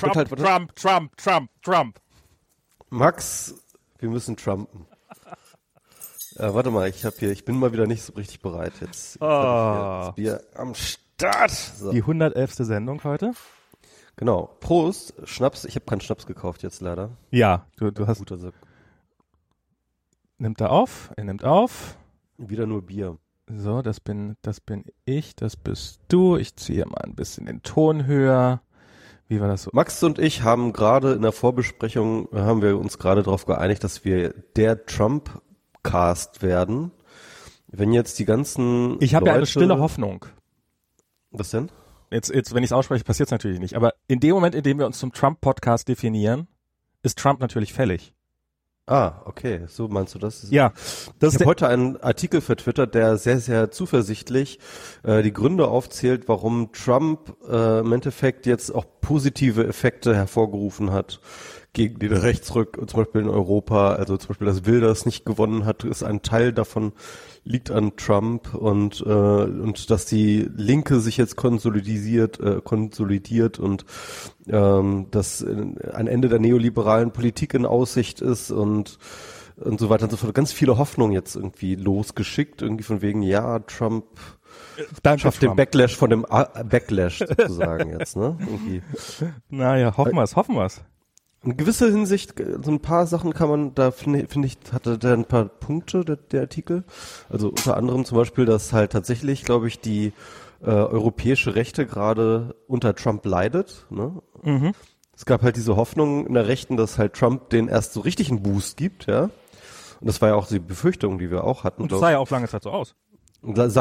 Trump, halt, Trump, Trump, Trump, Trump. Max, wir müssen trumpen. Äh, warte mal, ich habe hier, ich bin mal wieder nicht so richtig bereit jetzt. jetzt Oh. hier das Bier am Start. So. Die 111. Sendung heute? Genau. Prost, Schnaps. Ich habe keinen Schnaps gekauft jetzt leider. Ja, du, du hast, Gut, also nimmt er auf, er nimmt auf. wieder nur Bier. So, das bin, das bin ich, das bist du. Ich ziehe mal ein bisschen den Ton höher. Wie war das so? Max und ich haben gerade in der Vorbesprechung, äh, haben wir uns gerade darauf geeinigt, dass wir der Trump-Cast werden. Wenn jetzt die ganzen Ich habe ja eine stille Hoffnung. Was denn? Jetzt, jetzt, wenn ich es ausspreche, passiert es natürlich nicht. Aber in dem Moment, in dem wir uns zum Trump-Podcast definieren, ist Trump natürlich fällig. Ah, okay, so meinst du das? Ja, das Ich habe heute einen Artikel vertwittert, der sehr, sehr zuversichtlich äh, die Gründe aufzählt, warum Trump äh, im Endeffekt jetzt auch positive Effekte hervorgerufen hat gegen den Rechtsrück, zum Beispiel in Europa. Also zum Beispiel, dass Wilders nicht gewonnen hat, ist ein Teil davon liegt an Trump und äh, und dass die Linke sich jetzt konsolidisiert, äh, konsolidiert und ähm, dass äh, ein Ende der neoliberalen Politik in Aussicht ist und und so weiter und so fort. Ganz viele Hoffnungen jetzt irgendwie losgeschickt, irgendwie von wegen, ja, Trump danke, schafft den Trump. Backlash von dem A Backlash sozusagen jetzt, ne? Irgendwie. Naja, hoffen wir es, hoffen wir es. In gewisser Hinsicht, so ein paar Sachen kann man, da finde find ich, hatte der ein paar Punkte, der, der Artikel. Also unter anderem zum Beispiel, dass halt tatsächlich, glaube ich, die äh, europäische Rechte gerade unter Trump leidet. Ne? Mhm. Es gab halt diese Hoffnung in der Rechten, dass halt Trump den erst so richtig einen Boost gibt, ja. Und das war ja auch die Befürchtung, die wir auch hatten. Und das sah ja auch lange Zeit so aus.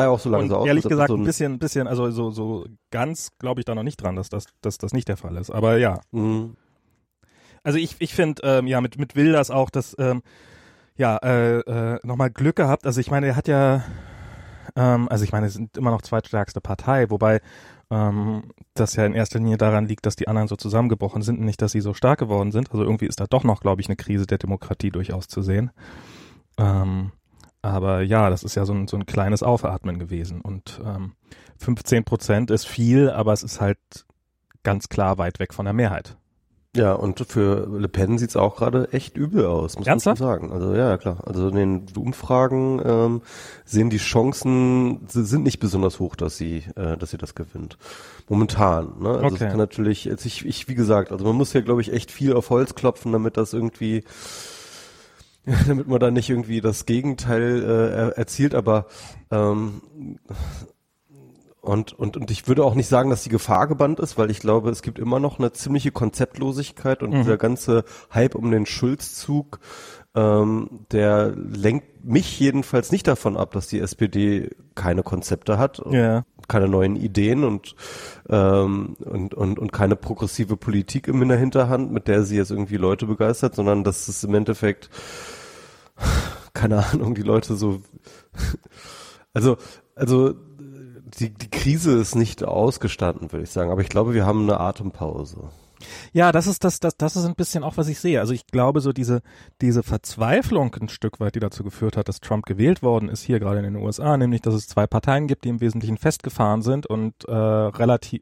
ja auch so lange Und so aus. ehrlich gesagt, so ein bisschen, bisschen, also so, so ganz glaube ich da noch nicht dran, dass das, dass das nicht der Fall ist. Aber ja, Mhm. Also ich, ich finde, ähm, ja, mit, mit Wilders auch, dass, ähm, ja, äh, äh, nochmal Glück gehabt. Also ich meine, er hat ja, ähm, also ich meine, es sind immer noch zweitstärkste Partei, wobei ähm, das ja in erster Linie daran liegt, dass die anderen so zusammengebrochen sind und nicht, dass sie so stark geworden sind. Also irgendwie ist da doch noch, glaube ich, eine Krise der Demokratie durchaus zu sehen. Ähm, aber ja, das ist ja so ein, so ein kleines Aufatmen gewesen. Und ähm, 15 Prozent ist viel, aber es ist halt ganz klar weit weg von der Mehrheit. Ja, und für Le Pen sieht's auch gerade echt übel aus, muss Ernsthaft? man sagen. Also ja, klar. Also in den Umfragen ähm, sehen die Chancen sind nicht besonders hoch, dass sie, äh, dass sie das gewinnt. Momentan. Ne? Also Okay. es kann natürlich, also ich, ich, wie gesagt, also man muss ja, glaube ich, echt viel auf Holz klopfen, damit das irgendwie, damit man da nicht irgendwie das Gegenteil äh, er- erzielt. Aber ähm, und, und, und ich würde auch nicht sagen, dass die Gefahr gebannt ist, weil ich glaube, es gibt immer noch eine ziemliche Konzeptlosigkeit und dieser ganze Hype um den Schulzzug, ähm, der lenkt mich jedenfalls nicht davon ab, dass die SPD keine Konzepte hat, und Ja. keine neuen Ideen und, ähm, und, und, und keine progressive Politik im in der Hinterhand, mit der sie jetzt irgendwie Leute begeistert, sondern dass es im Endeffekt, keine Ahnung, die Leute so, also, also, die, die Krise ist nicht ausgestanden, würde ich sagen. Aber ich glaube, wir haben eine Atempause. Ja, das ist das, das, das ist ein bisschen auch, was ich sehe. Also ich glaube, so diese, diese Verzweiflung ein Stück weit, die dazu geführt hat, dass Trump gewählt worden ist, hier gerade in den USA, nämlich, dass es zwei Parteien gibt, die im Wesentlichen festgefahren sind und äh, relativ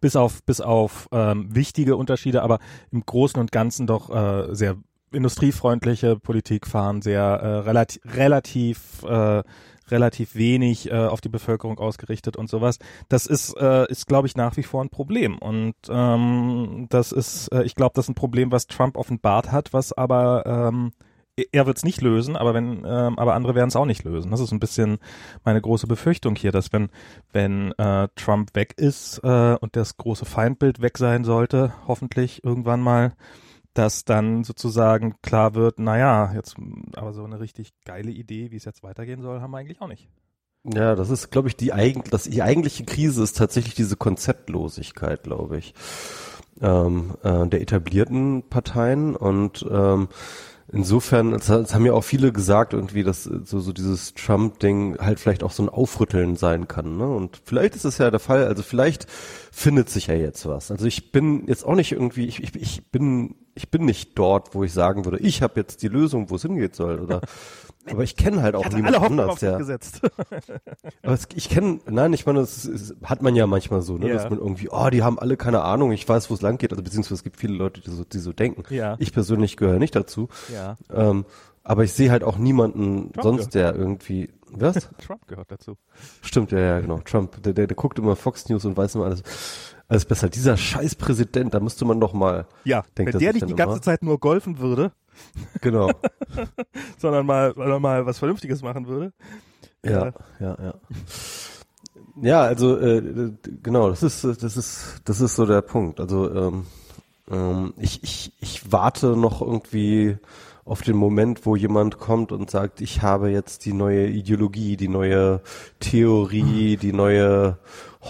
bis auf bis auf ähm, wichtige Unterschiede, aber im Großen und Ganzen doch äh, sehr industriefreundliche Politik fahren, sehr äh, relativ relativ äh, relativ wenig äh, auf die Bevölkerung ausgerichtet und sowas. Das ist, äh, ist glaube ich, nach wie vor ein Problem. Und ähm, das ist, äh, ich glaube, das ist ein Problem, was Trump offenbart hat, was aber ähm, er wird es nicht lösen, aber wenn, ähm, aber andere werden es auch nicht lösen. Das ist ein bisschen meine große Befürchtung hier, dass wenn, wenn äh, Trump weg ist äh, und das große Feindbild weg sein sollte, hoffentlich irgendwann mal, dass dann sozusagen klar wird, naja, jetzt aber so eine richtig geile Idee, wie es jetzt weitergehen soll, haben wir eigentlich auch nicht. Ja, das ist, glaube ich, die, eigen, das, die eigentliche Krise ist tatsächlich diese Konzeptlosigkeit, glaube ich, ähm, äh, der etablierten Parteien und ähm, Insofern, es es haben ja auch viele gesagt, irgendwie, dass so, so dieses Trump-Ding halt vielleicht auch so ein Aufrütteln sein kann. Ne? Und vielleicht ist es ja der Fall, also vielleicht findet sich ja jetzt was. Also ich bin jetzt auch nicht irgendwie, ich, ich, ich bin, ich bin nicht dort, wo ich sagen würde, ich habe jetzt die Lösung, wo es hingehen soll. Oder Aber ich kenne halt auch niemanden alle Hoffnung anders, auf der. gesetzt. Aber es, ich kenne, nein, ich meine, das hat man ja manchmal so, ne, Ja. dass man irgendwie, oh, die haben alle keine Ahnung, ich weiß, wo es lang geht, also beziehungsweise es gibt viele Leute, die so, die so denken. Ja. Ich persönlich gehöre nicht dazu. ja. Ähm, aber ich sehe halt auch niemanden Trump sonst, der irgendwie, was? Trump gehört dazu. Stimmt, ja, ja, genau. Trump, der, der, der guckt immer Fox News und weiß immer alles, alles besser. Dieser scheiß Präsident, da müsste man doch mal, Ja, Denkt wenn er der nicht die ganze immer? Zeit nur golfen würde, genau. sondern mal, sondern mal was Vernünftiges machen würde. Ja, ja, ja. Ja, also äh, genau, das ist das ist das ist so der Punkt. Also ähm, ähm, ich ich ich warte noch irgendwie auf den Moment, wo jemand kommt und sagt, ich habe jetzt die neue Ideologie, die neue Theorie, die neue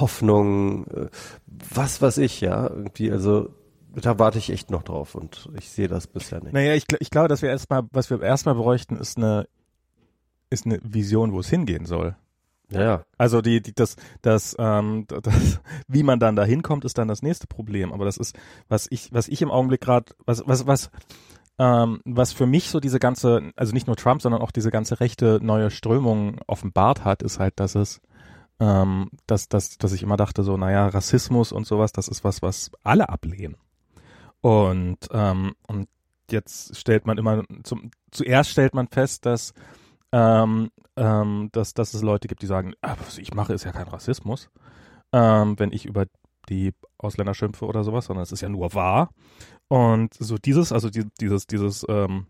Hoffnung, äh, was weiß ich, ja, irgendwie, also da warte ich echt noch drauf und ich sehe das bisher nicht. Naja, ich, ich glaube, dass wir erstmal, was wir erstmal bräuchten, ist eine, ist eine Vision, wo es hingehen soll. Ja, ja. Also die, die das, das, ähm, das, wie man dann da hinkommt, ist dann das nächste Problem. Aber das ist, was ich, was ich im Augenblick gerade, was, was, was, ähm, was für mich so diese ganze, also nicht nur Trump, sondern auch diese ganze rechte neue Strömung offenbart hat, ist halt, dass es, ähm, dass, dass, dass ich immer dachte, so, naja, Rassismus und sowas, das ist was, was alle ablehnen. Und, ähm, und jetzt stellt man immer, zum, zuerst stellt man fest, dass ähm, ähm, dass, dass es Leute gibt, die sagen, ah, was ich mache, ist ja kein Rassismus, ähm, wenn ich über die Ausländer schimpfe oder sowas, sondern es ist ja nur wahr. Und so dieses, also die, dieses, dieses, ähm,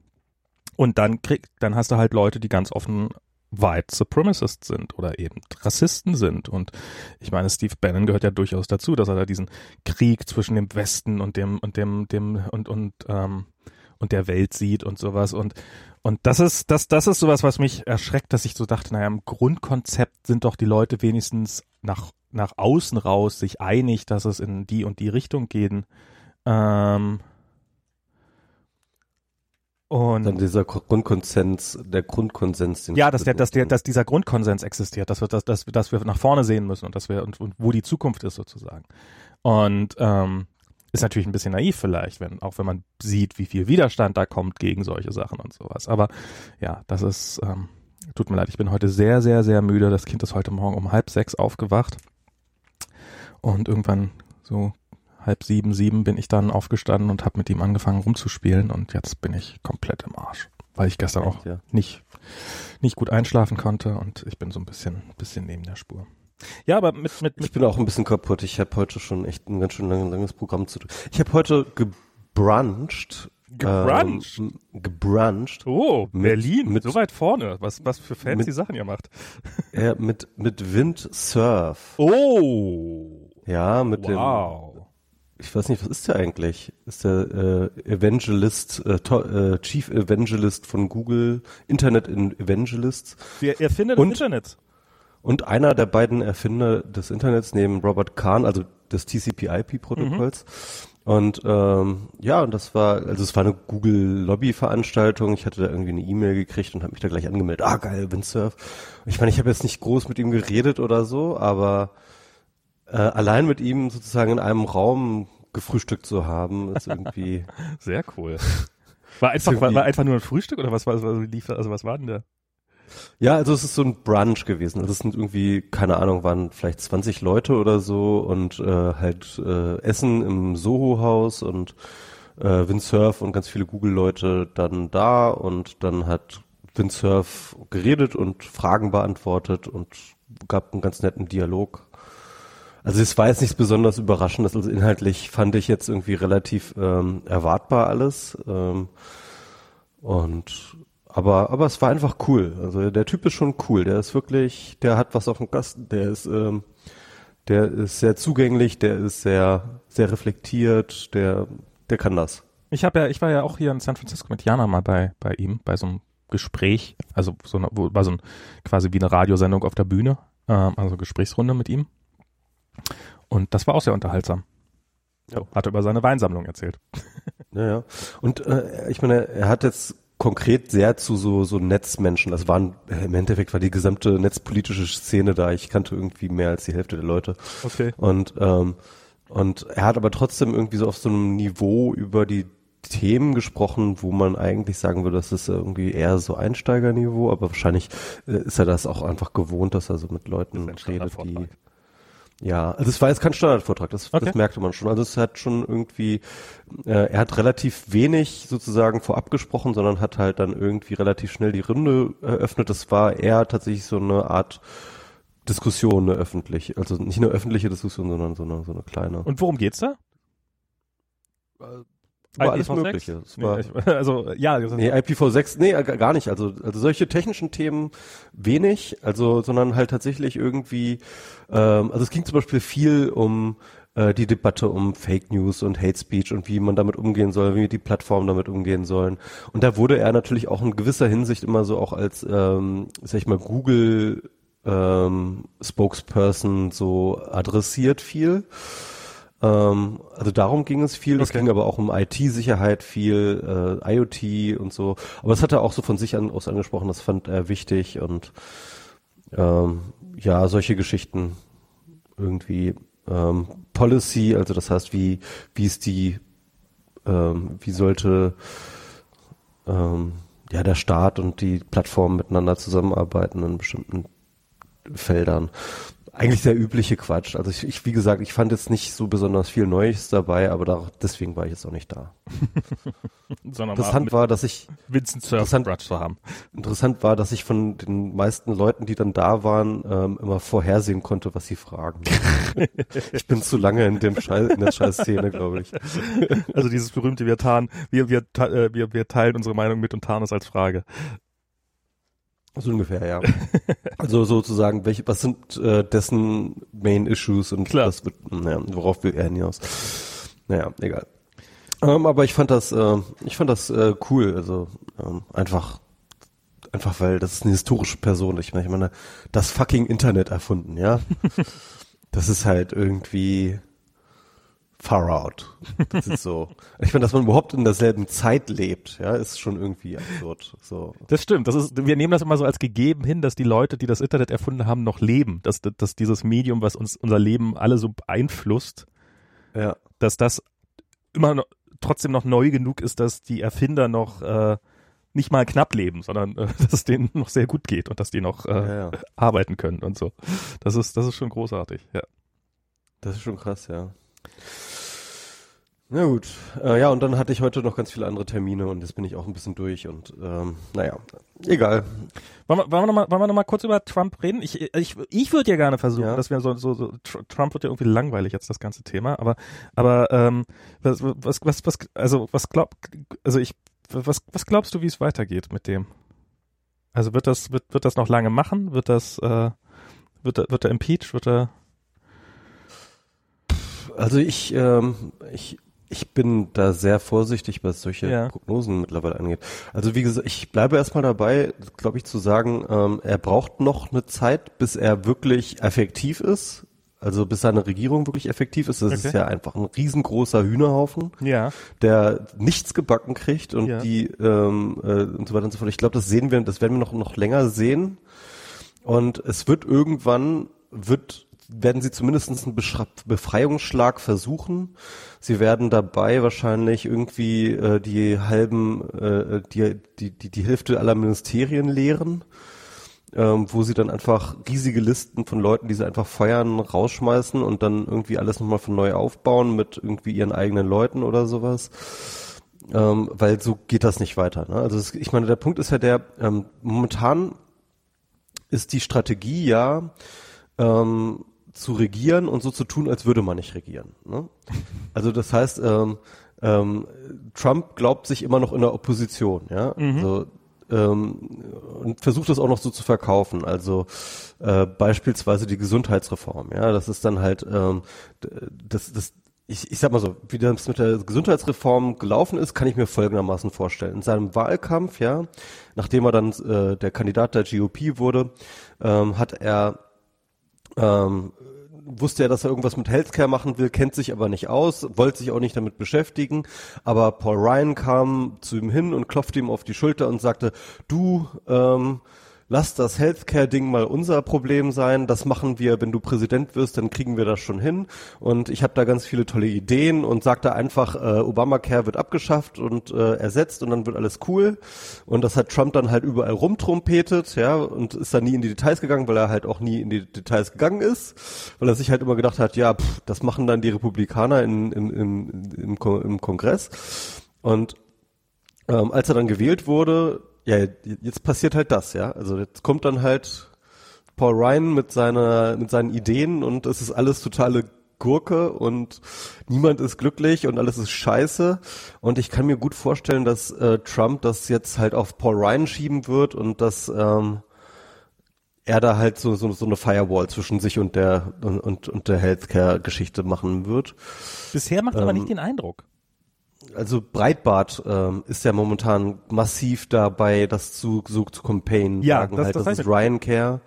und dann krieg, dann hast du halt Leute, die ganz offen White Supremacists sind oder eben Rassisten sind. Und ich meine, Steve Bannon gehört ja durchaus dazu, dass er da diesen Krieg zwischen dem Westen und dem, und dem, dem, und, und, ähm, und der Welt sieht und sowas. Und, und das ist, das, das ist sowas, was mich erschreckt, dass ich so dachte, naja, im Grundkonzept sind doch die Leute wenigstens nach, nach außen raus sich einig, dass es in die und die Richtung gehen. Ähm, und Dann dieser Grundkonsens, der Grundkonsens, den ja, dass der, dass der, dass dieser Grundkonsens existiert, dass wir, dass, dass, dass wir nach vorne sehen müssen und dass wir und, und wo die Zukunft ist sozusagen. Und ähm, ist natürlich ein bisschen naiv vielleicht, wenn auch wenn man sieht, wie viel Widerstand da kommt gegen solche Sachen und sowas. Aber ja, das ist ähm, tut mir leid, ich bin heute sehr, sehr, sehr müde. Das Kind ist heute Morgen um halb sechs aufgewacht und irgendwann so halb sieben, sieben bin ich dann aufgestanden und habe mit ihm angefangen rumzuspielen und jetzt bin ich komplett im Arsch, weil ich gestern auch ja. nicht nicht gut einschlafen konnte und ich bin so ein bisschen bisschen neben der Spur. Ja, aber mit mit Ich mit bin auch ein bisschen kaputt. Ich habe heute schon echt ein ganz schön lang, langes Programm zu tun. Ich habe heute gebruncht. Gebruncht? Ähm, gebruncht. Oh, Mit- Berlin, mit- so weit vorne. Was was für fancy mit- Sachen ihr macht. Ja, mit, mit Windsurf. Oh. Ja, mit Wow. Ich weiß nicht, was ist der eigentlich? Ist der äh, Evangelist, äh, äh, Chief Evangelist von Google, Internet Evangelists Wer erfindet Und- das Internet? und einer der beiden Erfinder des Internets neben Robert Kahn, also des TCP/IP-Protokolls. Und ähm, ja, und das war, also es war eine Google-Lobby-Veranstaltung. Ich hatte da irgendwie eine E-Mail gekriegt und habe mich da gleich angemeldet. Ah, geil, Windsurf. Ich meine, ich habe jetzt nicht groß mit ihm geredet oder so, aber äh, allein mit ihm sozusagen in einem Raum gefrühstückt zu haben, ist irgendwie. Sehr cool. War einfach, war, war einfach nur ein Frühstück oder was war, was lief, also was war denn der? Ja, also es ist so ein Brunch gewesen. Also es sind irgendwie, keine Ahnung, waren vielleicht 20 Leute oder so und äh, halt äh, Essen im Soho-Haus und äh, Windsurf und ganz viele Google-Leute dann da und dann hat Windsurf geredet und Fragen beantwortet und gab einen ganz netten Dialog. Also es war jetzt nichts besonders Überraschendes. Also inhaltlich fand ich jetzt irgendwie relativ ähm, erwartbar alles. Ähm, und aber aber es war einfach cool. Also der Typ ist schon cool. Der ist wirklich, der hat was auf dem Kasten. Der ist ähm, der ist sehr zugänglich. Der ist sehr sehr reflektiert. Der der kann das. Ich habe ja, ich war ja auch hier in San Francisco mit Jana mal bei bei ihm bei so einem Gespräch, also so eine, war so ein quasi wie eine Radiosendung auf der Bühne, ähm, also Gesprächsrunde mit ihm. Und das war auch sehr unterhaltsam. Ja. Hat er über seine Weinsammlung erzählt. Ja, ja. Und äh, ich meine, er hat jetzt konkret sehr zu so so Netzmenschen. Das waren im Endeffekt war die gesamte netzpolitische Szene da. Ich kannte irgendwie mehr als die Hälfte der Leute. Okay. Und ähm, und er hat aber trotzdem irgendwie so auf so einem Niveau über die Themen gesprochen, wo man eigentlich sagen würde, das ist irgendwie eher so Einsteigerniveau, aber wahrscheinlich äh, ist er das auch einfach gewohnt, dass er so mit Leuten redet, die ja, also es war jetzt kein Standardvortrag, das, okay. das merkte man schon. Also es hat schon irgendwie, äh, er hat relativ wenig sozusagen vorab gesprochen, sondern hat halt dann irgendwie relativ schnell die Runde eröffnet. Das war eher tatsächlich so eine Art Diskussion, eine öffentliche, also nicht eine öffentliche Diskussion, sondern so eine, so eine kleine. Und worum geht's da? Äh, war alles Mögliche. War, nee, also ja. Nee, IPv6, nee, gar nicht. Also, also solche technischen Themen wenig, also sondern halt tatsächlich irgendwie, ähm, also es ging zum Beispiel viel um äh, die Debatte um Fake News und Hate Speech und wie man damit umgehen soll, wie die Plattformen damit umgehen sollen. Und da wurde er natürlich auch in gewisser Hinsicht immer so auch als, ähm, sag ich mal, Google ähm, Spokesperson so adressiert viel. Ähm, also darum ging es viel. Okay. Es ging aber auch um IT-Sicherheit viel, äh, IoT und so. Aber das hat er auch so von sich an, aus angesprochen. Das fand er wichtig und ähm, ja, solche Geschichten irgendwie ähm, Policy, also das heißt, wie wie ist die, ähm, wie sollte ähm, ja der Staat und die Plattformen miteinander zusammenarbeiten in bestimmten Feldern eigentlich der übliche Quatsch. Also ich, ich, wie gesagt, ich fand jetzt nicht so besonders viel Neues dabei, aber da, deswegen war ich jetzt auch nicht da. interessant war, dass ich Vincent interessant, zu haben. Interessant war, dass ich von den meisten Leuten, die dann da waren, ähm, immer vorhersehen konnte, was sie fragen. ich bin zu lange in dem Scheiß, in der Scheißszene, glaube ich. Also dieses berühmte wir tarnen, wir, wir, äh, wir, wir teilen unsere Meinung mit und tarnen es als Frage. So ungefähr, ja. also sozusagen, welche, was sind äh, dessen Main Issues und Klar. was wird, naja, worauf will er hinaus? Naja, egal. Ähm, aber ich fand das, äh, ich fand das äh, cool, also ähm, einfach, einfach weil das ist eine historische Person. Ich meine, ich meine, das fucking Internet erfunden, ja. das ist halt irgendwie far out. Das ist so. Ich finde, dass man überhaupt in derselben Zeit lebt, ja, ist schon irgendwie absurd. So. Das stimmt. Das ist, wir nehmen das immer so als gegeben hin, dass die Leute, die das Internet erfunden haben, noch leben. Dass, dass dieses Medium, was uns unser Leben alle so beeinflusst, ja. dass das immer noch, trotzdem noch neu genug ist, dass die Erfinder noch äh, nicht mal knapp leben, sondern äh, dass es denen noch sehr gut geht und dass die noch äh, ja, ja. arbeiten können und so. Das ist, das ist schon großartig, ja. Das ist schon krass, ja. Na gut, äh, ja, und dann hatte ich heute noch ganz viele andere Termine und jetzt bin ich auch ein bisschen durch und ähm, naja, egal. Wollen wir, wollen wir, noch mal, wollen wir noch mal kurz über Trump reden? Ich, ich, ich würde ja gerne versuchen, ja. dass wir so, so, so, Trump wird ja irgendwie langweilig jetzt das ganze Thema, aber, aber ähm, was, was, was, was also was glaub, also ich, was, was glaubst du, wie es weitergeht mit dem? Also wird das, wird, wird das noch lange machen? Wird das, äh, wird, wird er impeached? Wird er also ich, ähm, ich ich bin da sehr vorsichtig, was solche ja. Prognosen mittlerweile angeht. Also wie gesagt, ich bleibe erstmal dabei, glaube ich, zu sagen, ähm, er braucht noch eine Zeit, bis er wirklich effektiv ist. Also bis seine Regierung wirklich effektiv ist. Das okay. ist ja einfach ein riesengroßer Hühnerhaufen, ja. der nichts gebacken kriegt und ja. die ähm, äh, und so weiter und so fort. Ich glaube, das sehen wir, das werden wir noch noch länger sehen. Und es wird irgendwann wird werden sie zumindest einen Befreiungsschlag versuchen. Sie werden dabei wahrscheinlich irgendwie äh, die halben, äh, die, die, die, die Hälfte aller Ministerien leeren, ähm, wo sie dann einfach riesige Listen von Leuten, die sie einfach feuern, rausschmeißen und dann irgendwie alles nochmal von neu aufbauen mit irgendwie ihren eigenen Leuten oder sowas. Ähm, weil so geht das nicht weiter. Ne? Also es, ich meine, der Punkt ist ja der, ähm, momentan ist die Strategie ja, ähm, zu regieren und so zu tun, als würde man nicht regieren. Ne? Also das heißt, ähm, ähm, Trump glaubt sich immer noch in der Opposition, ja. Mhm. Also, ähm, und versucht das auch noch so zu verkaufen. Also äh, beispielsweise die Gesundheitsreform, ja, das ist dann halt ähm, das, das ich, ich sag mal so, wie das mit der Gesundheitsreform gelaufen ist, kann ich mir folgendermaßen vorstellen. In seinem Wahlkampf, ja, nachdem er dann äh, der Kandidat der GOP wurde, ähm, hat er ähm, wusste ja, dass er irgendwas mit Healthcare machen will, kennt sich aber nicht aus, wollte sich auch nicht damit beschäftigen. Aber Paul Ryan kam zu ihm hin und klopfte ihm auf die Schulter und sagte, du, ähm, lass das Healthcare-Ding mal unser Problem sein. Das machen wir, wenn du Präsident wirst, dann kriegen wir das schon hin. Und ich habe da ganz viele tolle Ideen und sag da einfach, äh, Obamacare wird abgeschafft und äh, ersetzt und dann wird alles cool. Und das hat Trump dann halt überall rumtrompetet, ja, und ist da nie in die Details gegangen, weil er halt auch nie in die Details gegangen ist, weil er sich halt immer gedacht hat, ja, pff, das machen dann die Republikaner in, in, in, im, im Kongress. Und ähm, als er dann gewählt wurde, ja, jetzt passiert halt das, ja. Also jetzt kommt dann halt Paul Ryan mit seiner, mit seinen Ideen und es ist alles totale Gurke und niemand ist glücklich und alles ist scheiße. Und ich kann mir gut vorstellen, dass äh, Trump das jetzt halt auf Paul Ryan schieben wird und dass ähm, er da halt so, so, so eine Firewall zwischen sich und der und, und, und der Healthcare-Geschichte machen wird. Bisher macht ähm, aber nicht den Eindruck also Breitbart ähm, ist ja momentan massiv dabei, das zu so zu campaignen, ja, sagen das, halt, das, das ist Ryan Care.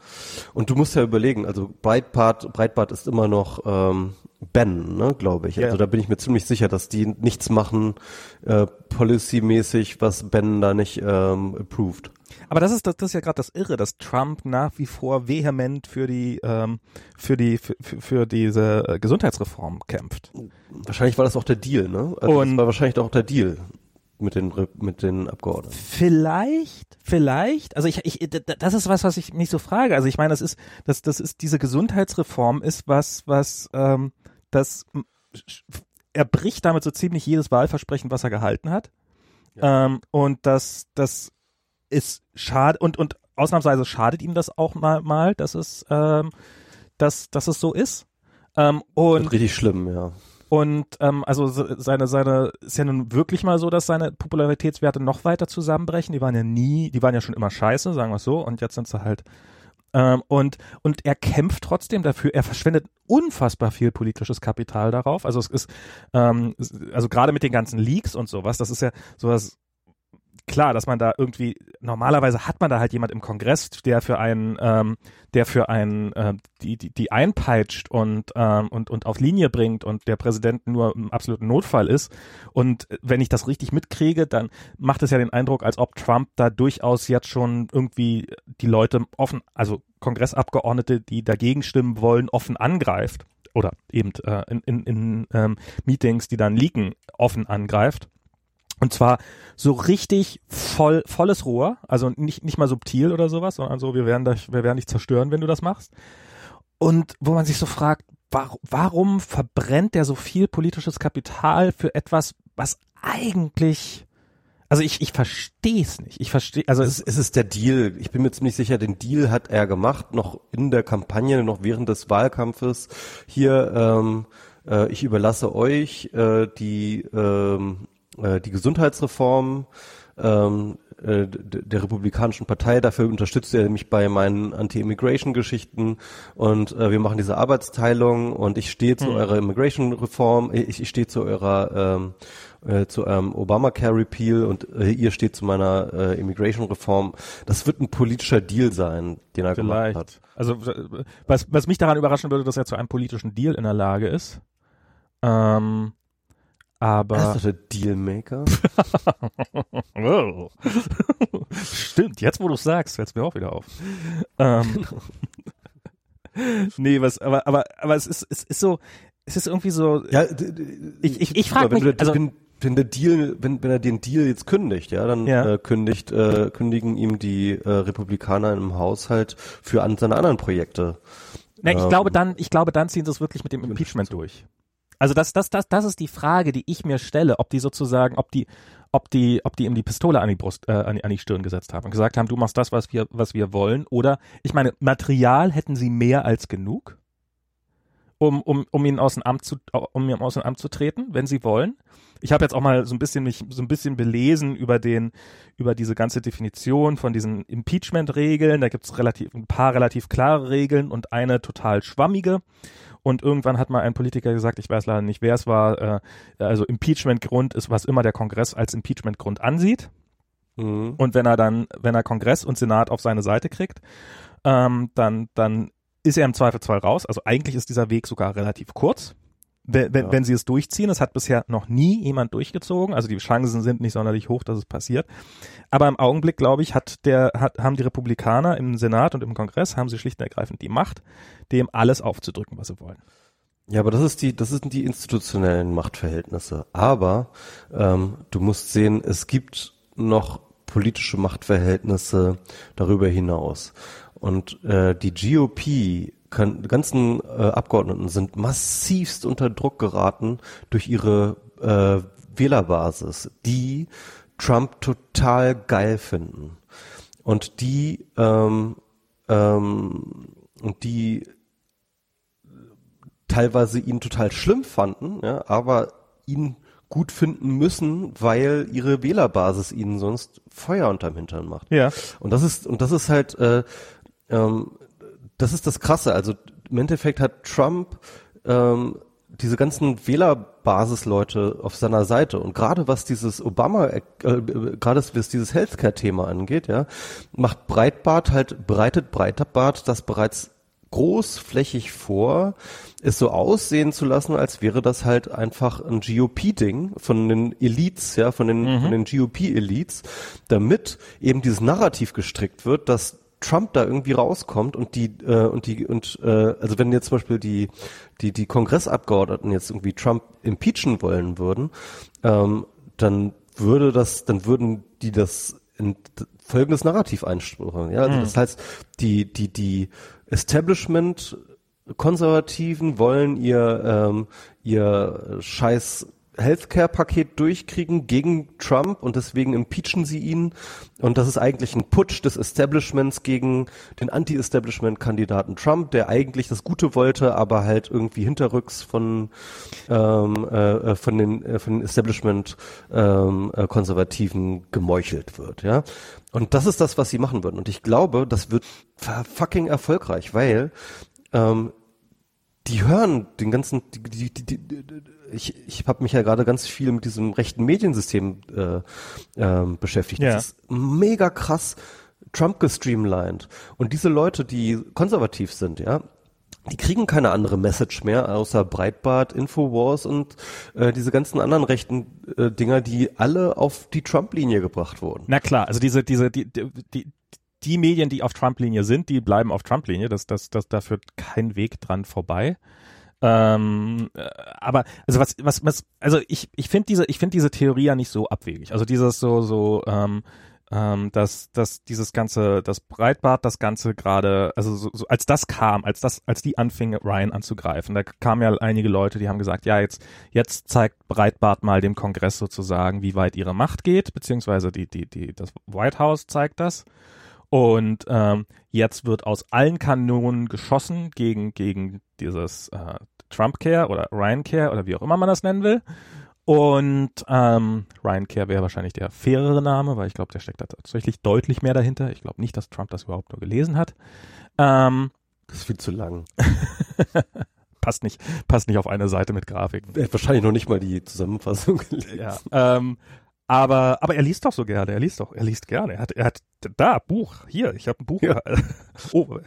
Und du musst ja überlegen, also Breitbart, Breitbart ist immer noch ähm, Ben, ne, glaube ich. Also da bin ich mir ziemlich sicher, dass die nichts machen äh, policy-mäßig, was Ben da nicht ähm, approved. Aber das ist das, das ist ja gerade das Irre, dass Trump nach wie vor vehement für die ähm, für die für, für diese äh, Gesundheitsreform kämpft. Wahrscheinlich war das auch der Deal, ne? Also Und das war wahrscheinlich auch der Deal mit den mit den Abgeordneten. Vielleicht, vielleicht. Also ich, ich das ist was, was ich mich so frage. Also ich meine, das ist das das ist diese Gesundheitsreform ist was was ähm, das er bricht damit so ziemlich jedes Wahlversprechen, was er gehalten hat. Ja. Ähm, und das das ist schade und und ausnahmsweise schadet ihm das auch mal mal, dass es ähm, dass dass es so ist. Ähm, und richtig schlimm, ja. Und ähm, also seine, seine, ist ja nun wirklich mal so, dass seine Popularitätswerte noch weiter zusammenbrechen. Die waren ja nie, die waren ja schon immer scheiße, sagen wir es so, und jetzt sind sie halt. Ähm, und, und er kämpft trotzdem dafür, er verschwendet unfassbar viel politisches Kapital darauf. Also es ist, ähm, also gerade mit den ganzen Leaks und sowas, das ist ja sowas klar, dass man da irgendwie, normalerweise hat man da halt jemand im Kongress, der für einen, ähm, der für einen, äh, die, die, die einpeitscht und, ähm, und, und auf Linie bringt und der Präsident nur im absoluten Notfall ist. Und wenn ich das richtig mitkriege, dann macht es ja den Eindruck, als ob Trump da durchaus jetzt schon irgendwie die Leute offen, also Kongressabgeordnete, die dagegen stimmen wollen, offen angreift. Oder eben äh, in, in, in ähm, Meetings, die dann leaken, offen angreift. Und zwar so richtig voll, volles Rohr, also nicht, nicht mal subtil oder sowas, sondern so, wir werden dich, wir werden dich zerstören, wenn du das machst. Und wo man sich so fragt, warum, warum verbrennt der so viel politisches Kapital für etwas, was eigentlich, also ich, ich verstehe es nicht. Ich verstehe, also es, es ist der Deal. Ich bin mir ziemlich sicher, den Deal hat er gemacht, noch in der Kampagne, noch während des Wahlkampfes. Hier, ähm, äh, ich überlasse euch äh, die ähm, äh, die Gesundheitsreform ähm, äh, der Republikanischen Partei. Dafür unterstützt er mich bei meinen Anti-Immigration-Geschichten und äh, wir machen diese Arbeitsteilung und ich stehe zu hm. eurer Immigration-Reform, ich, ich stehe zu eurer ähm, äh, zu eurem Obamacare Repeal und äh, ihr steht zu meiner äh, Immigration Reform. Das wird ein politischer Deal sein, den er Vielleicht. gemacht hat. Also was, was mich daran überraschen würde, dass er zu einem politischen Deal in der Lage ist. Ähm, aber. Das ist doch der Dealmaker. oh. Stimmt, jetzt wo du es sagst, fällt es mir auch wieder auf. Ähm, nee, was, aber, aber, aber es ist, es ist so, es ist irgendwie so. Ja, ich, ich, ich frage mich, also, wenn, wenn der Deal, wenn, wenn er den Deal jetzt kündigt, ja, dann ja. Äh, kündigt, äh, kündigen ihm die äh, Republikaner im Haushalt für an, seine anderen Projekte. Na, ich ähm, glaube dann, ich glaube dann ziehen sie es wirklich mit dem Impeachment durch. Also das, das, das, das ist die Frage, die ich mir stelle, ob die sozusagen, ob die, ob die, ob die ihm die Pistole an die Brust, äh, an, die, an die Stirn gesetzt haben und gesagt haben, du machst das, was wir, was wir wollen. Oder ich meine, Material hätten sie mehr als genug, um, um, um ihn aus dem Amt zu, um ihn aus dem Amt zu treten, wenn sie wollen. Ich habe jetzt auch mal so ein bisschen mich so ein bisschen belesen über den, über diese ganze Definition von diesen Impeachment-Regeln. Da gibt es relativ ein paar relativ klare Regeln und eine total schwammige. Und irgendwann hat mal ein Politiker gesagt, ich weiß leider nicht, wer es war, äh, also Impeachment-Grund ist, was immer der Kongress als Impeachment-Grund ansieht. Mhm. Und wenn er dann, wenn er Kongress und Senat auf seine Seite kriegt, ähm, dann, dann ist er im Zweifelsfall raus. Also eigentlich ist dieser Weg sogar relativ kurz wenn, wenn, ja. wenn sie es durchziehen. Es hat bisher noch nie jemand durchgezogen. Also die Chancen sind nicht sonderlich hoch, dass es passiert. Aber im Augenblick, glaube ich, hat der, hat, haben die Republikaner im Senat und im Kongress, haben sie schlicht und ergreifend die Macht, dem alles aufzudrücken, was sie wollen. Ja, aber das ist die, das sind die institutionellen Machtverhältnisse. Aber ähm, du musst sehen, es gibt noch politische Machtverhältnisse darüber hinaus. Und äh, die GOP, kann, ganzen äh, Abgeordneten sind massivst unter Druck geraten durch ihre äh, Wählerbasis, die Trump total geil finden. Und die ähm, ähm, und die teilweise ihn total schlimm fanden, ja, aber ihn gut finden müssen, weil ihre Wählerbasis ihnen sonst Feuer unterm Hintern macht. Ja. Und das ist und das ist halt äh, ähm, das ist das Krasse. Also im Endeffekt hat Trump ähm, diese ganzen Wählerbasisleute auf seiner Seite und gerade was dieses Obama, äh, gerade was dieses Healthcare-Thema angeht, ja, macht Breitbart halt breitet Breitbart das bereits großflächig vor, es so aussehen zu lassen, als wäre das halt einfach ein GOP-Ding von den Elites, ja, von den, mhm. von den GOP-Elites, damit eben dieses Narrativ gestrickt wird, dass Trump da irgendwie rauskommt und die äh, und die und äh, also wenn jetzt zum Beispiel die die die Kongressabgeordneten jetzt irgendwie Trump impeachen wollen würden, ähm, dann würde das, dann würden die das in folgendes Narrativ einstellen. Ja, also mhm. das heißt, die die die Establishment Konservativen wollen ihr ähm, ihr scheiß Healthcare-Paket durchkriegen gegen Trump und deswegen impeachen sie ihn. Und das ist eigentlich ein Putsch des Establishments gegen den Anti-Establishment-Kandidaten Trump, der eigentlich das Gute wollte, aber halt irgendwie hinterrücks von, ähm, äh, von den, äh, von den Establishment-Konservativen ähm, äh, gemeuchelt wird. Ja, Und das ist das, was sie machen würden. Und ich glaube, das wird fucking erfolgreich, weil ähm, die hören den ganzen, die, die, die, die ich, ich habe mich ja gerade ganz viel mit diesem rechten Mediensystem äh, ähm, beschäftigt. Ja. Das ist mega krass Trump gestreamlined. Und diese Leute, die konservativ sind, ja, die kriegen keine andere Message mehr außer Breitbart, Infowars und äh, diese ganzen anderen rechten äh, Dinger, die alle auf die Trump-Linie gebracht wurden. Na klar, also diese, diese, die, die, die Medien, die auf Trump-Linie sind, die bleiben auf Trump-Linie. Das, das, das, da führt kein Weg dran vorbei. Ähm, äh, aber also was, was, was, also ich, ich finde diese, ich finde diese Theorie ja nicht so abwegig. Also dieses so, so, ähm, ähm, dass, dass dieses ganze, das Breitbart, das Ganze gerade, also so, so, als das kam, als das, als die anfing, Ryan anzugreifen, da kamen ja einige Leute, die haben gesagt, ja, jetzt, jetzt zeigt Breitbart mal dem Kongress sozusagen, wie weit ihre Macht geht, beziehungsweise die, die, die, das White House zeigt das. Und ähm, jetzt wird aus allen Kanonen geschossen gegen, gegen dieses äh, Trump Care oder Ryan Care oder wie auch immer man das nennen will. Und ähm, Ryan Care wäre wahrscheinlich der fairere Name, weil ich glaube, der steckt da tatsächlich deutlich mehr dahinter. Ich glaube nicht, dass Trump das überhaupt nur gelesen hat. Ähm, das ist viel zu lang. passt nicht, passt nicht auf eine Seite mit Grafik. Er hat wahrscheinlich noch nicht mal die Zusammenfassung gelesen. Ja, ähm, aber, aber er liest doch so gerne, er liest doch, er liest gerne. Er hat, er hat da, Buch, hier, ich habe ein Buch. Ja. Oh,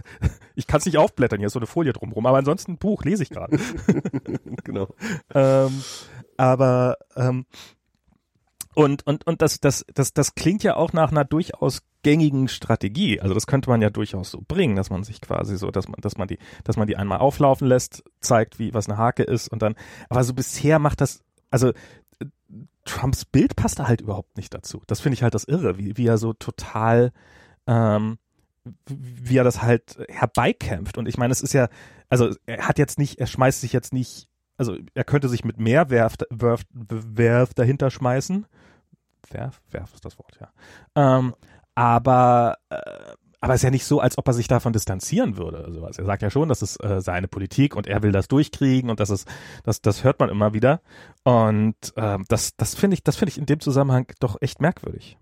ich kann es nicht aufblättern, hier ist so eine Folie drumherum, aber ansonsten ein Buch lese ich gerade. genau. Ähm, aber ähm, und, und, und das, das, das, das klingt ja auch nach einer durchaus gängigen Strategie. Also das könnte man ja durchaus so bringen, dass man sich quasi so, dass man, dass man die, dass man die einmal auflaufen lässt, zeigt, wie was eine Hake ist und dann, aber so bisher macht das, also Trumps Bild passt da halt überhaupt nicht dazu. Das finde ich halt das Irre, wie, wie er so total, ähm, wie er das halt herbeikämpft. Und ich meine, es ist ja, also er hat jetzt nicht, er schmeißt sich jetzt nicht, also er könnte sich mit mehr Werf, Werf, Werf dahinter schmeißen. Werf, Werf ist das Wort, ja. Ähm, aber äh, aber es ist ja nicht so, als ob er sich davon distanzieren würde. Also, er sagt ja schon, das ist äh, seine Politik und er will das durchkriegen und das ist, das, das hört man immer wieder. Und ähm, das, das finde ich, das finde ich in dem Zusammenhang doch echt merkwürdig.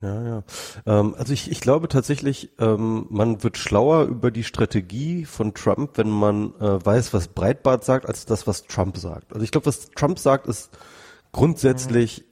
Ja, ja. Ähm, also ich, ich glaube tatsächlich, ähm, man wird schlauer über die Strategie von Trump, wenn man äh, weiß, was Breitbart sagt, als das, was Trump sagt. Also ich glaube, was Trump sagt, ist grundsätzlich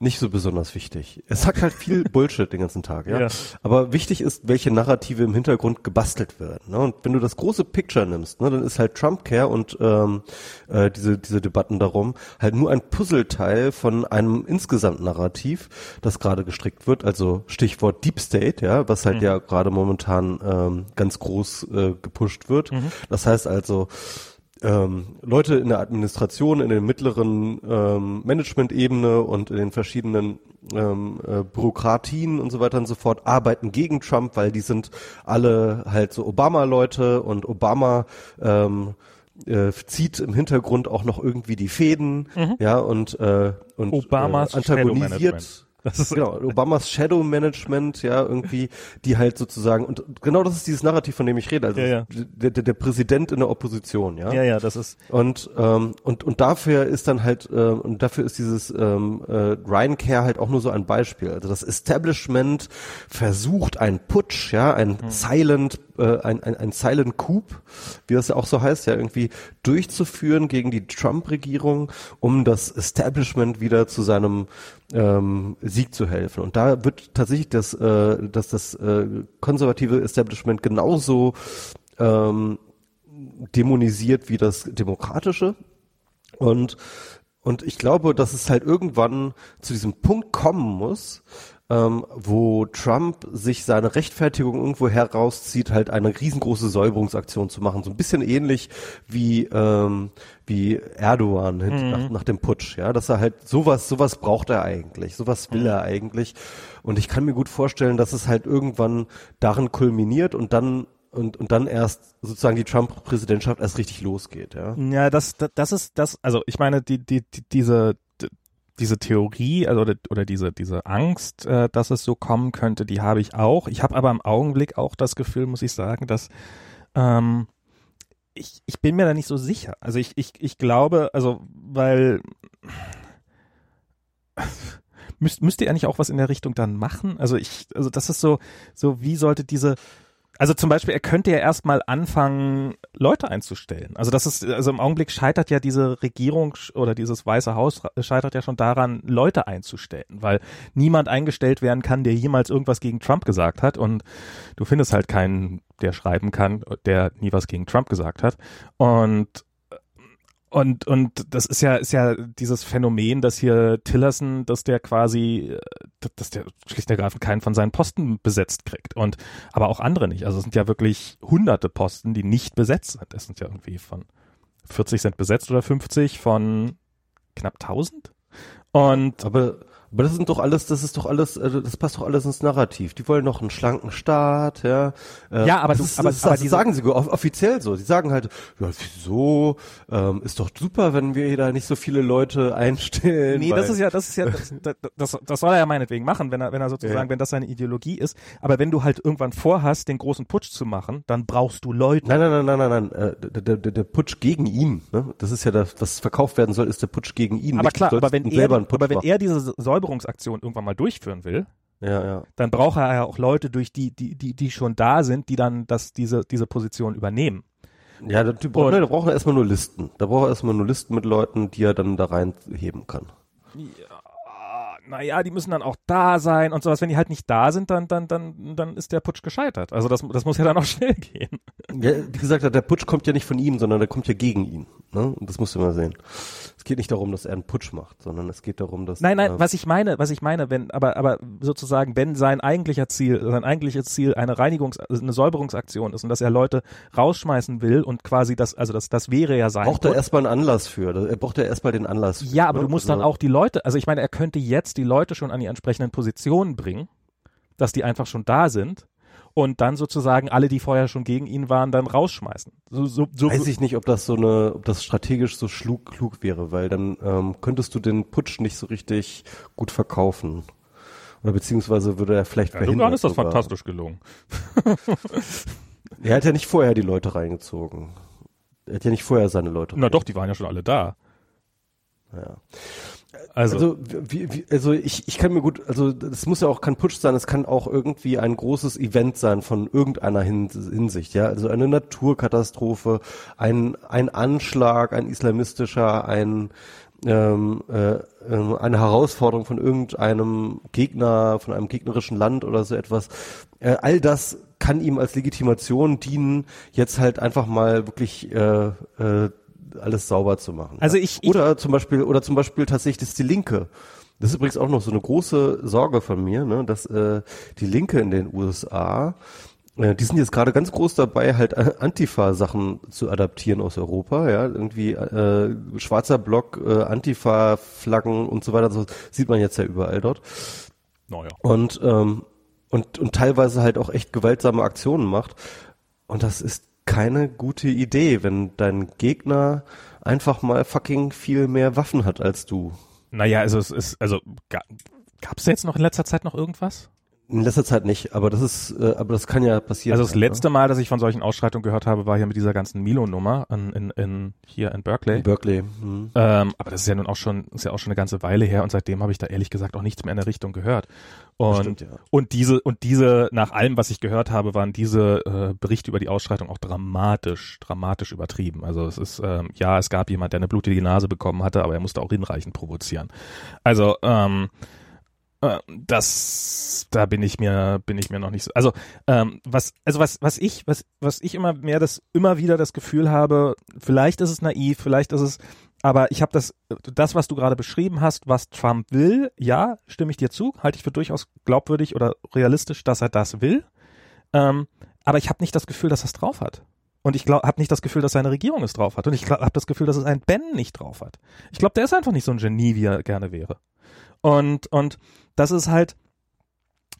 nicht so besonders wichtig. Er sagt halt viel Bullshit den ganzen Tag, ja? Ja. Aber wichtig ist, welche Narrative im Hintergrund gebastelt werden. Ne? Und wenn du das große Picture nimmst, ne, dann ist halt Trump-Care und ähm, äh, diese, diese Debatten darum halt nur ein Puzzleteil von einem insgesamt Narrativ, das gerade gestrickt wird. Also Stichwort Deep State, ja, was halt ja gerade momentan ähm, ganz groß äh, gepusht wird. Das heißt also, ähm, Leute in der Administration, in den mittleren ähm, Management-Ebene und in den verschiedenen ähm, äh, Bürokratien und so weiter und so fort arbeiten gegen Trump, weil die sind alle halt so Obama-Leute und Obama ähm, äh, zieht im Hintergrund auch noch irgendwie die Fäden, ja, und, äh, und Obamas äh, antagonisiert. Das ist genau, Obamas Shadow Management, ja, irgendwie, die halt sozusagen, und genau das ist dieses Narrativ, von dem ich rede, also Ja, ja. Der, der, der Präsident in der Opposition, ja. ja, ja, das ist Und, ähm, und, und dafür ist dann halt, äh, und dafür ist dieses ähm, äh, Ryan Care halt auch nur so ein Beispiel. Also das Establishment versucht einen Putsch, ja, ein Silent, äh, ein, ein, ein Silent Coup, wie das ja auch so heißt, ja, irgendwie durchzuführen gegen die Trump-Regierung, um das Establishment wieder zu seinem ähm, Sieg zu helfen. Und da wird tatsächlich das, äh, dass das äh, konservative Establishment genauso ähm, dämonisiert wie das demokratische. Und, und ich glaube, dass es halt irgendwann zu diesem Punkt kommen muss, ähm, wo Trump sich seine Rechtfertigung irgendwo herauszieht, halt eine riesengroße Säuberungsaktion zu machen. So ein bisschen ähnlich wie, ähm, wie Erdogan hin- nach, nach dem Putsch, ja, dass er halt sowas, sowas braucht er eigentlich, sowas will er eigentlich. Und ich kann mir gut vorstellen, dass es halt irgendwann darin kulminiert und dann und, und dann erst sozusagen die Trump-Präsidentschaft erst richtig losgeht, ja. Ja, das, das, das ist das, also ich meine, die, die, die diese, diese Theorie, also oder, oder diese, diese Angst, äh, dass es so kommen könnte, die habe ich auch. Ich habe aber im Augenblick auch das Gefühl, muss ich sagen, dass ähm, ich, ich bin mir da nicht so sicher. Also ich, ich, ich glaube, also weil müsst, müsste er nicht auch was in der Richtung dann machen? Also ich, also das ist so, so wie sollte diese also zum Beispiel, er könnte ja erstmal anfangen, Leute einzustellen. Also das ist, also im Augenblick scheitert ja diese Regierung oder dieses Weiße Haus scheitert ja schon daran, Leute einzustellen, weil niemand eingestellt werden kann, der jemals irgendwas gegen Trump gesagt hat und du findest halt keinen, der schreiben kann, der nie was gegen Trump gesagt hat. Und und, und das ist ja, ist ja dieses Phänomen, dass hier Tillerson, dass der quasi, äh, dass der schlicht und ergreifend keinen von seinen Posten besetzt kriegt. Und, aber auch andere nicht. Also es sind ja wirklich hunderte Posten, die nicht besetzt sind. Das sind ja irgendwie von 40 sind besetzt oder 50 von knapp 1000. Und, Aber, aber das sind doch alles, das ist doch alles, äh, das passt doch alles ins Narrativ. Die wollen noch einen schlanken Staat, ja. Äh, Ja, aber das du- ist, aber- das, aber das diese- sagen sie off- offiziell so. Sie sagen halt, ja, wieso, ähm, ist doch super, wenn wir da nicht so viele Leute einstellen. Nee, das ist ja, das ist ja, das, das, das, soll er ja meinetwegen machen, wenn er, wenn er sozusagen, Ja. wenn das seine Ideologie ist. Aber wenn du halt irgendwann vorhast, den großen Putsch zu machen, dann brauchst du Leute. Nein, nein, nein, nein, nein, nein. Äh, der, der, der Putsch gegen ihn. Ne? Das ist ja das, was verkauft werden soll, ist der Putsch gegen ihn. aber nicht, klar, aber wenn er, aber wenn er diese Säuberungsaktion irgendwann mal durchführen will, ja, ja. dann braucht er ja auch Leute, durch die, die, die, die schon da sind, die dann das, diese, diese Position übernehmen. Ja, braucht, Und- ne, der braucht erstmal nur Listen. Da braucht er erstmal nur Listen mit Leuten, die er dann da reinheben kann. Naja, die müssen dann auch da sein und sowas. Wenn die halt nicht da sind, dann, dann, dann, dann ist der Putsch gescheitert. Also das, das muss ja dann auch schnell gehen. Ja, wie gesagt, der Putsch kommt ja nicht von ihm, sondern der kommt ja gegen ihn. Ne? Und das musst du mal sehen. Es geht nicht darum, dass er einen Putsch macht, sondern es geht darum, dass Nein, nein, äh, was ich meine, was ich meine, wenn, aber, aber sozusagen, wenn sein eigentlicher Ziel, sein eigentliches Ziel eine Reinigungs-, also eine Säuberungsaktion ist und dass er Leute rausschmeißen will und quasi das, also das, das wäre ja sein. braucht er erstmal einen Anlass für. Er braucht ja erstmal den Anlass. für, Ja, aber ne? du musst Also- dann auch die Leute, also ich meine, er könnte jetzt die Leute schon an die entsprechenden Positionen bringen, dass die einfach schon da sind und dann sozusagen alle, die vorher schon gegen ihn waren, dann rausschmeißen. So, so, so, Weiß ich nicht, ob das so eine, ob das strategisch so schlug, klug wäre, weil dann ähm, könntest du den Putsch nicht so richtig gut verkaufen. Oder beziehungsweise würde er vielleicht Erdogan verhindern. ist das sogar. fantastisch gelungen. Er hat ja nicht vorher die Leute reingezogen. Er hat ja nicht vorher seine Leute Na doch, die waren ja schon alle da. Ja. Also, Also, wie, wie, also ich, ich kann mir gut, also das muss ja auch kein Putsch sein, es kann auch irgendwie ein großes Event sein von irgendeiner Hin Hinsicht, ja, also eine Naturkatastrophe, ein, ein Anschlag, ein islamistischer, ein ähm, äh, ähm, eine Herausforderung von irgendeinem Gegner, von einem gegnerischen Land oder so etwas. Äh, all das kann ihm als Legitimation dienen, jetzt halt einfach mal wirklich äh, äh, alles sauber zu machen. Also ich, ich oder zum Beispiel oder zum Beispiel tatsächlich das ist die Linke. Das ist übrigens auch noch so eine große Sorge von mir, ne, dass äh, die Linke in den USA äh, die sind jetzt gerade ganz groß dabei, halt Antifa-Sachen zu adaptieren aus Europa, ja, irgendwie äh, schwarzer Block, äh, Antifa-Flaggen und so weiter, das sieht man jetzt ja überall dort. Naja. Und, ähm, und, und teilweise halt auch echt gewaltsame Aktionen macht. Und das ist keine gute Idee, wenn dein Gegner einfach mal fucking viel mehr Waffen hat als du. Naja, also es ist, also gab es jetzt noch in letzter Zeit noch irgendwas? In letzter Zeit nicht, aber das ist, äh, aber das kann ja passieren. Also das letzte Mal, dass ich von solchen Ausschreitungen gehört habe, war hier mit dieser ganzen Milo-Nummer in, in, in, hier in Berkeley. In Berkeley. Mhm. Ähm, aber das ist ja nun auch schon, ist ja auch schon eine ganze Weile her und seitdem habe ich da ehrlich gesagt auch nichts mehr in der Richtung gehört. Und, stimmt, ja. und diese, und diese, nach allem, was ich gehört habe, waren diese äh, Berichte über die Ausschreitung auch dramatisch, dramatisch übertrieben. Also es ist, ähm, ja, es gab jemand, der eine blutige Nase bekommen hatte, aber er musste auch hinreichend provozieren. Also, ähm, äh, das, da bin ich mir, bin ich mir noch nicht so. Also, ähm, was, also was, was ich, was, was ich immer mehr das, immer wieder das Gefühl habe, vielleicht ist es naiv, vielleicht ist es, aber ich habe das, das, was du gerade beschrieben hast, was Trump will, ja, stimme ich dir zu, halte ich für durchaus glaubwürdig oder realistisch, dass er das will. Ähm, aber ich habe nicht das Gefühl, dass er es drauf hat. Und ich habe nicht das Gefühl, dass seine Regierung es drauf hat. Und ich habe das Gefühl, dass es ein Ben nicht drauf hat. Ich glaube, der ist einfach nicht so ein Genie, wie er gerne wäre. Und, und das ist halt,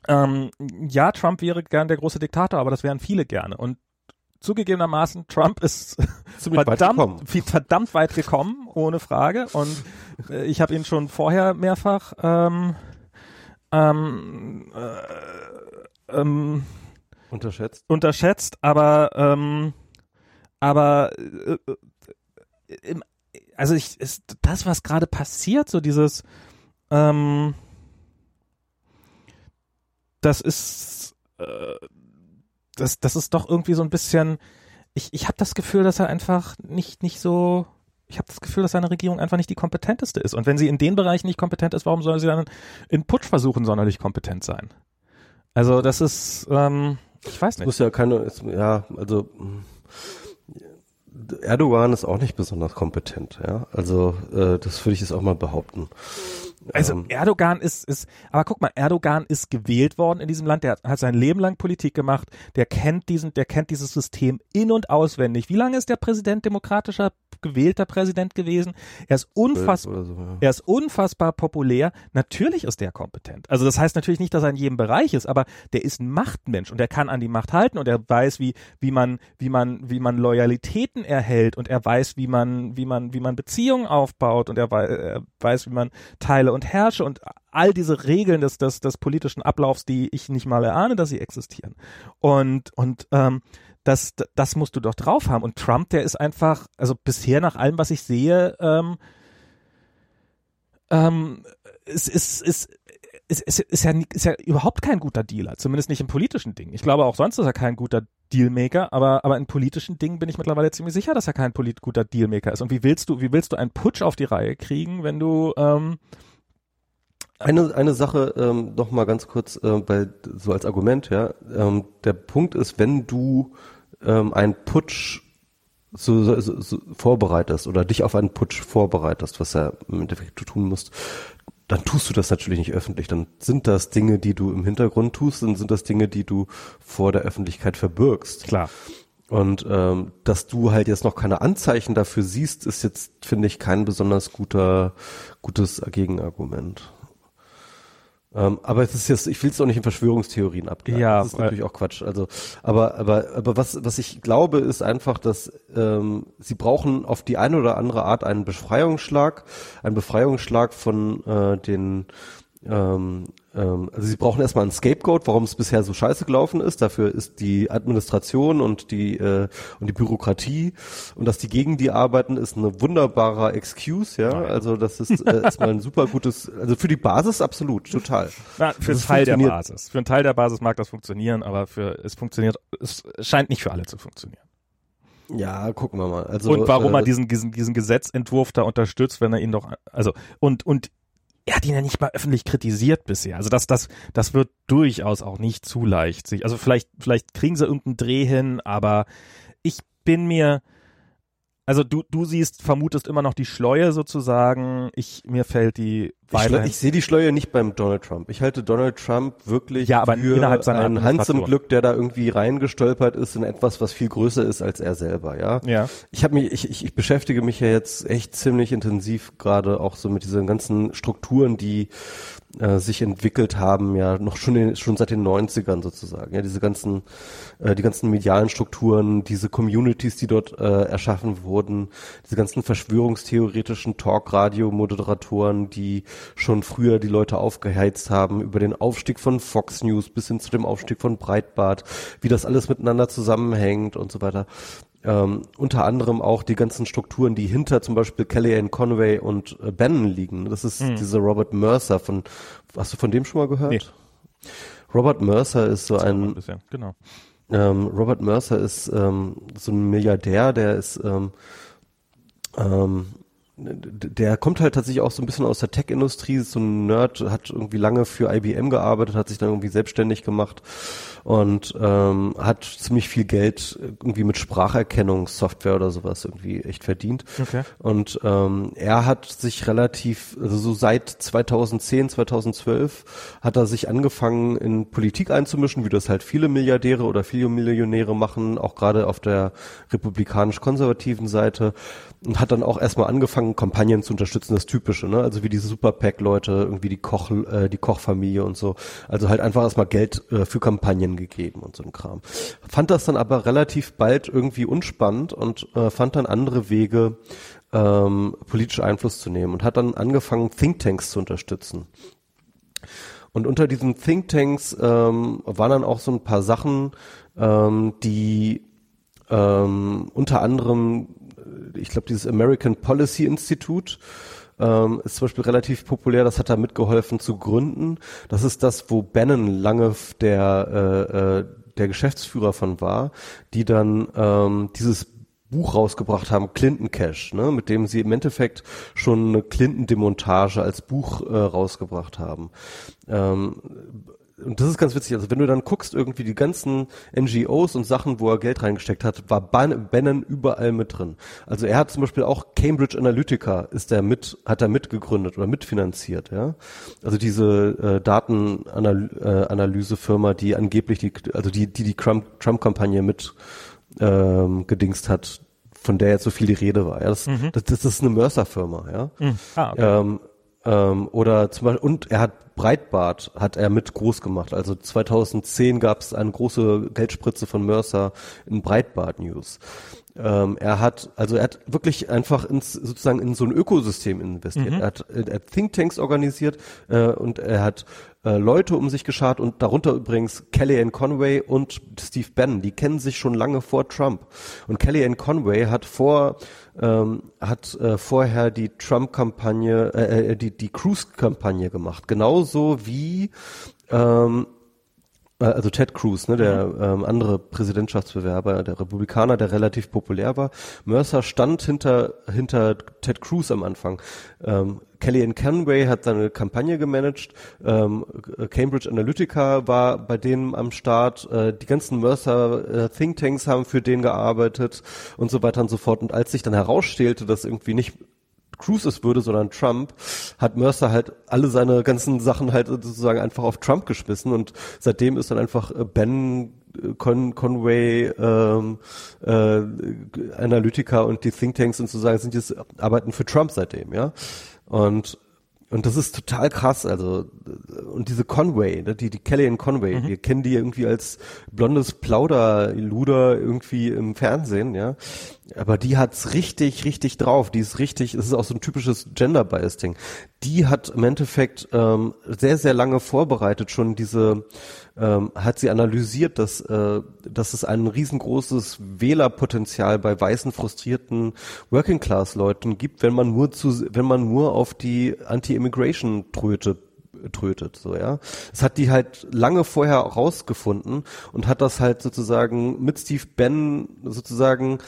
ähm, ja, Trump wäre gern der große Diktator, aber das wären viele gerne. Und zugegebenermaßen, Trump ist verdammt, weit verdammt weit gekommen, ohne Frage. Und äh, ich habe ihn schon vorher mehrfach ähm, ähm, äh, ähm, unterschätzt. Unterschätzt, aber ähm, aber äh, äh, also ich ist das, was gerade passiert, so dieses ähm, das ist, äh, das, das ist doch irgendwie so ein bisschen, ich, ich habe das Gefühl, dass er einfach nicht, nicht so, ich habe das Gefühl, dass seine Regierung einfach nicht die kompetenteste ist. Und wenn sie in den Bereichen nicht kompetent ist, warum soll sie dann in Putschversuchen sonderlich kompetent sein? Also das ist, ähm, ich weiß nicht. Muss ja keine, ja, also Erdogan ist auch nicht besonders kompetent, ja. Also äh, das würde ich jetzt auch mal behaupten. Also ähm, Erdogan ist, ist, aber guck mal, Erdogan ist gewählt worden in diesem Land, der hat sein Leben lang Politik gemacht, der kennt diesen, der kennt dieses System in- und auswendig. Wie lange ist der Präsident demokratischer gewählter Präsident gewesen? Er ist unfassbar, so, ja. er ist unfassbar populär. Natürlich ist der kompetent. Also das heißt natürlich nicht, dass er in jedem Bereich ist, aber der ist ein Machtmensch und er kann an die Macht halten und er weiß, wie, wie man, wie man, wie man Loyalitäten erhält und er weiß, wie man, wie man, wie man Beziehungen aufbaut und er weiß, er weiß, wie man Teile und herrsche und all diese Regeln des, des, des politischen Ablaufs, die ich nicht mal erahne, dass sie existieren. Und, und ähm, das, das musst du doch drauf haben. Und Trump, der ist einfach, also bisher nach allem, was ich sehe, ähm, ähm, ist, ist, ist, ist, ist, ist, ja, ist ja überhaupt kein guter Dealer, zumindest nicht im politischen Ding. Ich glaube auch sonst ist er kein guter Dealmaker, aber, aber in politischen Dingen bin ich mittlerweile ziemlich sicher, dass er kein polit guter Dealmaker ist. Und wie willst du, wie willst du einen Putsch auf die Reihe kriegen, wenn du ähm, eine, eine Sache ähm, noch mal ganz kurz, äh, bei, so als Argument, ja. Ähm, der Punkt ist, wenn du ähm, einen Putsch so, so, so vorbereitest oder dich auf einen Putsch vorbereitest, was ja im Endeffekt du tun musst, dann tust du das natürlich nicht öffentlich. Dann sind das Dinge, die du im Hintergrund tust, dann sind das Dinge, die du vor der Öffentlichkeit verbirgst. Klar. Und ähm, dass du halt jetzt noch keine Anzeichen dafür siehst, ist jetzt, finde ich, kein besonders guter, gutes Gegenargument. Ähm, aber es ist jetzt, ich will es auch nicht in Verschwörungstheorien abgeben. Ja, das ist natürlich auch Quatsch. Also, aber, aber, aber was, was ich glaube, ist einfach, dass ähm, sie brauchen auf die eine oder andere Art einen Befreiungsschlag, einen Befreiungsschlag von äh, den ähm, ähm, also sie brauchen erstmal einen Scapegoat, warum es bisher so scheiße gelaufen ist. Dafür ist die Administration und die äh, und die Bürokratie und dass die gegen die arbeiten, ist eine wunderbarer Excuse, ja. Also das ist äh, erstmal ein super gutes, also für die Basis absolut, total. Na, für einen Teil der Basis. Für einen Teil der Basis mag das funktionieren, aber für es funktioniert, es scheint nicht für alle zu funktionieren. Ja, gucken wir mal. Also, und warum äh, er diesen, diesen, diesen Gesetzentwurf da unterstützt, wenn er ihn doch, also, und, und er hat ihn ja nicht mal öffentlich kritisiert bisher. Also das, das, das wird durchaus auch nicht zu leicht. Also vielleicht, vielleicht kriegen sie irgendeinen Dreh hin, aber ich bin mir, also du, du siehst, vermutest immer noch die Schleue sozusagen. Ich, mir fällt die ich, schle- ich sehe die Schleue nicht beim Donald Trump. Ich halte Donald Trump wirklich Ja, aber für innerhalb seiner einen Hans im. Glück, der da irgendwie reingestolpert ist in etwas, was viel größer ist als er selber, ja. Ja. Ich habe mich, ich, ich, ich beschäftige mich ja jetzt echt ziemlich intensiv gerade auch so mit diesen ganzen Strukturen, die äh, sich entwickelt haben, ja, noch schon, in, schon seit den 90ern sozusagen. Ja, diese ganzen, äh, die ganzen medialen Strukturen, diese Communities, die dort äh, erschaffen wurden, diese ganzen verschwörungstheoretischen Talk-Radio-Moderatoren, die schon früher die Leute aufgeheizt haben, über den Aufstieg von Fox News bis hin zu dem Aufstieg von Breitbart, wie das alles miteinander zusammenhängt und so weiter. Ähm, unter anderem auch die ganzen Strukturen, die hinter zum Beispiel Kellyanne Conway und äh, Bannon liegen. Das ist dieser Robert Mercer von, hast du von dem schon mal gehört? Nee. Robert Mercer ist so Ein bisschen, genau. ähm, Robert Mercer ist ähm, so ein Milliardär, der ist, ähm, ähm, der kommt halt tatsächlich auch so ein bisschen aus der Tech-Industrie, ist so ein Nerd, hat irgendwie lange für IBM gearbeitet, hat sich dann irgendwie selbstständig gemacht und ähm, hat ziemlich viel Geld irgendwie mit Spracherkennungssoftware oder sowas irgendwie echt verdient. Okay. Und ähm, er hat sich relativ, also so seit 2010, 2012 hat er sich angefangen in Politik einzumischen, wie das halt viele Milliardäre oder viele Millionäre machen, auch gerade auf der republikanisch-konservativen Seite und hat dann auch erstmal angefangen, Kampagnen zu unterstützen, das Typische, ne? Also wie diese Superpack-Leute, irgendwie die Koch, äh, die Kochfamilie und so. Also halt einfach erstmal Geld äh, für Kampagnen gegeben und so ein Kram. Fand das dann aber relativ bald irgendwie unspannend und äh, fand dann andere Wege, ähm, politisch Einfluss zu nehmen und hat dann angefangen, Thinktanks zu unterstützen. Und unter diesen Thinktanks ähm, waren dann auch so ein paar Sachen, ähm, die ähm, unter anderem, ich glaube, dieses American Policy Institute ähm, ist zum Beispiel relativ populär, das hat er mitgeholfen zu gründen. Das ist das, wo Bannon lange der, äh, äh, der Geschäftsführer von war, die dann ähm, dieses Buch rausgebracht haben, Clinton Cash, ne, mit dem sie im Endeffekt schon eine Clinton-Demontage als Buch äh, rausgebracht haben. Ähm, und das ist ganz witzig, also wenn du dann guckst, irgendwie die ganzen NGOs und Sachen, wo er Geld reingesteckt hat, war Ban- Bannon überall mit drin. Also er hat zum Beispiel auch Cambridge Analytica ist er mit, hat er mitgegründet oder mitfinanziert, ja. Also diese äh, Datenanalysefirma, die angeblich die, also die, die die Trump- Trump-Kampagne mit ähm, gedingst hat, von der jetzt so viel die Rede war. Ja, das, das, das ist eine Mercer-Firma, ja. Ah, okay. Ähm, ähm, oder zum Beispiel, und er hat Breitbart, hat er mit groß gemacht. Also 2010 gab es eine große Geldspritze von Mercer in Breitbart News. Ähm, er hat, also er hat wirklich einfach ins, sozusagen in so ein Ökosystem investiert. Er, hat, er hat Thinktanks organisiert äh, und er hat äh, Leute um sich geschart und darunter übrigens Kellyanne Conway und Steve Bannon, die kennen sich schon lange vor Trump. Und Kellyanne Conway hat vor ähm, hat äh, vorher die Trump-Kampagne, äh, äh, die die Cruz-Kampagne gemacht, genauso wie ähm, äh, also Ted Cruz, ne, der ähm, andere Präsidentschaftsbewerber, der Republikaner, der relativ populär war. Mercer stand hinter hinter Ted Cruz am Anfang. Ähm, Kellyanne Conway hat seine Kampagne gemanagt. Ähm, Cambridge Analytica war bei denen am Start. Äh, die ganzen Mercer äh, Thinktanks haben für den gearbeitet und so weiter und so fort. Und als sich dann herausstellte, dass irgendwie nicht Cruz es würde, sondern Trump, hat Mercer halt alle seine ganzen Sachen halt sozusagen einfach auf Trump geschmissen und seitdem ist dann einfach äh, Ben äh, Con Conway, ähm, äh, Analytica und die Thinktanks und sozusagen sind jetzt arbeiten für Trump seitdem, ja. Und und das ist total krass, also und diese Conway, ne, die die Kellyanne Conway, wir kennen die irgendwie als blondes Plauderluder irgendwie im Fernsehen, ja. Aber die hat's richtig, richtig drauf. Die ist richtig, das ist auch so ein typisches Gender-Bias-Ding. Die hat im Endeffekt ähm, sehr, sehr lange vorbereitet schon diese, ähm, hat sie analysiert, dass, äh, dass es ein riesengroßes Wählerpotenzial bei weißen, frustrierten Working-Class-Leuten gibt, wenn man nur zu, wenn man nur auf die Anti-Immigration-Tröte trötet, so, ja. Das hat die halt lange vorher rausgefunden und hat das halt sozusagen mit Steve Bannon sozusagen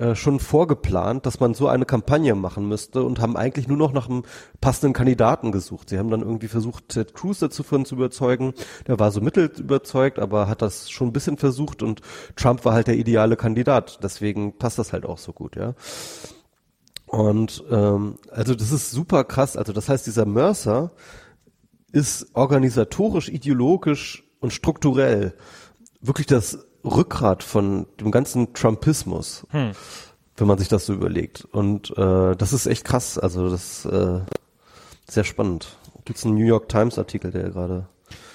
äh, schon vorgeplant, dass man so eine Kampagne machen müsste und haben eigentlich nur noch nach einem passenden Kandidaten gesucht. Sie haben dann irgendwie versucht, Ted Cruz dazu von zu überzeugen. Der war so mittel überzeugt, aber hat das schon ein bisschen versucht und Trump war halt der ideale Kandidat. Deswegen passt das halt auch so gut, ja. Und ähm, also das ist super krass. Also das heißt, dieser Mercer ist organisatorisch, ideologisch und strukturell wirklich das Rückgrat von dem ganzen Trumpismus, hm. wenn man sich das so überlegt. Und äh, das ist echt krass. Also das äh, sehr spannend. Gibt's einen New York Times Artikel, der gerade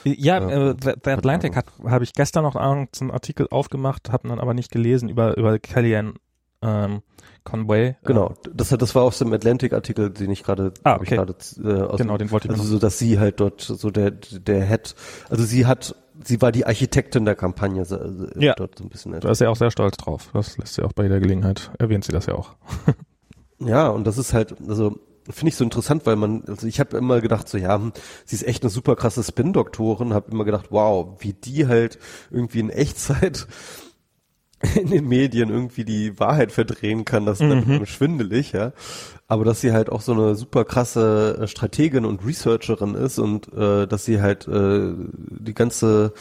ja, äh, äh, The Atlantic hat habe ich gestern noch einen Artikel aufgemacht, habe dann aber nicht gelesen über über Kellyanne ähm, Conway. Genau, das, das war aus dem Atlantic-Artikel, den ich gerade, ah, okay. gerade äh, aus genau, den wollte ich also so, dass sie halt dort so der der Head, also sie hat, sie war die Architektin der Kampagne äh, ja. dort so ein bisschen. Da ist sie auch sehr stolz drauf. Das lässt sie auch bei jeder Gelegenheit erwähnt sie das ja auch. ja, und das ist halt, also finde ich so interessant, weil man, also ich habe immer gedacht, so ja, hm, sie ist echt eine super krasse Spin-Doktorin, habe immer gedacht, wow, wie die halt irgendwie in Echtzeit in den Medien irgendwie die Wahrheit verdrehen kann, das ist mhm. schwindelig, ja. Aber dass sie halt auch so eine super krasse äh, Strategin und Researcherin ist und äh, dass sie halt äh, die ganze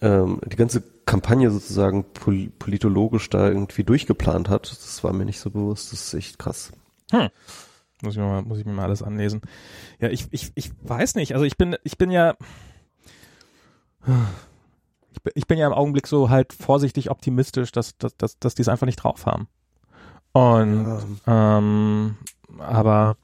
ähm, die ganze Kampagne sozusagen pol politologisch da irgendwie durchgeplant hat, das war mir nicht so bewusst. Das ist echt krass. Hm. Muss ich mir mal, muss ich mir mal alles anlesen. Ja, ich, ich, ich weiß nicht. Also ich bin, ich bin ja, ich, ich bin ja im Augenblick so halt vorsichtig optimistisch, dass, dass, dass, dass die es einfach nicht drauf haben. Und ähm, aber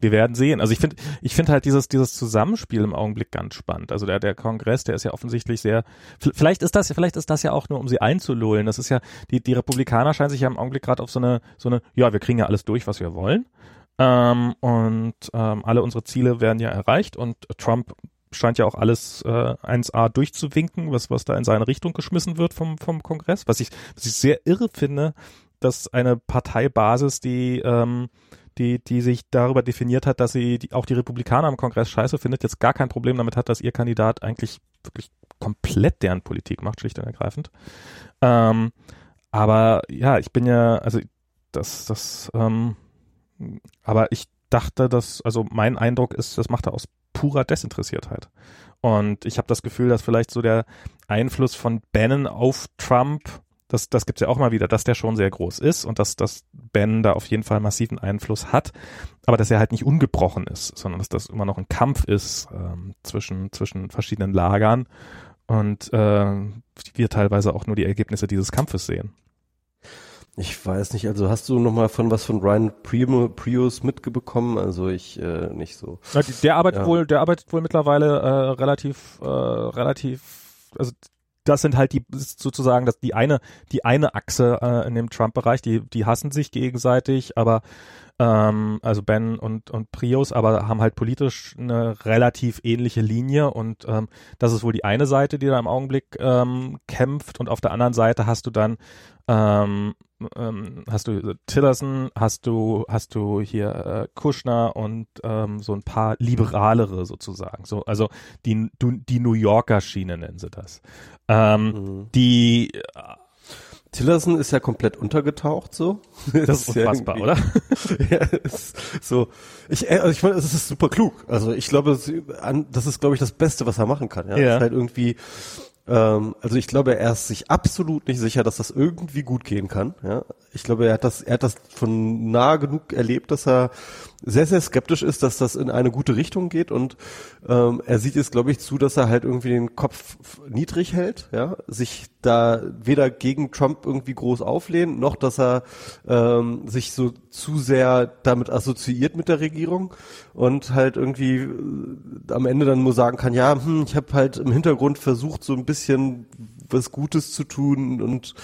wir werden sehen. Also ich finde, ich finde halt dieses dieses Zusammenspiel im Augenblick ganz spannend. Also der der Kongress, der ist ja offensichtlich sehr. Vielleicht ist das, vielleicht ist das ja auch nur, um sie einzulullen. Das ist ja die die Republikaner scheinen sich ja im Augenblick gerade auf so eine so eine. Ja, wir kriegen ja alles durch, was wir wollen. Ähm, und ähm, alle unsere Ziele werden ja erreicht und Trump scheint ja auch alles äh, 1A durchzuwinken, was, was da in seine Richtung geschmissen wird vom, vom Kongress. Was ich, was ich sehr irre finde, dass eine Parteibasis, die, ähm, die, die sich darüber definiert hat, dass sie die, auch die Republikaner im Kongress scheiße findet, jetzt gar kein Problem damit hat, dass ihr Kandidat eigentlich wirklich komplett deren Politik macht, schlicht und ergreifend. Ähm, aber ja, ich bin ja, also das, das, ähm, aber ich dachte, dass, also mein Eindruck ist, das macht er aus purer Desinteressiertheit. Und ich habe das Gefühl, dass vielleicht so der Einfluss von Bannon auf Trump, das, das gibt's ja auch mal wieder, dass der schon sehr groß ist und dass, dass Bannon da auf jeden Fall massiven Einfluss hat, aber dass er halt nicht ungebrochen ist, sondern dass das immer noch ein Kampf ist ähm, zwischen, zwischen verschiedenen Lagern und äh, wir teilweise auch nur die Ergebnisse dieses Kampfes sehen. Ich weiß nicht, also hast du noch mal von was von Ryan Prius mitbekommen? Also ich äh, nicht so. Ja, der arbeitet ja. wohl, der arbeitet wohl mittlerweile äh, relativ, äh, relativ, also das sind halt die sozusagen das die eine die eine Achse äh, in dem Trump-Bereich, die die hassen sich gegenseitig, aber ähm, also Ben und und Prius, aber haben halt politisch eine relativ ähnliche Linie und ähm, das ist wohl die eine Seite, die da im Augenblick ähm, kämpft und auf der anderen Seite hast du dann ähm, ähm, hast du Tillerson, hast du, hast du hier äh, Kushner und ähm, so ein paar liberalere sozusagen. So, also die, die New Yorker Schiene nennen sie das. Ähm, mhm. Die äh, Tillerson ist ja komplett untergetaucht, so. Das, ist unfassbar, ja oder? ja, ist so. Ich, äh, also ich meine, es ist super klug. Also ich glaube, das ist, glaube ich, das Beste, was er machen kann. Ja, ja. Ist halt irgendwie ähm, also ich glaube, er ist sich absolut nicht sicher, dass das irgendwie gut gehen kann. Ja? Ich glaube, er hat das, er hat das von nah genug erlebt, dass er sehr, sehr skeptisch ist, dass das in eine gute Richtung geht und ähm, er sieht jetzt, glaube ich, zu, dass er halt irgendwie den Kopf niedrig hält, ja, sich da weder gegen Trump irgendwie groß auflehnt, noch dass er ähm, sich so zu sehr damit assoziiert mit der Regierung und halt irgendwie äh, am Ende dann nur sagen kann, ja, hm, ich habe halt im Hintergrund versucht, so ein bisschen was Gutes zu tun und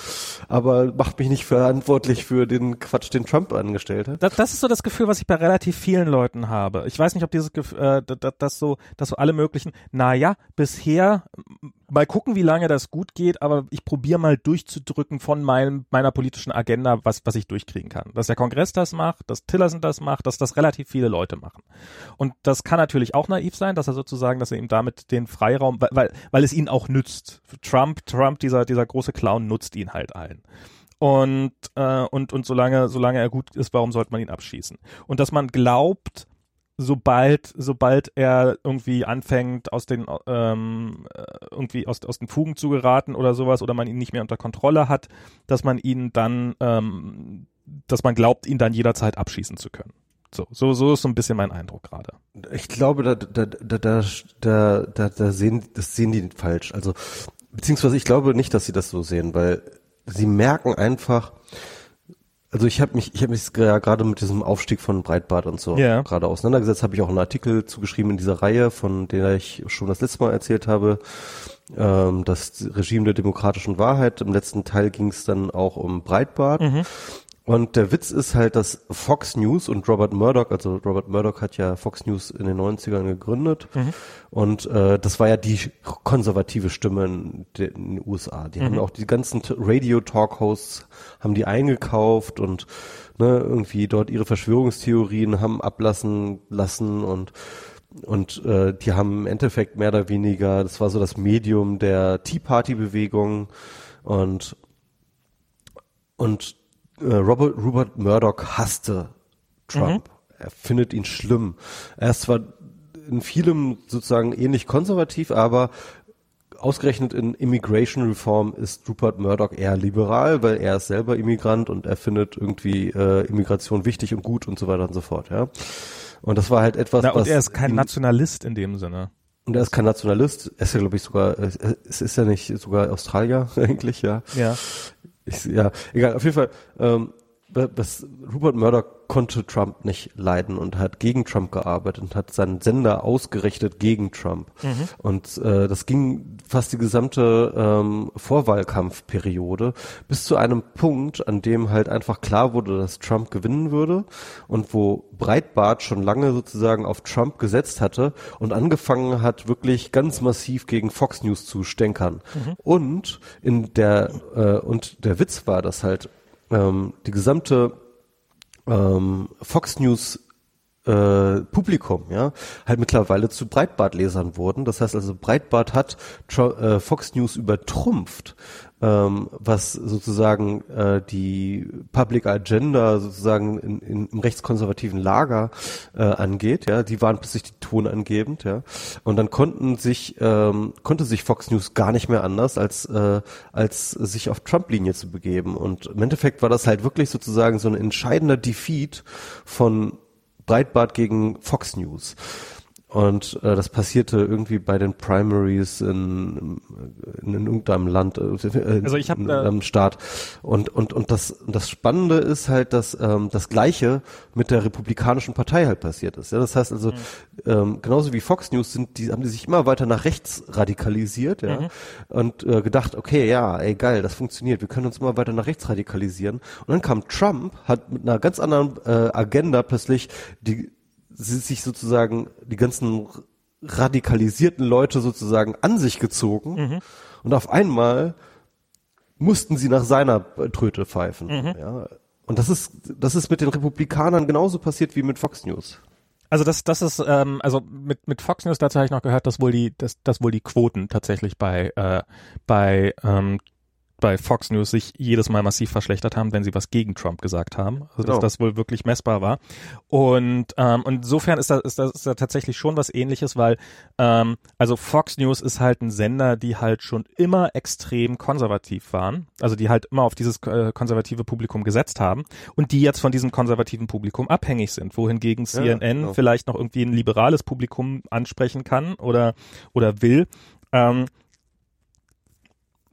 aber macht mich nicht verantwortlich für den Quatsch, den Trump angestellt hat. Das, das ist so das Gefühl, was ich bei relativ vielen Leuten habe. Ich weiß nicht, ob dieses Gefühl, äh, das, das so, dass so alle möglichen, naja, bisher mal gucken, wie lange das gut geht, aber ich probiere mal durchzudrücken von meinem, meiner politischen Agenda, was, was ich durchkriegen kann. Dass der Kongress das macht, dass Tillerson das macht, dass das relativ viele Leute machen. Und das kann natürlich auch naiv sein, dass er sozusagen, dass er ihm damit den Freiraum, weil, weil, weil es ihn auch nützt. Trump, Trump, dieser, dieser große Clown nutzt ihn halt allen. Und, äh, und, und solange, solange er gut ist, warum sollte man ihn abschießen? Und dass man glaubt, sobald, sobald er irgendwie anfängt, aus den ähm, äh, irgendwie aus, aus den Fugen zu geraten oder sowas, oder man ihn nicht mehr unter Kontrolle hat, dass man ihn dann, ähm, dass man glaubt, ihn dann jederzeit abschießen zu können. So, so, so ist so ein bisschen mein Eindruck gerade. Ich glaube, da, da, da, da, da, da, da sehen, das sehen die falsch. Also, beziehungsweise ich glaube nicht, dass sie das so sehen, weil sie merken einfach, also ich habe mich, ich habe mich ja gerade mit diesem Aufstieg von Breitbart und so Ja. gerade auseinandergesetzt, habe ich auch einen Artikel zugeschrieben in dieser Reihe, von der ich schon das letzte Mal erzählt habe, ähm, das Regime der demokratischen Wahrheit. Im letzten Teil ging es dann auch um Breitbart. Und der Witz ist halt, dass Fox News und Robert Murdoch, also Robert Murdoch hat ja Fox News in den 90ern gegründet. Und äh, das war ja die konservative Stimme in, de, in den USA. Die haben auch die ganzen Radio-Talk-Hosts haben die eingekauft und ne, irgendwie dort ihre Verschwörungstheorien haben ablassen lassen und und äh, die haben im Endeffekt mehr oder weniger, das war so das Medium der Tea Party Bewegung. Und und Robert, Robert Murdoch hasste Trump. Er findet ihn schlimm. Er ist zwar in vielem sozusagen ähnlich konservativ, aber ausgerechnet in Immigration Reform ist Rupert Murdoch eher liberal, weil er ist selber Immigrant und er findet irgendwie äh, Immigration wichtig und gut und so weiter und so fort, ja. Und das war halt etwas, Na, und was er ist kein Nationalist in dem Sinne. und er ist kein Nationalist. Er ist ja, glaube ich, sogar, äh, es ist ja nicht sogar Australier eigentlich, ja. Ja. Ich, ja, egal, auf jeden Fall, ähm, was, Rupert Murdoch konnte Trump nicht leiden und hat gegen Trump gearbeitet und hat seinen Sender ausgerichtet gegen Trump. Und äh, das ging fast die gesamte ähm, Vorwahlkampfperiode bis zu einem Punkt, an dem halt einfach klar wurde, dass Trump gewinnen würde und wo Breitbart schon lange sozusagen auf Trump gesetzt hatte und angefangen hat, wirklich ganz massiv gegen Fox News zu stänkern. Und in der äh, und der Witz war, dass halt ähm, die gesamte ähm, Fox News äh, Publikum, ja, halt mittlerweile zu Breitbart-Lesern wurden. Das heißt also, Breitbart hat Tro äh, Fox News übertrumpft, ähm, was sozusagen äh, die Public Agenda sozusagen in, in, im rechtskonservativen Lager äh, angeht. Ja, die waren plötzlich die tonangebend, ja, und dann konnten sich ähm, konnte sich Fox News gar nicht mehr anders als äh, als sich auf Trump-Linie zu begeben. Und im Endeffekt war das halt wirklich sozusagen so ein entscheidender Defeat von Breitbart gegen Fox News. Und äh, das passierte irgendwie bei den Primaries in, in, in irgendeinem Land, äh, Also ich hab, in äh, einem Staat. Und und und das das Spannende ist halt, dass ähm, das Gleiche mit der Republikanischen Partei halt passiert ist. Ja, das heißt also ähm, genauso wie Fox News sind die haben die sich immer weiter nach rechts radikalisiert, ja, und äh, gedacht, okay, ja, ey geil, das funktioniert, wir können uns immer weiter nach rechts radikalisieren. Und dann kam Trump, hat mit einer ganz anderen äh, Agenda plötzlich die sich sozusagen die ganzen radikalisierten Leute sozusagen an sich gezogen und auf einmal mussten sie nach seiner Tröte pfeifen. Ja. Und das ist das ist mit den Republikanern genauso passiert wie mit Fox News. Also das, das ist, ähm, also mit, mit Fox News dazu habe ich noch gehört, dass wohl die, dass, dass wohl die Quoten tatsächlich bei, äh, bei, ähm, bei Fox News sich jedes Mal massiv verschlechtert haben, wenn sie was gegen Trump gesagt haben. Also dass Genau. das wohl wirklich messbar war. Und ähm, insofern ist da, ist da, ist da tatsächlich schon was ähnliches, weil ähm, also Fox News ist halt ein Sender, die halt schon immer extrem konservativ waren. Also die halt immer auf dieses äh, konservative Publikum gesetzt haben und die jetzt von diesem konservativen Publikum abhängig sind, wohingegen Ja, CNN genau. vielleicht noch irgendwie ein liberales Publikum ansprechen kann oder oder will. Ähm,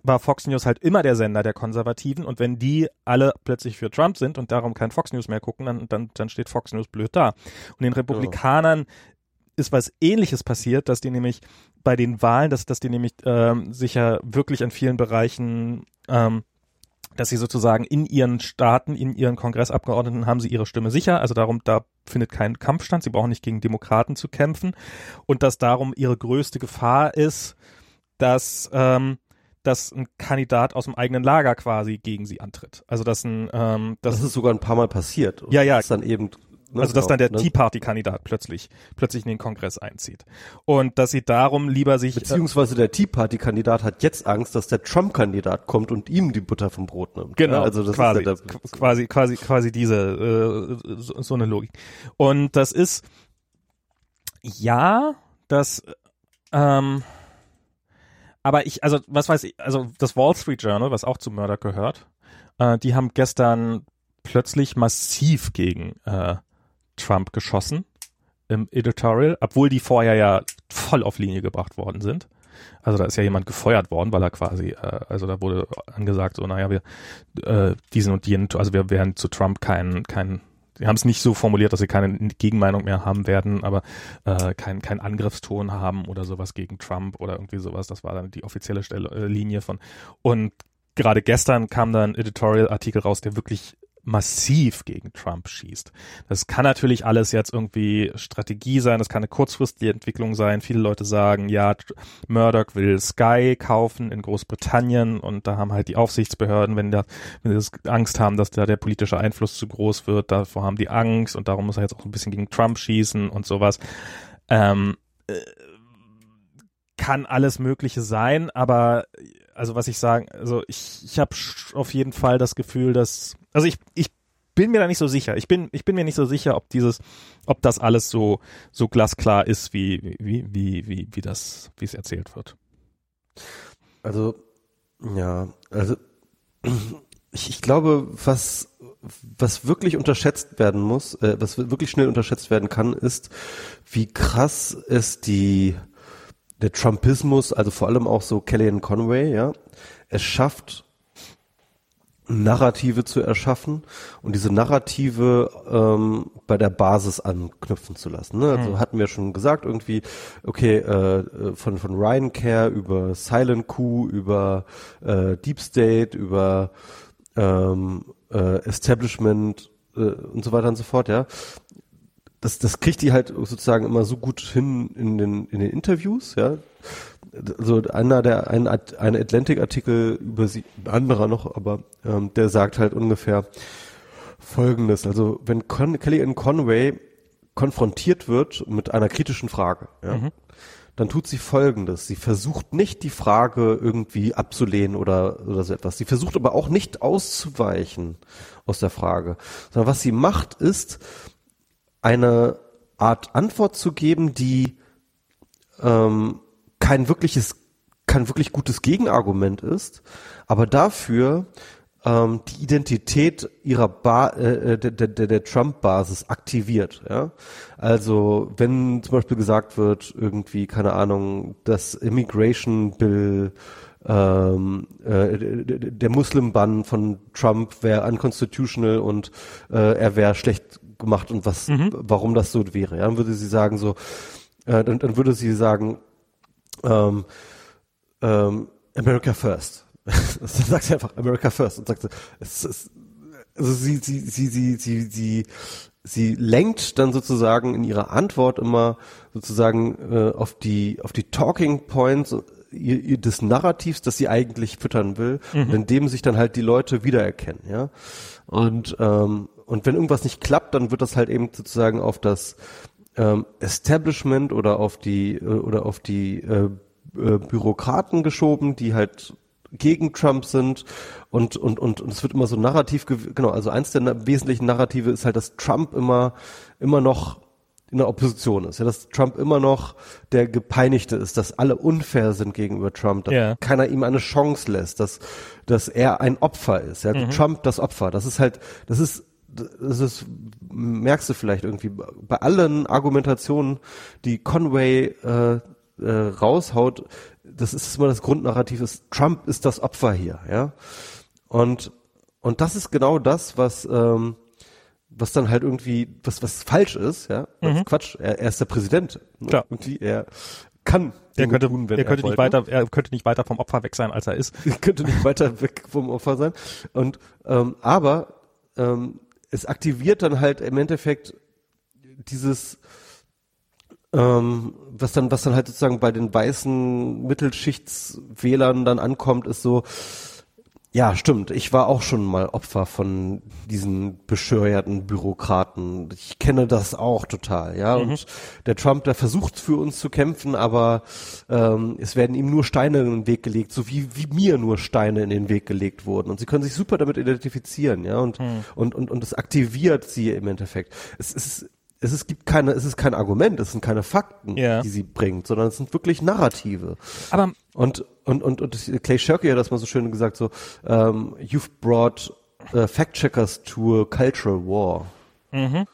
war Fox News halt immer der Sender der Konservativen und wenn die alle plötzlich für Trump sind und darum kein Fox News mehr gucken, dann, dann, dann steht Fox News blöd da. Und den Republikanern ist was ähnliches passiert, dass die nämlich bei den Wahlen, dass, dass die nämlich ähm, sicher wirklich in vielen Bereichen ähm, dass sie sozusagen in ihren Staaten, in ihren Kongressabgeordneten haben sie ihre Stimme sicher. Also darum, da findet kein Kampf statt. Sie brauchen nicht gegen Demokraten zu kämpfen. Und dass darum ihre größte Gefahr ist, dass ähm, dass ein Kandidat aus dem eigenen Lager quasi gegen sie antritt. Also dass ein ähm, das, das ist sogar ein paar Mal passiert. Ja, ja. Das dann eben Ne, also dass dann der ne? Tea Party Kandidat plötzlich plötzlich in den Kongress einzieht und dass sie darum lieber sich äh, beziehungsweise der Tea Party Kandidat hat jetzt Angst, dass der Trump Kandidat kommt und ihm die Butter vom Brot nimmt. Genau, ja, also das quasi, ist ja quasi quasi quasi diese äh, so, so eine Logik und das ist ja das ähm, aber ich also was weiß ich also das Wall Street Journal was auch zu Murdoch gehört äh, die haben gestern plötzlich massiv gegen äh, Trump geschossen im Editorial, obwohl die vorher ja voll auf Linie gebracht worden sind. Also da ist ja jemand gefeuert worden, weil er quasi, äh, also da wurde angesagt, so, naja, wir äh, diesen und jenen, also wir werden zu Trump keinen, keinen Sie haben es nicht so formuliert, dass sie keine Gegenmeinung mehr haben werden, aber äh, kein, kein Angriffston haben oder sowas gegen Trump oder irgendwie sowas. Das war dann die offizielle Stelle, äh, Linie von. Und gerade gestern kam da ein Editorial-Artikel raus, der wirklich massiv gegen Trump schießt. Das kann natürlich alles jetzt irgendwie Strategie sein, das kann eine kurzfristige Entwicklung sein. Viele Leute sagen, ja, Murdoch will Sky kaufen in Großbritannien und da haben halt die Aufsichtsbehörden, wenn, da, wenn sie Angst haben, dass da der politische Einfluss zu groß wird, davor haben die Angst und darum muss er jetzt auch ein bisschen gegen Trump schießen und sowas. Ähm, äh, kann alles Mögliche sein, aber also was ich sagen, also ich, ich habe auf jeden Fall das Gefühl, dass also ich, ich bin mir da nicht so sicher. Ich bin, ich bin mir nicht so sicher, ob dieses, ob das alles so, so glasklar ist, wie, wie, wie, wie, wie das, wie es erzählt wird. Also, ja, also, ich, ich glaube, was, was wirklich unterschätzt werden muss, äh, was wirklich schnell unterschätzt werden kann, ist, wie krass es die, der Trumpismus, also vor allem auch so Kellyanne Conway, ja, es schafft, Narrative zu erschaffen und diese Narrative ähm, bei der Basis anknüpfen zu lassen. Ne? Also mhm. hatten wir schon gesagt, irgendwie, okay, äh, von, von Ryan Care über Silent Coup, über äh, Deep State, über ähm, äh, Establishment äh, und so weiter und so fort, ja. Das, das kriegt die halt sozusagen immer so gut hin in den, in den Interviews, ja also einer der ein, ein Atlantic-Artikel über sie, ein anderer noch, aber ähm, der sagt halt ungefähr Folgendes: Also wenn Con Kellyanne Conway konfrontiert wird mit einer kritischen Frage, ja, mhm. dann tut sie Folgendes: Sie versucht nicht die Frage irgendwie abzulehnen oder oder so etwas. Sie versucht aber auch nicht auszuweichen aus der Frage, sondern was sie macht ist eine Art Antwort zu geben, die ähm, kein wirkliches, kein wirklich gutes Gegenargument ist, aber dafür ähm, die Identität ihrer ba äh, der, der, der Trump-Basis aktiviert. Ja? Also wenn zum Beispiel gesagt wird, irgendwie, keine Ahnung, das Immigration Bill ähm, äh, der Muslim-Bann von Trump wäre unconstitutional und äh, er wäre schlecht gemacht und was, mhm. warum das so wäre. Ja? Dann würde sie sagen so, äh, dann, dann würde sie sagen, ähm, ähm, America First. dann sagt sie einfach America First und sagt, es ist, also sie, sie, sie, sie, sie, sie, sie lenkt dann sozusagen in ihrer Antwort immer sozusagen äh, auf die auf die Talking Points ihr, ihr, des Narrativs, das sie eigentlich füttern will, mhm. in dem sich dann halt die Leute wiedererkennen, ja. Und ähm, und wenn irgendwas nicht klappt, dann wird das halt eben sozusagen auf das ähm, Establishment oder auf die äh, oder auf die äh, äh, Bürokraten geschoben, die halt gegen Trump sind und und und und es wird immer so narrativ genau also eins der wesentlichen Narrative ist halt dass Trump immer immer noch in der Opposition ist ja dass Trump immer noch der gepeinigte ist dass alle unfair sind gegenüber Trump dass yeah. keiner ihm eine Chance lässt dass dass er ein Opfer ist ja mhm. Trump das Opfer das ist halt das ist das ist, merkst du vielleicht irgendwie bei allen Argumentationen, die Conway äh, äh, raushaut, das ist immer das Grundnarrativ, ist Trump ist das Opfer hier, ja. Und und das ist genau das, was ähm, was dann halt irgendwie was was falsch ist, ja. Mhm. Quatsch, er, er, ist der Präsident. Ne? Klar. Irgendwie er kann er könnte, tun, er, er könnte nicht weiter, er könnte nicht weiter vom Opfer weg sein, als er ist. Er könnte nicht weiter weg vom Opfer sein. Und ähm, aber ähm, es aktiviert dann halt im Endeffekt dieses ähm, was dann, was dann halt sozusagen bei den weißen Mittelschichtswählern dann ankommt, ist so, ja, stimmt. Ich war auch schon mal Opfer von diesen bescheuerten Bürokraten. Ich kenne das auch total, ja. Mhm. Und der Trump, der versucht für uns zu kämpfen, aber ähm, es werden ihm nur Steine in den Weg gelegt, so wie, wie mir nur Steine in den Weg gelegt wurden. Und sie können sich super damit identifizieren, ja. Und, mhm. und, und, und es aktiviert sie im Endeffekt. Es ist es ist, gibt keine, es ist kein Argument, es sind keine Fakten, ja. die sie bringt, sondern es sind wirklich Narrative. Aber und und und und Clay Shirky hat das mal so schön gesagt, so um, ähm, you've brought uh, fact checkers to a cultural war. Mhm.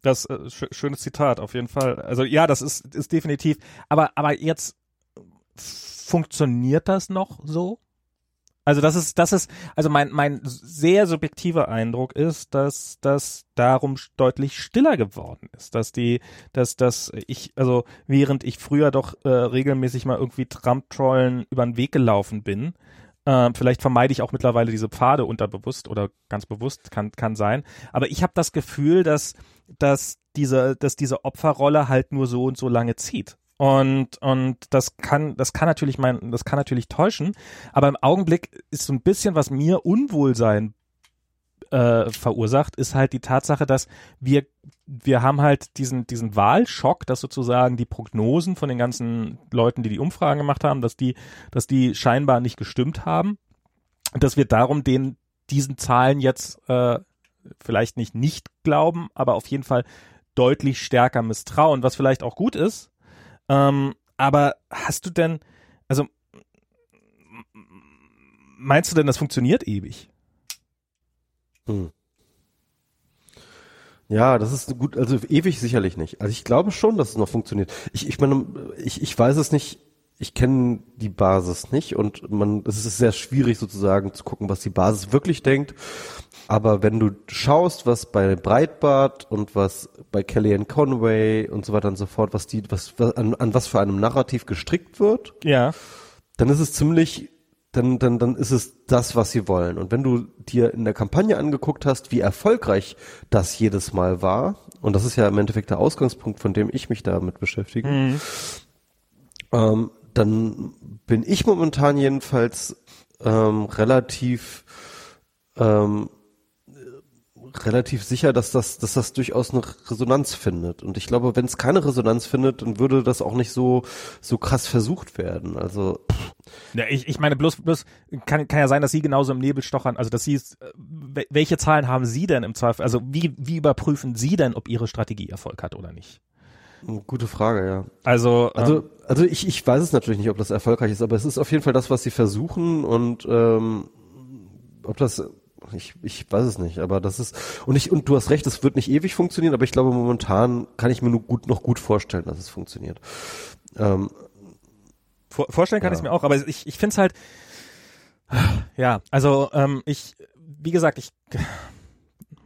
Das äh, sch schönes Zitat auf jeden Fall. Also ja, das ist ist definitiv. Aber aber jetzt funktioniert das noch so? Also das ist, das ist, also mein, mein sehr subjektiver Eindruck ist, dass das darum deutlich stiller geworden ist, dass die, dass, dass ich, also während ich früher doch äh, regelmäßig mal irgendwie Trump-Trollen über den Weg gelaufen bin, äh, vielleicht vermeide ich auch mittlerweile diese Pfade unterbewusst oder ganz bewusst, kann, kann sein. Aber ich habe das Gefühl, dass, dass diese, dass diese Opferrolle halt nur so und so lange zieht. Und, und das kann, das kann natürlich mein, das kann natürlich täuschen. Aber im Augenblick ist so ein bisschen, was mir Unwohlsein äh, verursacht, ist halt die Tatsache, dass wir, wir haben halt diesen, diesen Wahlschock, dass sozusagen die Prognosen von den ganzen Leuten, die die Umfragen gemacht haben, dass die, dass die scheinbar nicht gestimmt haben. Dass wir darum den, diesen Zahlen jetzt, äh, vielleicht nicht nicht glauben, aber auf jeden Fall deutlich stärker misstrauen, was vielleicht auch gut ist, ähm, aber hast du denn, also meinst du denn, das funktioniert ewig? Hm. Ja, das ist gut, also ewig sicherlich nicht. Also ich glaube schon, dass es noch funktioniert. Ich, ich meine, ich, ich weiß es nicht, ich kenne die Basis nicht und man, es ist sehr schwierig sozusagen zu gucken, was die Basis wirklich denkt. Aber wenn du schaust, was bei Breitbart und was bei Kellyanne Conway und so weiter und so fort, was die, was, was an, an was für einem Narrativ gestrickt wird, ja, dann ist es ziemlich, dann, dann, dann ist es das, was sie wollen. Und wenn du dir in der Kampagne angeguckt hast, wie erfolgreich das jedes Mal war, und das ist ja im Endeffekt der Ausgangspunkt, von dem ich mich damit beschäftige, mhm. ähm, dann bin ich momentan jedenfalls ähm, relativ ähm, relativ sicher, dass das, dass das durchaus eine Resonanz findet. Und ich glaube, wenn es keine Resonanz findet, dann würde das auch nicht so, so krass versucht werden. Also. Ja, ich, ich meine, bloß, bloß kann, kann ja sein, dass Sie genauso im Nebel stochern. Also, dass Sie, äh, welche Zahlen haben Sie denn im Zweifel? Also, wie, wie überprüfen Sie denn, ob Ihre Strategie Erfolg hat oder nicht? Gute Frage, ja. Also, also, ähm, also ich, ich weiß es natürlich nicht, ob das erfolgreich ist, aber es ist auf jeden Fall das, was sie versuchen und ähm, ob das ich, ich weiß es nicht, aber das ist und ich und du hast recht, es wird nicht ewig funktionieren, aber ich glaube momentan kann ich mir nur gut noch gut vorstellen, dass es funktioniert. Ähm, Vor, vorstellen kann ja. ich es mir auch, aber ich ich finde es halt ja, also ähm, ich wie gesagt, ich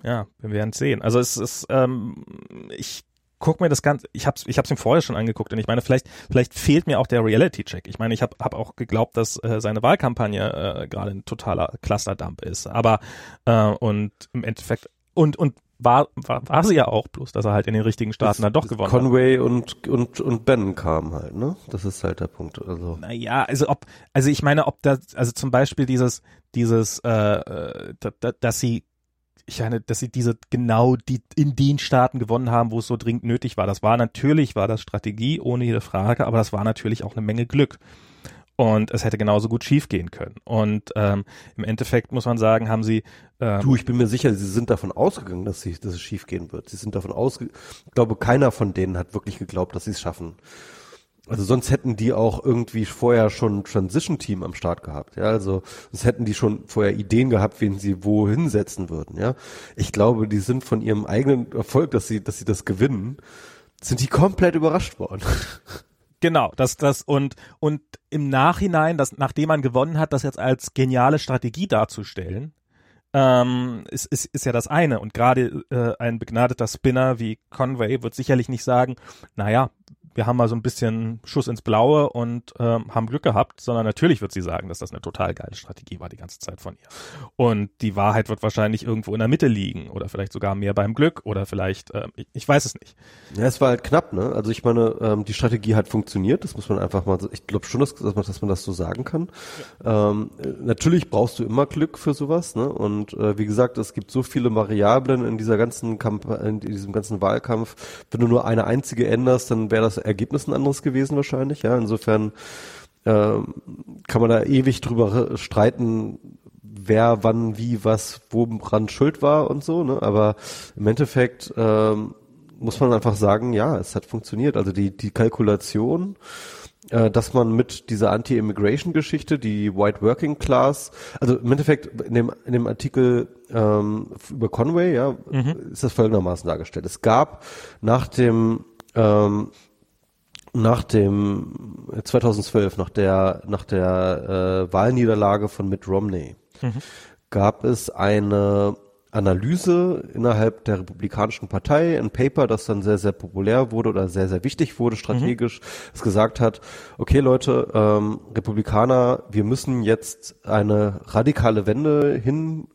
ja, wir werden es sehen. Also es ist ähm, ich guck mir das Ganze, ich hab's, ich hab's ihm vorher schon angeguckt und ich meine, vielleicht, vielleicht fehlt mir auch der Reality-Check. Ich meine, ich habe hab auch geglaubt, dass äh, seine Wahlkampagne äh, gerade ein totaler Clusterdump ist. Aber äh, und im Endeffekt und und war, war, war sie ja auch, bloß dass er halt in den richtigen Staaten dann doch gewonnen Conway hat. und, und, und Ben kamen halt, ne? Das ist halt der Punkt. Also. Naja, also ob, also ich meine, ob da, also zum Beispiel dieses, dieses, äh, äh dass sie ich meine, dass sie diese genau die in den Staaten gewonnen haben, wo es so dringend nötig war. Das war natürlich, war das Strategie, ohne jede Frage, aber das war natürlich auch eine Menge Glück. Und es hätte genauso gut schiefgehen können. Und ähm, im Endeffekt muss man sagen, haben sie. Ähm, du, ich bin mir sicher, sie sind davon ausgegangen, dass, sie, dass es schiefgehen wird. Sie sind davon ausgegangen. Ich glaube, keiner von denen hat wirklich geglaubt, dass sie es schaffen. Also sonst hätten die auch irgendwie vorher schon ein Transition-Team am Start gehabt, ja. Also sonst hätten die schon vorher Ideen gehabt, wen sie wo hinsetzen würden, ja. Ich glaube, die sind von ihrem eigenen Erfolg, dass sie, dass sie das gewinnen, sind die komplett überrascht worden. Genau, das, das und und im Nachhinein, das, nachdem man gewonnen hat, das jetzt als geniale Strategie darzustellen, ähm, ist, ist, ist ja das eine. Und gerade äh, ein begnadeter Spinner wie Conway wird sicherlich nicht sagen, naja, wir haben mal so ein bisschen Schuss ins Blaue und ähm, haben Glück gehabt, sondern natürlich wird sie sagen, dass das eine total geile Strategie war die ganze Zeit von ihr. Und die Wahrheit wird wahrscheinlich irgendwo in der Mitte liegen oder vielleicht sogar mehr beim Glück oder vielleicht, ähm, ich, ich weiß es nicht. Ja, es war halt knapp, ne? Also ich meine, ähm, die Strategie hat funktioniert, das muss man einfach mal, ich glaube schon, dass, dass, man, das so sagen kann. Ja. Ähm, natürlich brauchst du immer Glück für sowas, ne? Und äh, wie gesagt, es gibt so viele Variablen in dieser ganzen Kamp in diesem ganzen Wahlkampf. Wenn du nur eine einzige änderst, dann wäre das Ergebnis ein anderes gewesen wahrscheinlich. Ja, insofern ähm, kann man da ewig drüber streiten, wer wann wie was woran schuld war und so. Ne? Aber im Endeffekt ähm, muss man einfach sagen, ja, es hat funktioniert. Also die die Kalkulation äh, dass man mit dieser Anti-Immigration-Geschichte, die White Working Class, also im Endeffekt in dem, in dem Artikel ähm, über Conway, ja, mhm. ist das folgendermaßen dargestellt. Es gab nach dem ähm, nach dem 2012, nach der nach der äh, Wahlniederlage von Mitt Romney, mhm. gab es eine Analyse innerhalb der Republikanischen Partei, ein Paper, das dann sehr, sehr populär wurde oder sehr, sehr wichtig wurde strategisch, mhm. das gesagt hat, okay Leute, ähm, Republikaner, wir müssen jetzt eine radikale Wende hin in,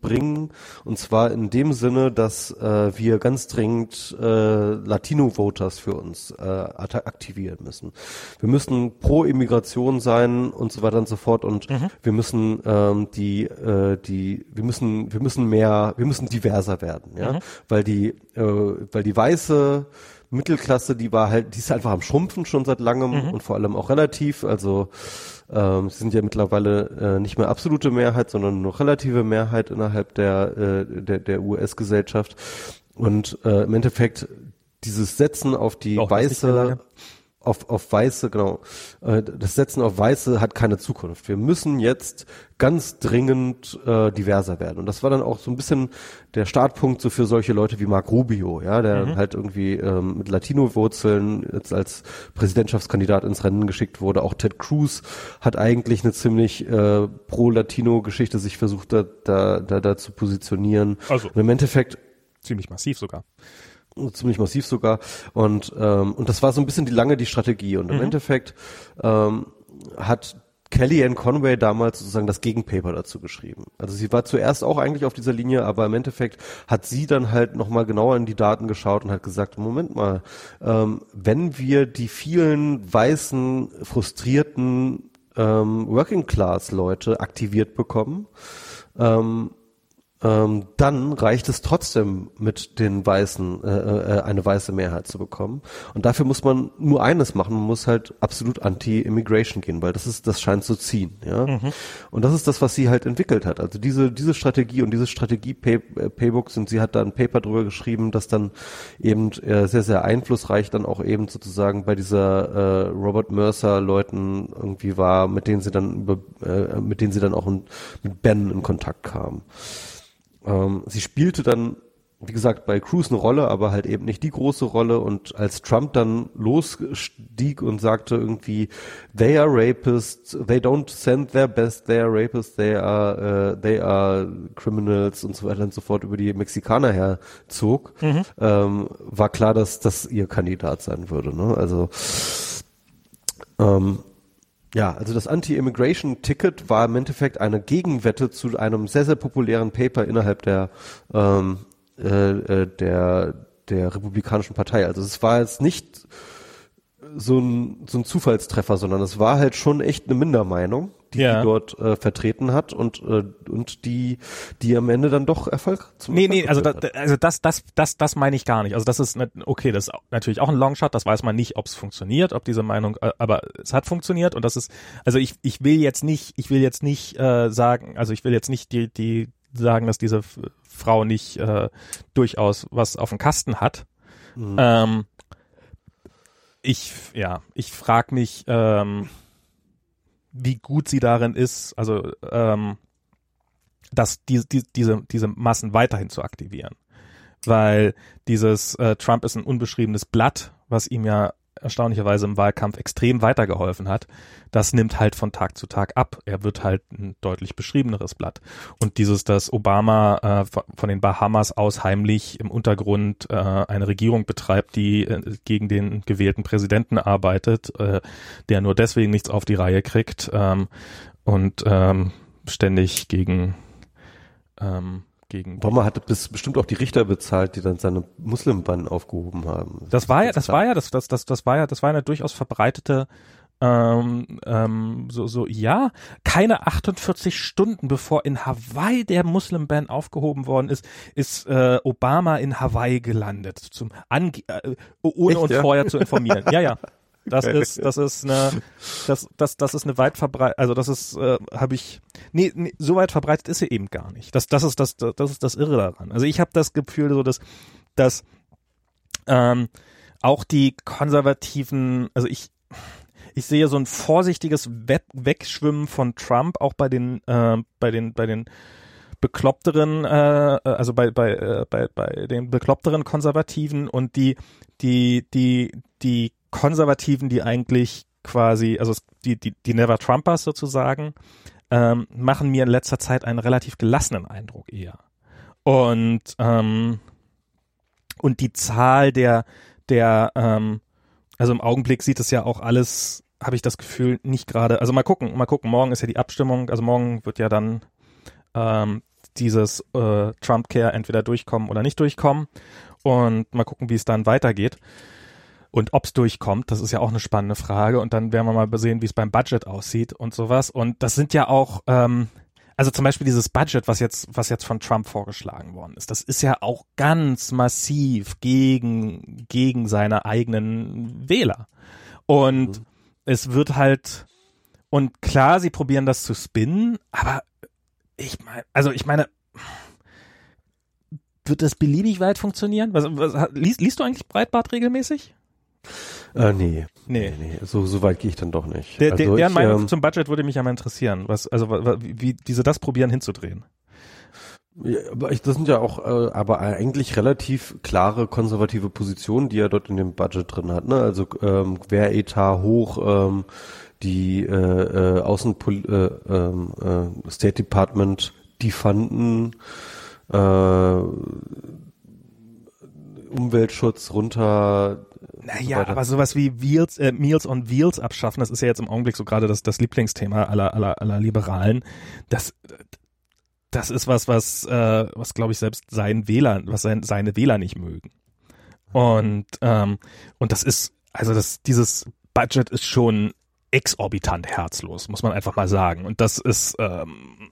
bringen. Und zwar in dem Sinne, dass äh, wir ganz dringend äh, Latino-Voters für uns äh, aktivieren müssen. Wir müssen pro Immigration sein und so weiter und so fort. Und mhm. wir müssen ähm, die, äh, die, wir müssen, wir müssen mehr, wir müssen diverser werden, ja, mhm. weil die, äh, weil die weiße Mittelklasse, die war halt, die ist einfach am Schrumpfen schon seit langem mhm. und vor allem auch relativ. Also ähm, sie sind ja mittlerweile äh, nicht mehr absolute Mehrheit, sondern nur relative Mehrheit innerhalb der, äh, der, der US-Gesellschaft. Und äh, im Endeffekt dieses Setzen auf die Auch weiße auf, auf Weiße, genau. Äh, das Setzen auf Weiße hat keine Zukunft. Wir müssen jetzt ganz dringend äh, diverser werden. Und das war dann auch so ein bisschen der Startpunkt so für solche Leute wie Mark Rubio, ja, der mhm. halt irgendwie ähm, mit Latino-Wurzeln jetzt als Präsidentschaftskandidat ins Rennen geschickt wurde. Auch Ted Cruz hat eigentlich eine ziemlich äh, pro-Latino-Geschichte sich versucht, da, da, da, da zu positionieren. Also. Und im Endeffekt ziemlich massiv sogar ziemlich massiv sogar. Und, ähm, und das war so ein bisschen die lange die Strategie. Und im mhm. Endeffekt ähm, hat Kellyanne Conway damals sozusagen das Gegenpaper dazu geschrieben. Also sie war zuerst auch eigentlich auf dieser Linie, aber im Endeffekt hat sie dann halt nochmal genauer in die Daten geschaut und hat gesagt, Moment mal, ähm, wenn wir die vielen weißen, frustrierten ähm, Working Class Leute aktiviert bekommen, ähm, ähm, dann reicht es trotzdem mit den Weißen äh, äh, eine weiße Mehrheit zu bekommen. Und dafür muss man nur eines machen, man muss halt absolut anti-Immigration gehen, weil das ist, das scheint zu ziehen. Ja? Mhm. Und das ist das, was sie halt entwickelt hat. Also diese, diese Strategie und diese Strategie-Paybook sind, sie hat da ein Paper drüber geschrieben, das dann eben äh, sehr, sehr einflussreich dann auch eben sozusagen bei dieser äh, Robert Mercer Leuten irgendwie war, mit denen sie dann über, äh, mit denen sie dann auch in, mit Ben in Kontakt kam. Ähm, sie spielte dann, wie gesagt, bei Cruz eine Rolle, aber halt eben nicht die große Rolle. Und als Trump dann losstieg und sagte irgendwie, they are rapists, they don't send their best, they are rapists, they are, uh, they are criminals und so weiter und so fort über die Mexikaner herzog, mhm. ähm, war klar, dass das ihr Kandidat sein würde. Ne? Also ähm, ja, also das Anti-Immigration-Ticket war im Endeffekt eine Gegenwette zu einem sehr, sehr populären Paper innerhalb der, ähm, äh, äh, der, der Republikanischen Partei. Also es war jetzt nicht so ein, so ein Zufallstreffer, sondern es war halt schon echt eine Mindermeinung die, ja. die dort äh, vertreten hat und äh, und die die am Ende dann doch Erfolg zum Nee, Erfolg nee, also da, also das das das das meine ich gar nicht. Also das ist okay, das ist natürlich auch ein Longshot, das weiß man nicht, ob es funktioniert, ob diese Meinung äh, aber es hat funktioniert und das ist also ich ich will jetzt nicht, ich will jetzt nicht äh, sagen, also ich will jetzt nicht die die sagen, dass diese Frau nicht äh, durchaus was auf dem Kasten hat. Mhm. Ähm, ich ja, ich frage mich ähm, wie gut sie darin ist, also ähm, dass die, die, diese, diese Massen weiterhin zu aktivieren. Weil dieses äh, Trump ist ein unbeschriebenes Blatt, was ihm ja erstaunlicherweise im Wahlkampf extrem weitergeholfen hat, das nimmt halt von Tag zu Tag ab. Er wird halt ein deutlich beschriebeneres Blatt. Und dieses, dass Obama äh, von den Bahamas aus heimlich im Untergrund äh, eine Regierung betreibt, die äh, gegen den gewählten Präsidenten arbeitet, äh, der nur deswegen nichts auf die Reihe kriegt ähm, und ähm, ständig gegen ähm, gegen. Obama hatte bis, bestimmt auch die Richter bezahlt, die dann seine Muslimbann aufgehoben haben. Das war ja, das war ja, das, das, das, das war ja, das war eine durchaus verbreitete ähm, ähm, so, so, ja, keine 48 Stunden bevor in Hawaii der Muslim-Ban aufgehoben worden ist, ist äh, Obama in Hawaii gelandet, zum Ange äh, ohne Echt, uns ja? vorher zu informieren. ja, ja. Das ist, das ist eine, das, das, das ist eine weit verbreitet, also das ist, äh, habe ich, nee, nee, so weit verbreitet ist sie eben gar nicht. Das, das ist das, das ist das Irre daran. Also ich habe das Gefühl, so dass, dass ähm, auch die konservativen, also ich, ich sehe so ein vorsichtiges We Wegschwimmen von Trump auch bei den, äh, bei den, bei den bekloppteren, äh, also bei, bei, äh, bei, bei den bekloppteren Konservativen und die, die, die, die Konservativen, die eigentlich quasi, also die, die, die Never Trumpers sozusagen, ähm, machen mir in letzter Zeit einen relativ gelassenen Eindruck eher. Und, ähm, und die Zahl der, der, ähm, also im Augenblick sieht es ja auch alles, habe ich das Gefühl, nicht gerade, also mal gucken, mal gucken, morgen ist ja die Abstimmung, also morgen wird ja dann ähm, dieses äh, Trump-Care entweder durchkommen oder nicht durchkommen und mal gucken, wie es dann weitergeht. Und ob's durchkommt, das ist ja auch eine spannende Frage. Und dann werden wir mal sehen, wie es beim Budget aussieht und sowas. Und das sind ja auch, ähm, also zum Beispiel dieses Budget, was jetzt, was jetzt von Trump vorgeschlagen worden ist, das ist ja auch ganz massiv gegen, gegen seine eigenen Wähler. Und mhm. es wird halt, und klar, sie probieren das zu spinnen, aber ich meine, also ich meine, wird das beliebig weit funktionieren? Was, was, liest, liest du eigentlich Breitbart regelmäßig? Äh, nee. Nee. nee, So, so weit gehe ich dann doch nicht. Der, also deren ich, Meinung ähm, zum Budget würde mich ja mal interessieren, was, also wie, wie sie das probieren hinzudrehen. Ja, aber ich, das sind ja auch äh, aber eigentlich relativ klare konservative Positionen, die er dort in dem Budget drin hat. Ne? Also ähm, Wehretat hoch, ähm, die äh, äh, Außenpol äh, ähm, äh, State Department, die fanden äh, Umweltschutz runter, naja, so aber sowas wie Wheels, äh, Meals on Wheels abschaffen, das ist ja jetzt im Augenblick so gerade das, das Lieblingsthema aller, aller, aller Liberalen. Das, das ist was, was, äh, was glaube ich selbst seinen Wähler, was sein, seine Wähler nicht mögen. Und, ähm, und das ist, also das, dieses Budget ist schon exorbitant herzlos, muss man einfach mal sagen. Und das ist, ähm,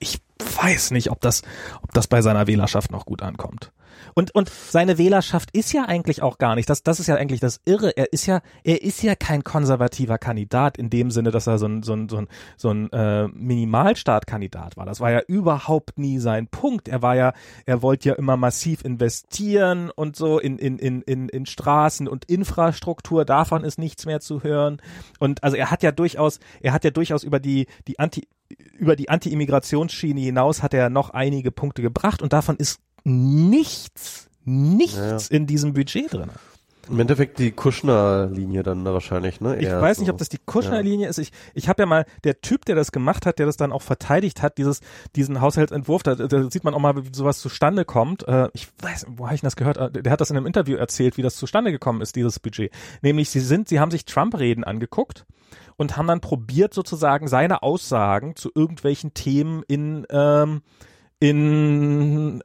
ich weiß nicht, ob das, ob das bei seiner Wählerschaft noch gut ankommt. Und, und seine Wählerschaft ist ja eigentlich auch gar nicht, das, das ist ja eigentlich das Irre. Er ist ja, er ist ja kein konservativer Kandidat in dem Sinne, dass er so ein, so ein, so ein, so ein äh, Minimalstaatkandidat war. Das war ja überhaupt nie sein Punkt. Er war ja, er wollte ja immer massiv investieren und so in, in, in, in, in Straßen und Infrastruktur. Davon ist nichts mehr zu hören. Und also er hat ja durchaus, er hat ja durchaus über die, die Anti, über die Anti-Immigrationsschiene hinaus hat er noch einige Punkte gebracht und davon ist nichts, nichts ja. in diesem Budget drin. Im Endeffekt die Kuschner-Linie dann wahrscheinlich, ne? ich weiß so. nicht, ob das die Kuschner-Linie ja. ist. Ich, ich habe ja mal, der Typ, der das gemacht hat, der das dann auch verteidigt hat, dieses, diesen Haushaltsentwurf, da, da sieht man auch mal, wie sowas zustande kommt. Äh, ich weiß, wo habe ich das gehört? Äh, der hat das in einem Interview erzählt, wie das zustande gekommen ist, dieses Budget. Nämlich, sie sind, sie haben sich Trump-Reden angeguckt und haben dann probiert, sozusagen seine Aussagen zu irgendwelchen Themen in, ähm, in,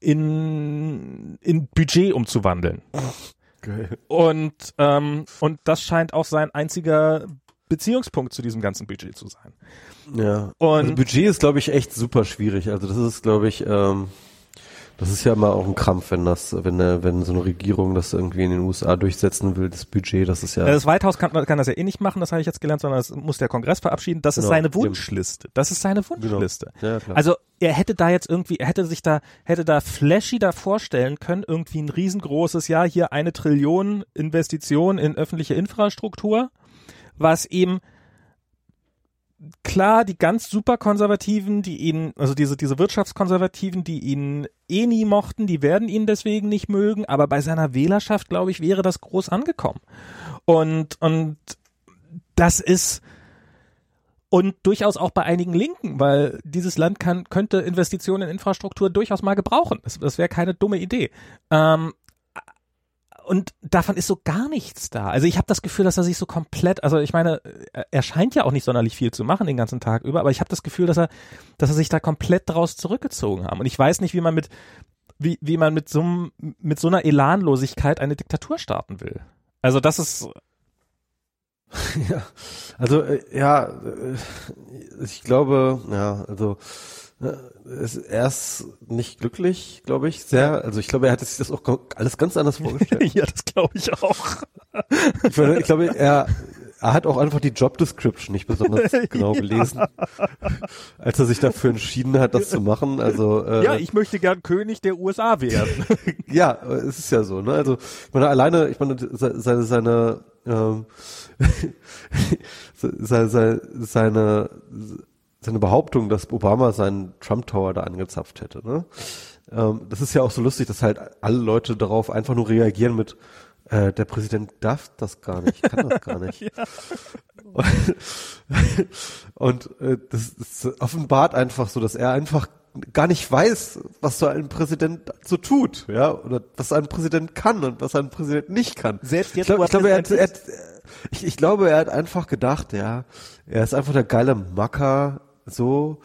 in, in Budget umzuwandeln. Geil. Und, ähm, und das scheint auch sein einziger Beziehungspunkt zu diesem ganzen Budget zu sein. Ja. Und also Budget ist, glaube ich, echt super schwierig. Also das ist, glaube ich, ähm, das ist ja immer auch ein Krampf, wenn das, wenn, wenn so eine Regierung das irgendwie in den USA durchsetzen will, das Budget, das ist ja. Das White House kann, kann das ja eh nicht machen, das habe ich jetzt gelernt, sondern das muss der Kongress verabschieden. Das ist genau. seine Wunschliste. Das ist seine genau. Wunschliste. Genau. Ja. Also er hätte da jetzt irgendwie, er hätte sich da, hätte da flashy da vorstellen können, irgendwie ein riesengroßes, ja, hier eine Trillion Investition in öffentliche Infrastruktur, was eben klar, die ganz super Konservativen, die ihn, also diese, diese Wirtschaftskonservativen, die ihn eh nie mochten, die werden ihn deswegen nicht mögen, aber bei seiner Wählerschaft, glaube ich, wäre das groß angekommen. Und, und das ist, und durchaus auch bei einigen Linken, weil dieses Land kann, könnte Investitionen in Infrastruktur durchaus mal gebrauchen. Das, das wäre keine dumme Idee. Ähm, und davon ist so gar nichts da. Also ich habe das Gefühl, dass er sich so komplett, also ich meine, er scheint ja auch nicht sonderlich viel zu machen den ganzen Tag über, aber ich habe das Gefühl, dass er, dass er sich da komplett draus zurückgezogen haben. Und ich weiß nicht, wie man mit, wie, wie man mit so, mit so einer Elanlosigkeit eine Diktatur starten will. Also das ist. Ja, also äh, ja, äh, ich glaube, ja, also er ist nicht glücklich, glaube ich, sehr. Also ich glaube, er hat sich das auch alles ganz anders vorgestellt. ja, das glaube ich auch. ich, meine, ich glaube, er, er hat auch einfach die Job Description nicht besonders genau gelesen, als er sich dafür entschieden hat, das zu machen. Also äh, ja, ich möchte gern König der USA werden. ja, es ist ja so. Ne? Also ich meine, alleine, ich meine, seine seine ähm, seine, seine seine Behauptung, dass Obama seinen Trump Tower da angezapft hätte. Ne? Ähm, das ist ja auch so lustig, dass halt alle Leute darauf einfach nur reagieren mit, äh, der Präsident darf das gar nicht, kann das gar nicht. ja. Und äh, das, das offenbart einfach so, dass er einfach gar nicht weiß, was so ein Präsident so tut, ja, oder was ein Präsident kann und was ein Präsident nicht kann. Selbst jetzt, ich, glaub, ich glaube, er hat, er hat, ich, ich glaube, er hat einfach gedacht, ja, er ist einfach der geile Macker, so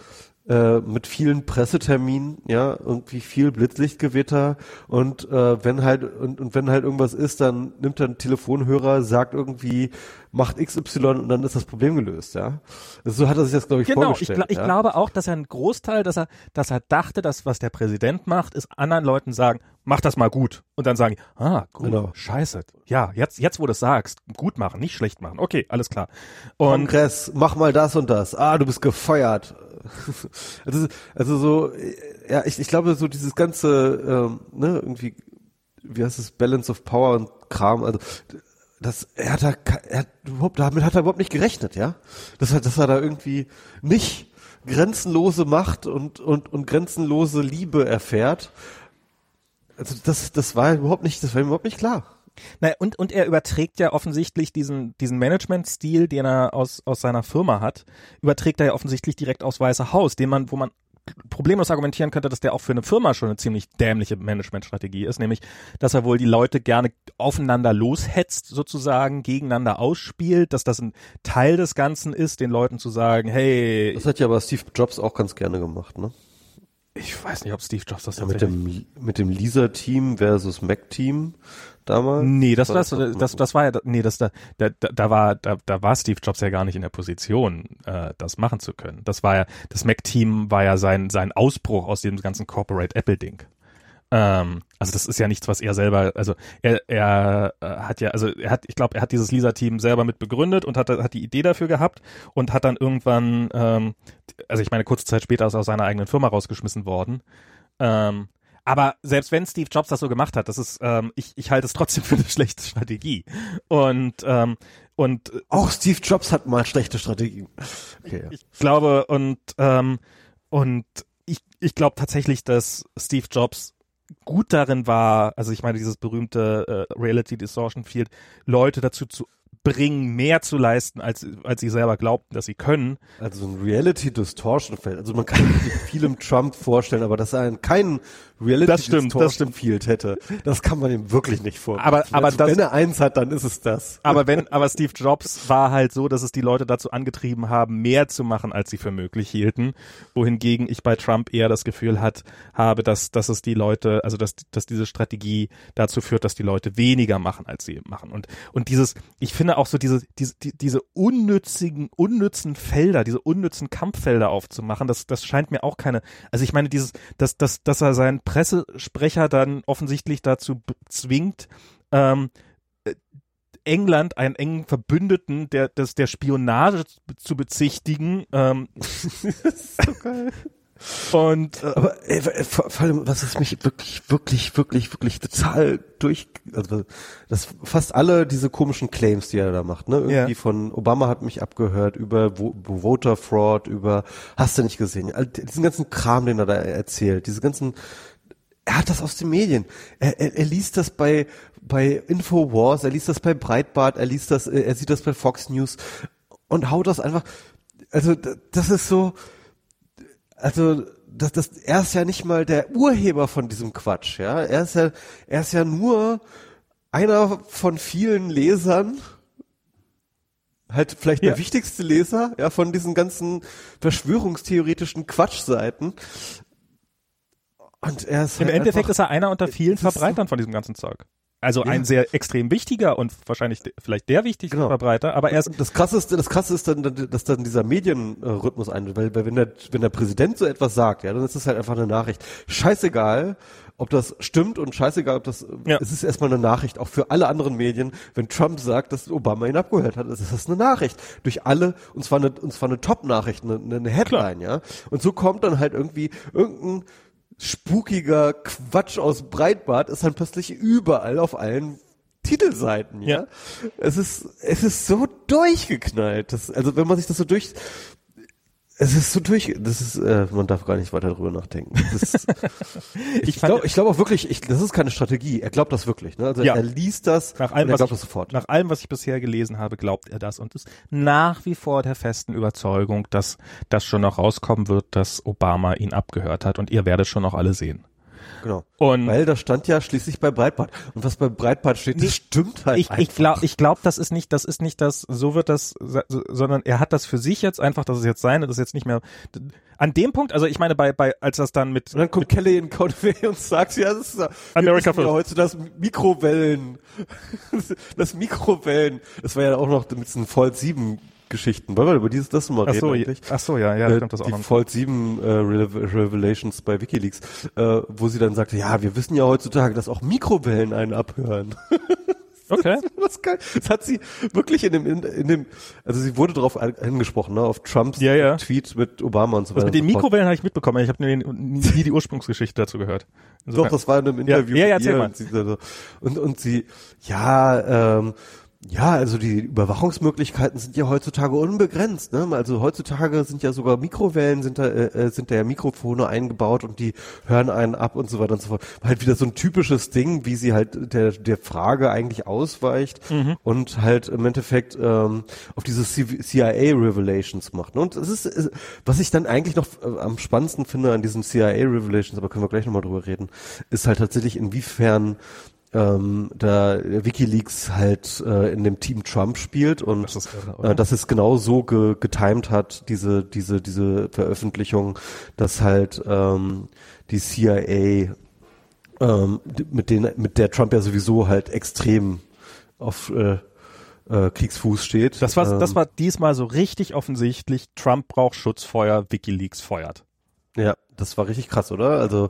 äh, mit vielen Presseterminen, ja, irgendwie viel Blitzlichtgewitter und äh, wenn halt und, und wenn halt irgendwas ist, dann nimmt er einen Telefonhörer, sagt irgendwie, macht XY und dann ist das Problem gelöst, ja. So hat er sich das, glaube ich, genau, vorgestellt. Ich, gl ich ja? glaube auch, dass er einen Großteil, dass er, dass er dachte, dass was der Präsident macht, ist anderen Leuten sagen, mach das mal gut. Und dann sagen, ah, gut, genau. scheiße. Ja, jetzt, jetzt, wo du es sagst, gut machen, nicht schlecht machen. Okay, alles klar. Und Kongress, mach mal das und das. Ah, du bist gefeuert. also, also so, ja, ich, ich glaube, so dieses ganze, ähm, ne, irgendwie, wie heißt es, Balance of Power und Kram, also das, er hat da, er hat damit hat er überhaupt nicht gerechnet, ja. Das hat, dass er da irgendwie nicht grenzenlose Macht und, und, und grenzenlose Liebe erfährt. Also das, das war überhaupt nicht, das war ihm überhaupt nicht klar. Naja, und, und er überträgt ja offensichtlich diesen, diesen Management-Stil, den er aus, aus seiner Firma hat, überträgt er ja offensichtlich direkt aus Weiße Haus, den man, wo man problemlos argumentieren könnte, dass der auch für eine Firma schon eine ziemlich dämliche Managementstrategie ist, nämlich, dass er wohl die Leute gerne aufeinander loshetzt, sozusagen, gegeneinander ausspielt, dass das ein Teil des Ganzen ist, den Leuten zu sagen, hey. Das hat ja aber Steve Jobs auch ganz gerne gemacht, ne? Ich weiß nicht, ob Steve Jobs das ja, mit dem mit dem Lisa-Team versus Mac-Team damals? Nee, das, das, das, das, das war ja, nee, das, da, da, da war, da, da war Steve Jobs ja gar nicht in der Position, äh, das machen zu können. Das war ja, das Mac-Team war ja sein, sein Ausbruch aus dem ganzen Corporate Apple-Ding. Ähm, also das ist ja nichts, was er selber, also er, er äh, hat ja, also er hat, ich glaube, er hat dieses Lisa-Team selber mit begründet und hat, hat die Idee dafür gehabt und hat dann irgendwann, ähm, also ich meine, kurze Zeit später ist er aus seiner eigenen Firma rausgeschmissen worden. Ähm, aber selbst wenn Steve Jobs das so gemacht hat, das ist, ähm, ich, ich halte es trotzdem für eine schlechte Strategie. Und ähm, und auch Steve Jobs hat mal schlechte Strategien. Okay, ja. Ich glaube und ähm, und ich, ich glaube tatsächlich, dass Steve Jobs gut darin war, also ich meine dieses berühmte äh, Reality Distortion Field, Leute dazu zu bringen, mehr zu leisten, als, als sie selber glaubten, dass sie können. Also ein Reality Distortion Feld. Also man kann sich vielem Trump vorstellen, aber dass er keinen Reality das stimmt, Distortion das stimmt. Field hätte, das kann man ihm wirklich nicht vorstellen. Aber, aber also das, wenn er eins hat, dann ist es das. Aber wenn, aber Steve Jobs war halt so, dass es die Leute dazu angetrieben haben, mehr zu machen, als sie für möglich hielten. Wohingegen ich bei Trump eher das Gefühl hat, habe, dass, dass es die Leute, also dass, dass diese Strategie dazu führt, dass die Leute weniger machen, als sie machen. Und, und dieses, ich finde auch so diese, diese, die, diese unnützigen, unnützen Felder, diese unnützen Kampffelder aufzumachen, das, das scheint mir auch keine, also ich meine, dieses, dass, dass, dass er seinen Pressesprecher dann offensichtlich dazu zwingt, ähm, äh, England, einen engen Verbündeten der, des, der Spionage zu bezichtigen. Ähm, so geil. Und äh, aber ey, vor, vor allem, was ist mich wirklich, wirklich, wirklich, wirklich total durch, also das fast alle diese komischen Claims, die er da macht, ne? Irgendwie ja. von Obama hat mich abgehört über Voter Fraud, über hast du nicht gesehen, diesen ganzen Kram, den er da erzählt, diese ganzen er hat das aus den Medien. Er, er, er liest das bei bei Infowars, er liest das bei Breitbart, er liest das, äh, er sieht das bei Fox News und haut das einfach, also das ist so, also das, das, er ist ja nicht mal der Urheber von diesem Quatsch, ja. Er ist ja, er ist ja nur einer von vielen Lesern, halt vielleicht ja. der wichtigste Leser, ja, von diesen ganzen verschwörungstheoretischen Quatschseiten. Und er ist Im halt Endeffekt ist er einer unter vielen Verbreitern von diesem ganzen Zeug. Also ja. ein sehr extrem wichtiger und wahrscheinlich vielleicht der wichtigste genau. Verbreiter, aber er ist das krasseste, das krasse ist dann, dass dann dieser Medienrhythmus ein, weil, weil wenn der wenn der Präsident so etwas sagt, ja, dann ist es halt einfach eine Nachricht. Scheißegal, ob das stimmt und scheißegal, ob das ja. es ist erstmal eine Nachricht auch für alle anderen Medien, wenn Trump sagt, dass Obama ihn abgehört hat, ist das eine Nachricht durch alle und zwar eine und zwar eine Top Nachricht, eine, eine Headline, Klar. ja. Und so kommt dann halt irgendwie irgendein spukiger Quatsch aus Breitbart ist dann plötzlich überall auf allen Titelseiten, ja? ja. Es ist, es ist so durchgeknallt. Das, also wenn man sich das so durch, es ist so durch, das ist, äh, man darf gar nicht weiter drüber nachdenken. Ist, ich glaube ich glaube auch wirklich, ich, das ist keine Strategie. Er glaubt das wirklich. Ne? Also ja. er liest das nach allem, er glaubt ich, das sofort. Nach allem, was ich bisher gelesen habe, glaubt er das und ist nach wie vor der festen Überzeugung, dass das schon noch rauskommen wird, dass Obama ihn abgehört hat und ihr werdet schon noch alle sehen. Genau. Und Weil das stand ja schließlich bei Breitbart. Und was bei Breitbart steht, das stimmt halt. Ich, ich glaube, ich glaub, das ist nicht, das ist nicht das, so wird das, sondern er hat das für sich jetzt einfach, das ist jetzt seine, das ist jetzt nicht mehr, an dem Punkt, also ich meine, bei, bei, als das dann mit. Und dann kommt Kelly in Conway und sagt, ja, das ist, America ja heute das Mikrowellen, das Mikrowellen, das war ja auch noch mit diesen Fold 7 Geschichten. Wollen wir über dieses das mal ach so, reden? Ach so, ja, ja, äh, stimmt das auch. Die Fold 7 äh, Revelations bei WikiLeaks, äh, wo sie dann sagte, ja, wir wissen ja heutzutage, dass auch Mikrowellen einen abhören. Okay. Das, geil. das hat sie wirklich in dem, in, in dem, also sie wurde darauf angesprochen, ne, auf Trumps ja, ja. Tweet mit Obama und so weiter. Also mit den Mikrowellen habe ich mitbekommen, ich habe nie, nie die Ursprungsgeschichte dazu gehört. Insofern. Doch, das war in einem Interview. Ja, ja, ja erzähl mal. Und, sie, und, und sie, ja, ähm, ja, also die Überwachungsmöglichkeiten sind ja heutzutage unbegrenzt. Ne? Also heutzutage sind ja sogar Mikrowellen, sind da, äh, äh, sind da ja Mikrofone eingebaut und die hören einen ab und so weiter und so fort. Halt wieder so ein typisches Ding, wie sie halt der, der Frage eigentlich ausweicht mhm. und halt im Endeffekt ähm, auf diese CIA-Revelations macht. Ne? Und es ist, was ich dann eigentlich noch äh, am spannendsten finde an diesen CIA-Revelations, aber können wir gleich nochmal drüber reden, ist halt tatsächlich inwiefern ähm, da WikiLeaks halt äh, in dem Team Trump spielt und das ist, äh, dass es genau so ge getimed hat, diese, diese, diese Veröffentlichung, dass halt ähm, die CIA ähm, mit, den, mit der Trump ja sowieso halt extrem auf äh, äh, Kriegsfuß steht. Das war, ähm, das war diesmal so richtig offensichtlich. Trump braucht Schutzfeuer, WikiLeaks feuert. Ja, das war richtig krass, oder? Also,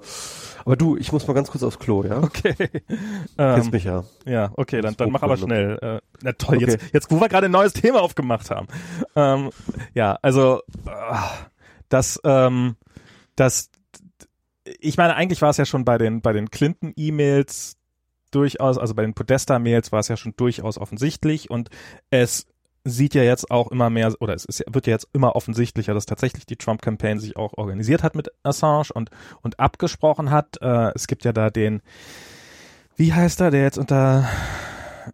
aber du, ich muss mal ganz kurz aufs Klo, ja? Okay. Kennst ähm, mich ja. Ja, okay, dann, dann mach aber schnell. Äh, na toll, okay. jetzt, jetzt, wo wir gerade ein neues Thema aufgemacht haben. Ähm, ja, also, äh, das, ähm, das, ich meine, eigentlich war es ja schon bei den, bei den Clinton-E-Mails durchaus, also bei den Podesta-Mails war es ja schon durchaus offensichtlich und es sieht ja jetzt auch immer mehr, oder es ist, wird ja jetzt immer offensichtlicher, dass tatsächlich die Trump-Campaign sich auch organisiert hat mit Assange und, und abgesprochen hat. Äh, es gibt ja da den, wie heißt er, der jetzt unter,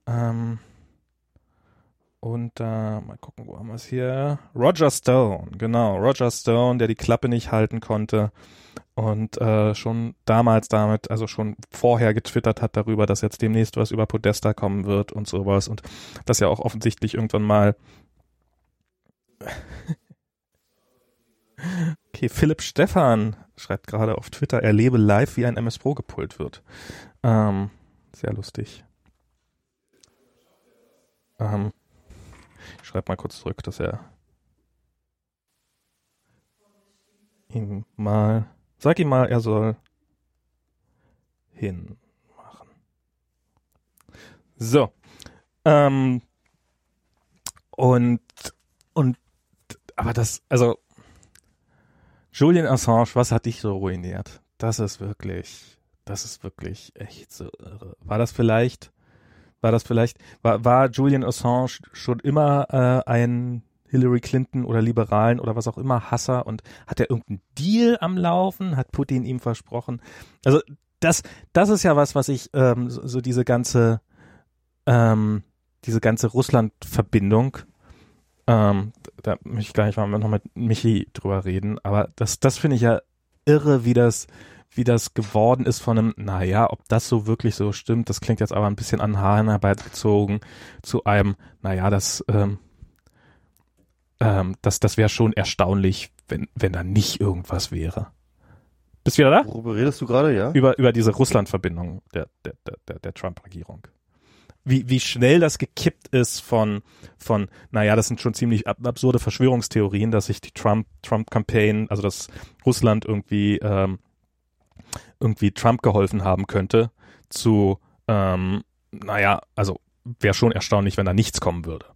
ähm, unter, mal gucken, wo haben wir es hier? Roger Stone, genau, Roger Stone, der die Klappe nicht halten konnte und äh, schon damals damit, also schon vorher getwittert hat darüber, dass jetzt demnächst was über Podesta kommen wird und sowas und das ja auch offensichtlich irgendwann mal Okay, Philipp Stefan schreibt gerade auf Twitter, er lebe live, wie ein MS Pro gepult wird. Ähm, sehr lustig. Ähm, ich schreibe mal kurz zurück, dass er ihm mal Sag ihm mal, er soll hinmachen. So. Ähm, und, und, aber das, also, Julian Assange, was hat dich so ruiniert? Das ist wirklich, das ist wirklich echt so irre. War das vielleicht, war das vielleicht, war, war Julian Assange schon immer äh, ein Hillary Clinton oder Liberalen oder was auch immer Hasser und hat er irgendeinen Deal am Laufen? Hat Putin ihm versprochen? Also das, das ist ja was, was ich ähm, so, so diese ganze ähm, diese ganze Russland-Verbindung, ähm, da möchte ich gleich mal noch mit Michi drüber reden, aber das, das finde ich ja irre, wie das, wie das geworden ist von einem, naja, ob das so wirklich so stimmt, das klingt jetzt aber ein bisschen an Haaren herbeigezogen, zu einem, naja, das, ähm, ähm, das, das wäre schon erstaunlich, wenn, wenn da nicht irgendwas wäre. Bist du wieder da? Worüber redest du gerade, ja? Über, über diese Russland-Verbindung der, der, der, der Trump-Regierung. Wie, wie schnell das gekippt ist von, von, naja, das sind schon ziemlich ab absurde Verschwörungstheorien, dass sich die Trump, Trump-Campaign, also dass Russland irgendwie, ähm, irgendwie Trump geholfen haben könnte, zu, ähm, naja, also wäre schon erstaunlich, wenn da nichts kommen würde.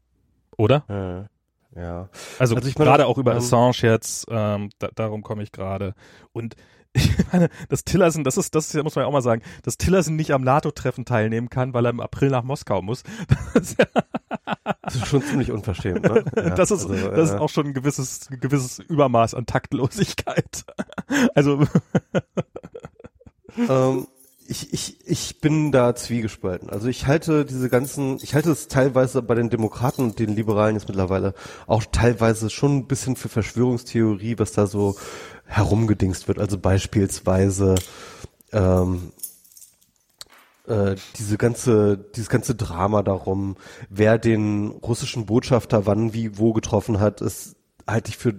Oder? Ja. Also, also gerade auch über ähm, Assange jetzt, ähm, da, darum komme ich gerade. Und ich meine, dass Tillerson, das ist, das muss man ja auch mal sagen, dass Tillerson nicht am NATO-Treffen teilnehmen kann, weil er im April nach Moskau muss. Das ist, schon ziemlich unverschämt, ne? Ja, das ist, also, das ist auch schon ein gewisses, ein gewisses Übermaß an Taktlosigkeit. Also. ähm, ich, ich bin da zwiegespalten. Also ich halte diese ganzen, ich halte es teilweise bei den Demokraten und den Liberalen jetzt mittlerweile auch teilweise schon ein bisschen für Verschwörungstheorie, was da so herumgedingst wird. Also beispielsweise ähm, äh, diese ganze, dieses ganze Drama darum, wer den russischen Botschafter wann wie wo getroffen hat, ist halte ich für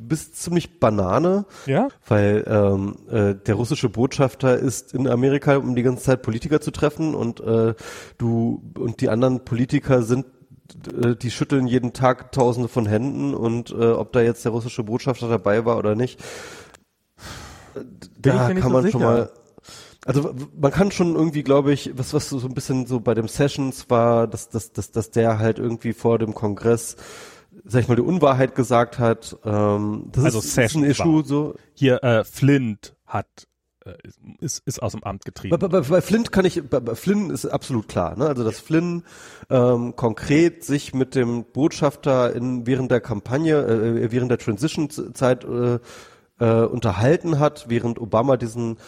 bist ziemlich Banane, ja? weil ähm, äh, der russische Botschafter ist in Amerika, um die ganze Zeit Politiker zu treffen und äh, du und die anderen Politiker sind äh, die schütteln jeden Tag Tausende von Händen und äh, ob da jetzt der russische Botschafter dabei war oder nicht, da kann man so schon mal also man kann schon irgendwie, glaube ich, was was so ein bisschen so bei dem Sessions war, dass dass dass dass der halt irgendwie vor dem Kongress sag ich mal, die Unwahrheit gesagt hat. Ähm, das also ist, ist ein Issue so. Hier äh, Flint hat äh, ist, ist aus dem Amt getrieben. Bei, bei, bei Flint kann ich, bei, bei Flynn ist absolut klar, ne? Also dass Flynn ähm, konkret sich mit dem Botschafter in während der Kampagne, äh, während der Transition-Zeit äh, äh, unterhalten hat, während Obama diesen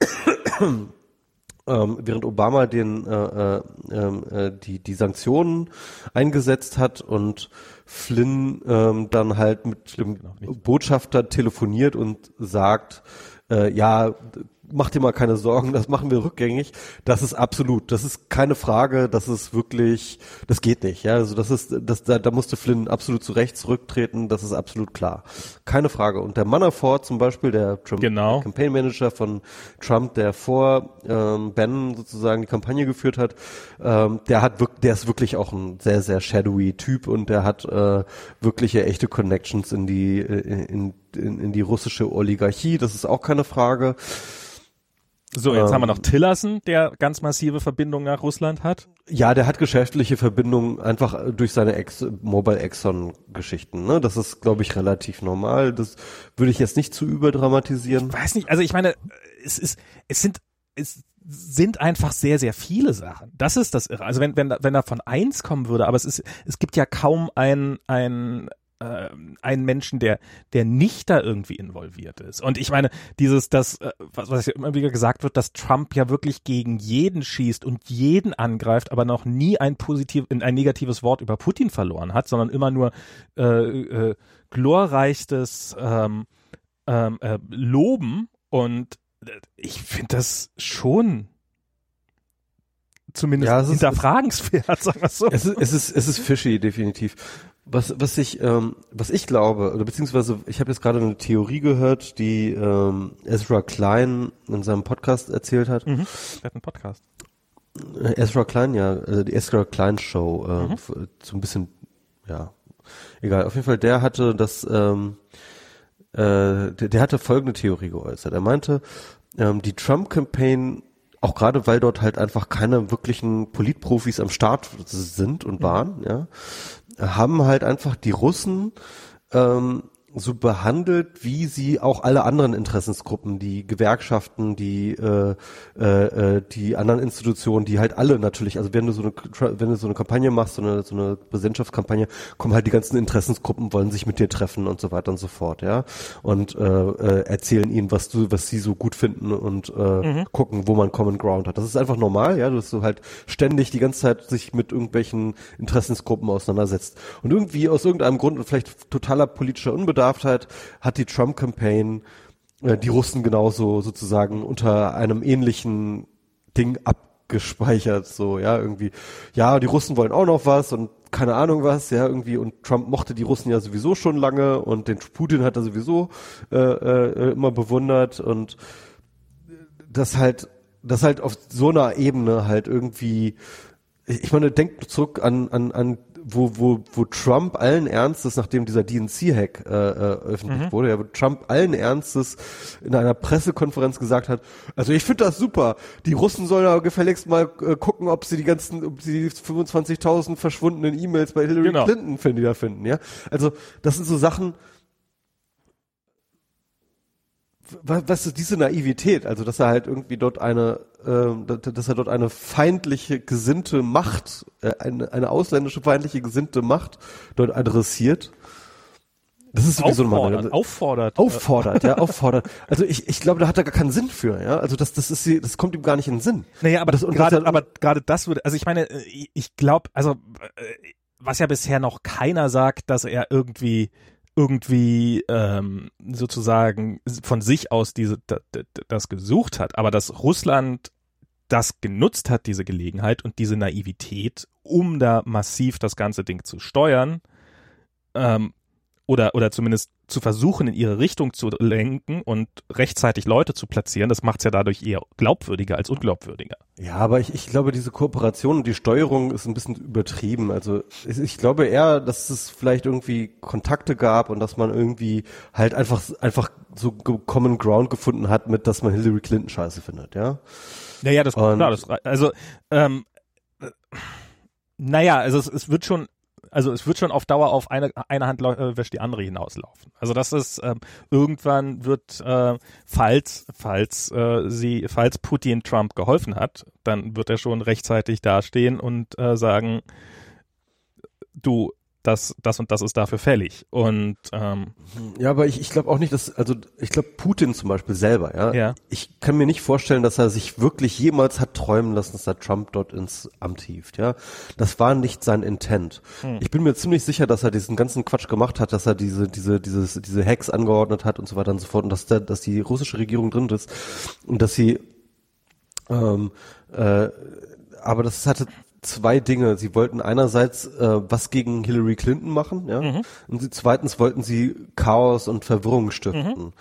ähm, während Obama den äh, äh, ähm, äh, die die Sanktionen eingesetzt hat und Flynn ähm, dann halt mit dem genau, Botschafter telefoniert und sagt, äh, ja, mach dir mal keine Sorgen, das machen wir rückgängig. Das ist absolut, das ist keine Frage, das ist wirklich, das geht nicht. Ja, also das ist, das da, da musste Flynn absolut zu Recht zurücktreten. Das ist absolut klar, keine Frage. Und der Manafort zum Beispiel, der Trump genau. Campaign Manager von Trump, der vor ähm, Bannon sozusagen die Kampagne geführt hat, ähm, der hat wirklich, der ist wirklich auch ein sehr sehr shadowy Typ und der hat äh, wirkliche echte Connections in die äh, in, in, in die russische Oligarchie. Das ist auch keine Frage. So, jetzt ähm, haben wir noch Tillerson, der ganz massive Verbindungen nach Russland hat. Ja, der hat geschäftliche Verbindungen einfach durch seine Ex Mobile Exxon Geschichten. Ne? Das ist, glaube ich, relativ normal. Das würde ich jetzt nicht zu überdramatisieren. Ich weiß nicht. Also ich meine, es ist, es sind, es sind einfach sehr, sehr viele Sachen. Das ist das Irre. Also wenn, wenn, wenn da von eins kommen würde, aber es ist, es gibt ja kaum ein, ein äh, einen Menschen, der, der nicht da irgendwie involviert ist. Und ich meine, dieses, das, äh, was, was ja immer wieder gesagt wird, dass Trump ja wirklich gegen jeden schießt und jeden angreift, aber noch nie ein positiv, ein negatives Wort über Putin verloren hat, sondern immer nur äh, äh, glorreichstes ähm, ähm, äh, Loben. Und äh, ich finde das schon zumindest ja, hinterfragenswert, sagen wir so. Es ist, es ist, es ist fishy, definitiv. Was, was ich, ähm, was ich glaube, oder beziehungsweise ich habe jetzt gerade eine Theorie gehört, die ähm, Ezra Klein in seinem Podcast erzählt hat. Mhm. Er hat einen Podcast. Äh, Ezra Klein, ja, äh, die Ezra Klein Show, äh, mhm. so ein bisschen, ja, egal. Auf jeden Fall, der hatte das, ähm, äh, der, der hatte folgende Theorie geäußert. Er meinte, ähm, die Trump-Campaign auch gerade weil dort halt einfach keine wirklichen Politprofis am Start sind und mhm. waren, ja, haben halt einfach die Russen ähm, so behandelt, wie sie auch alle anderen Interessensgruppen, die Gewerkschaften, die äh, äh, äh, die anderen Institutionen, die halt alle natürlich, also wenn du so eine wenn du so eine Kampagne machst, so eine so eine Präsidentschaftskampagne, kommen halt die ganzen Interessensgruppen, wollen sich mit dir treffen und so weiter und so fort, ja, und äh, äh, erzählen ihnen, was du, was sie so gut finden und äh, mhm. gucken, wo man Common Ground hat. Das ist einfach normal, ja, dass du halt ständig die ganze Zeit sich mit irgendwelchen Interessensgruppen auseinandersetzt und irgendwie aus irgendeinem Grund und vielleicht totaler politischer Unbedarf Unbedarftheit hat die Trump-Campaign äh, die Russen genauso sozusagen unter einem ähnlichen Ding abgespeichert, so, ja, irgendwie, ja, die Russen wollen auch noch was und keine Ahnung was, ja, irgendwie, und Trump mochte die Russen ja sowieso schon lange und den Putin hat er sowieso äh, äh, immer bewundert und das halt, das halt auf so einer Ebene halt irgendwie, ich meine, denkt zurück an, an, an wo, wo, wo Trump allen Ernstes, nachdem dieser DNC-Hack äh, äh, öffentlich mhm. wurde, ja, wo Trump allen Ernstes in einer Pressekonferenz gesagt hat, also ich finde das super, die Russen sollen ja gefälligst mal äh, gucken, ob sie die ganzen, ob sie die 25.000 verschwundenen E-Mails bei Hillary genau. Clinton finden, da finden, ja. Also das sind so Sachen, was ist diese Naivität, also dass er halt irgendwie dort eine, äh, dass er dort eine feindliche gesinnte Macht, äh, eine, eine ausländische feindliche gesinnte Macht dort adressiert. Das ist sowieso nochmal auffordert, auffordert, ja, auffordert. Also ich, ich glaube, da hat er gar keinen Sinn für, ja. Also das, das ist, das kommt ihm gar nicht in den Sinn. Naja, aber das, gerade, aber gerade das würde, also ich meine, ich glaube, also äh, was ja bisher noch keiner sagt, dass er irgendwie irgendwie ähm, sozusagen von sich aus diese das gesucht hat, aber dass Russland das genutzt hat, diese Gelegenheit und diese Naivität, um da massiv das ganze Ding zu steuern, ähm, oder, oder zumindest zu versuchen, in ihre Richtung zu lenken und rechtzeitig Leute zu platzieren, das macht es ja dadurch eher glaubwürdiger als unglaubwürdiger. Ja, aber ich, ich glaube, diese Kooperation und die Steuerung ist ein bisschen übertrieben. Also ich glaube eher, dass es vielleicht irgendwie Kontakte gab und dass man irgendwie halt einfach, einfach so Common Ground gefunden hat, mit dass man Hillary Clinton scheiße findet, ja. Ja, ja, das, und, klar, das, also, ähm, naja, also es, es wird schon, also es wird schon auf Dauer auf eine, eine Hand äh, wäscht die andere hinauslaufen. Also das ist ähm, irgendwann wird, äh, falls, falls äh, sie, falls Putin Trump geholfen hat, dann wird er schon rechtzeitig dastehen und äh, sagen, du, das, das und das ist dafür fällig. Und ähm, ja, aber ich, ich glaube auch nicht, dass, also ich glaube Putin zum Beispiel selber, ja, ja, ich kann mir nicht vorstellen, dass er sich wirklich jemals hat träumen lassen, dass er Trump dort ins Amt hieft, ja. Das war nicht sein Intent. Hm. Ich bin mir ziemlich sicher, dass er diesen ganzen Quatsch gemacht hat, dass er diese, diese, dieses, diese Hacks angeordnet hat und so weiter und so fort und dass der, dass die russische Regierung drin ist und dass sie ähm, äh, aber das hatte zwei Dinge. Sie wollten einerseits äh, was gegen Hillary Clinton machen, ja, mhm. und zweitens wollten sie Chaos und Verwirrung stiften. Mhm.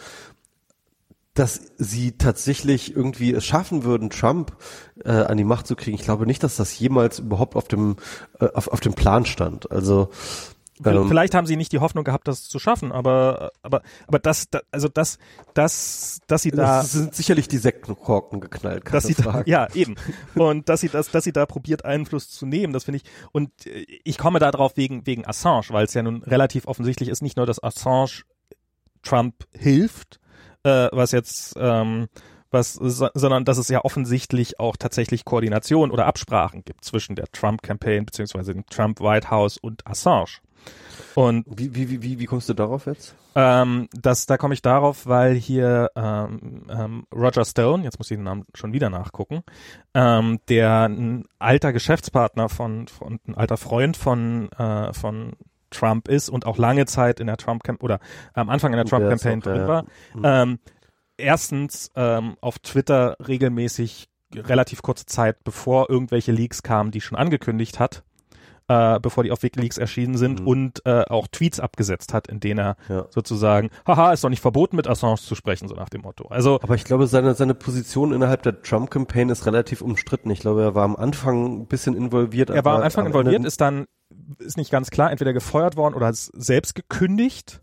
Dass sie tatsächlich irgendwie es schaffen würden, Trump äh, an die Macht zu kriegen. Ich glaube nicht, dass das jemals überhaupt auf dem äh, auf, auf dem Plan stand. Also ähm, Vielleicht haben sie nicht die Hoffnung gehabt, das zu schaffen, aber aber aber das, das also das das dass sie da das sind sicherlich die Sektenkorken geknallt, dass sie da, ja eben und dass sie das dass sie da probiert Einfluss zu nehmen, das finde ich und äh, ich komme da drauf wegen wegen Assange, weil es ja nun relativ offensichtlich ist, nicht nur dass Assange Trump hilft, äh, was jetzt ähm, was, sondern dass es ja offensichtlich auch tatsächlich Koordination oder Absprachen gibt zwischen der Trump-Campaign beziehungsweise dem Trump White House und Assange. Und wie, wie, wie, wie kommst du darauf jetzt? Ähm, das, da komme ich darauf, weil hier ähm, ähm, Roger Stone, jetzt muss ich den Namen schon wieder nachgucken, ähm, der ein alter Geschäftspartner von, von ein alter Freund von, äh, von Trump ist und auch lange Zeit in der Trump Camp oder am Anfang in der Trump Campaign drin war. Mhm. Ähm, erstens ähm, auf Twitter regelmäßig relativ kurze Zeit bevor irgendwelche Leaks kamen, die schon angekündigt hat, äh, bevor die auf Wikileaks erschienen sind mhm. und äh, auch Tweets abgesetzt hat, in denen er ja. sozusagen, haha, ist doch nicht verboten, mit Assange zu sprechen, so nach dem Motto. Also, aber ich glaube, seine, seine Position innerhalb der Trump-Campaign ist relativ umstritten. Ich glaube, er war am Anfang ein bisschen involviert. Er war am Anfang involviert, ist dann, ist nicht ganz klar, entweder gefeuert worden oder selbst gekündigt.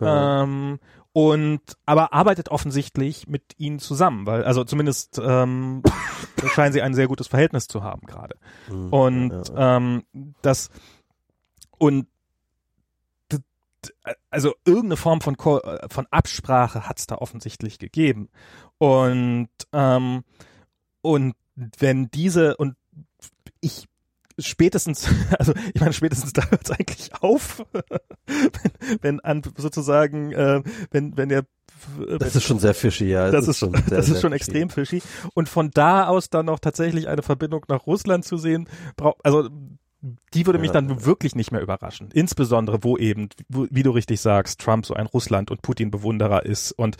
Ja. Ähm, und aber arbeitet offensichtlich mit ihnen zusammen, weil also zumindest ähm, scheinen sie ein sehr gutes Verhältnis zu haben gerade. Mhm, und ja. Ähm, das und also irgendeine Form von, Ko äh, von Absprache hat es da offensichtlich gegeben. Und, ähm, und wenn diese, und ich spätestens, also ich meine, spätestens da hört es eigentlich auf, wenn, wenn an sozusagen, äh, wenn, wenn der das ist schon sehr fishy, ja. Das, das ist schon, sehr, das ist schon fishy. extrem fishy. Und von da aus dann noch tatsächlich eine Verbindung nach Russland zu sehen, braucht, also die würde mich ja. dann wirklich nicht mehr überraschen. Insbesondere, wo eben, wie du richtig sagst, Trump so ein Russland- und Putin-Bewunderer ist. Und,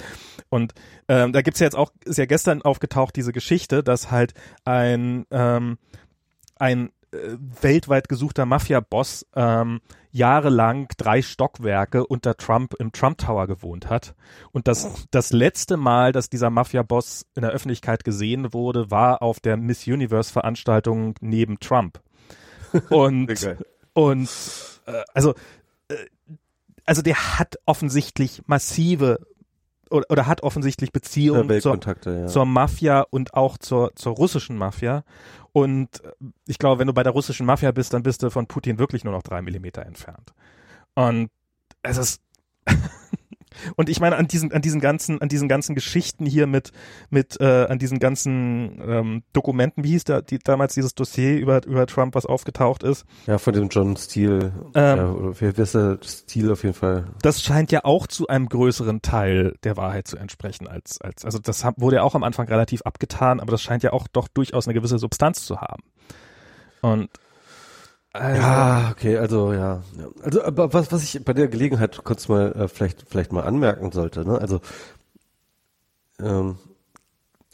und ähm, da gibt's ja jetzt auch, ist ja gestern aufgetaucht, diese Geschichte, dass halt ein, ähm, ein äh, weltweit gesuchter Mafia-Boss ähm, jahrelang drei Stockwerke unter Trump im Trump Tower gewohnt hat. Und das, das letzte Mal, dass dieser Mafia-Boss in der Öffentlichkeit gesehen wurde, war auf der Miss Universe-Veranstaltung neben Trump. Und, und äh, also, äh, also der hat offensichtlich massive oder, oder hat offensichtlich Beziehungen zur, ja. zur Mafia und auch zur, zur russischen Mafia. Und äh, ich glaube, wenn du bei der russischen Mafia bist, dann bist du von Putin wirklich nur noch drei Millimeter entfernt. Und es ist Und ich meine an diesen an diesen ganzen an diesen ganzen Geschichten hier mit mit äh, an diesen ganzen ähm, Dokumenten, wie hieß da die, damals dieses Dossier über über Trump, was aufgetaucht ist? Ja, von dem John Steele. Ähm, ja, oder der Steele auf jeden Fall? Das scheint ja auch zu einem größeren Teil der Wahrheit zu entsprechen als als also das wurde ja auch am Anfang relativ abgetan, aber das scheint ja auch doch durchaus eine gewisse Substanz zu haben. Und ja, okay, also ja. Also aber was, was ich bei der Gelegenheit kurz mal äh, vielleicht vielleicht mal anmerken sollte, ne? Also ähm,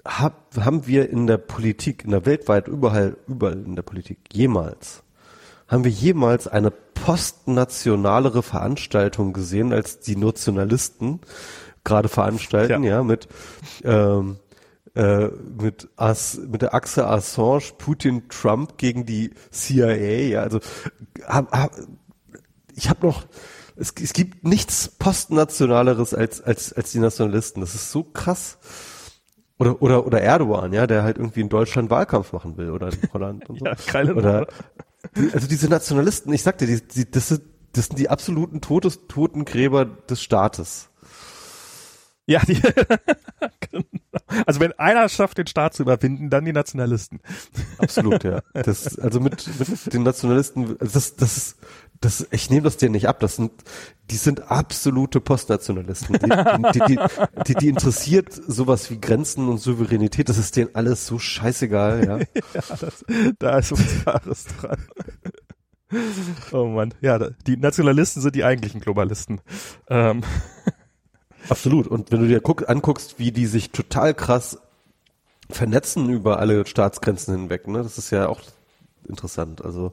hab, haben wir in der Politik, in der weltweit überall überall in der Politik jemals haben wir jemals eine postnationalere Veranstaltung gesehen als die Nationalisten gerade veranstalten, ja, ja mit ähm, äh, mit, As, mit der Achse Assange, Putin, Trump gegen die CIA. Ja, also hab, hab, ich habe noch, es, es gibt nichts postnationaleres als als als die Nationalisten. Das ist so krass. Oder, oder, oder Erdogan, ja, der halt irgendwie in Deutschland Wahlkampf machen will oder in Holland und so. ja, keine oder, also diese Nationalisten, ich sagte, die, die, das, sind, das sind die absoluten Todes, Totengräber des Staates. Ja, die, genau. also wenn einer schafft, den Staat zu überwinden, dann die Nationalisten. Absolut, ja. Das, also mit, mit den Nationalisten, das, das ist, das, ich nehme das dir nicht ab. Das sind, die sind absolute Postnationalisten. Die, die, die, die, die interessiert sowas wie Grenzen und Souveränität. Das ist denen alles so scheißegal, ja. ja das, da ist was Wahres dran. Oh Mann, ja, die Nationalisten sind die eigentlichen Globalisten. Ähm. Absolut. Und wenn du dir guck, anguckst, wie die sich total krass vernetzen über alle Staatsgrenzen hinweg, ne, das ist ja auch interessant. Also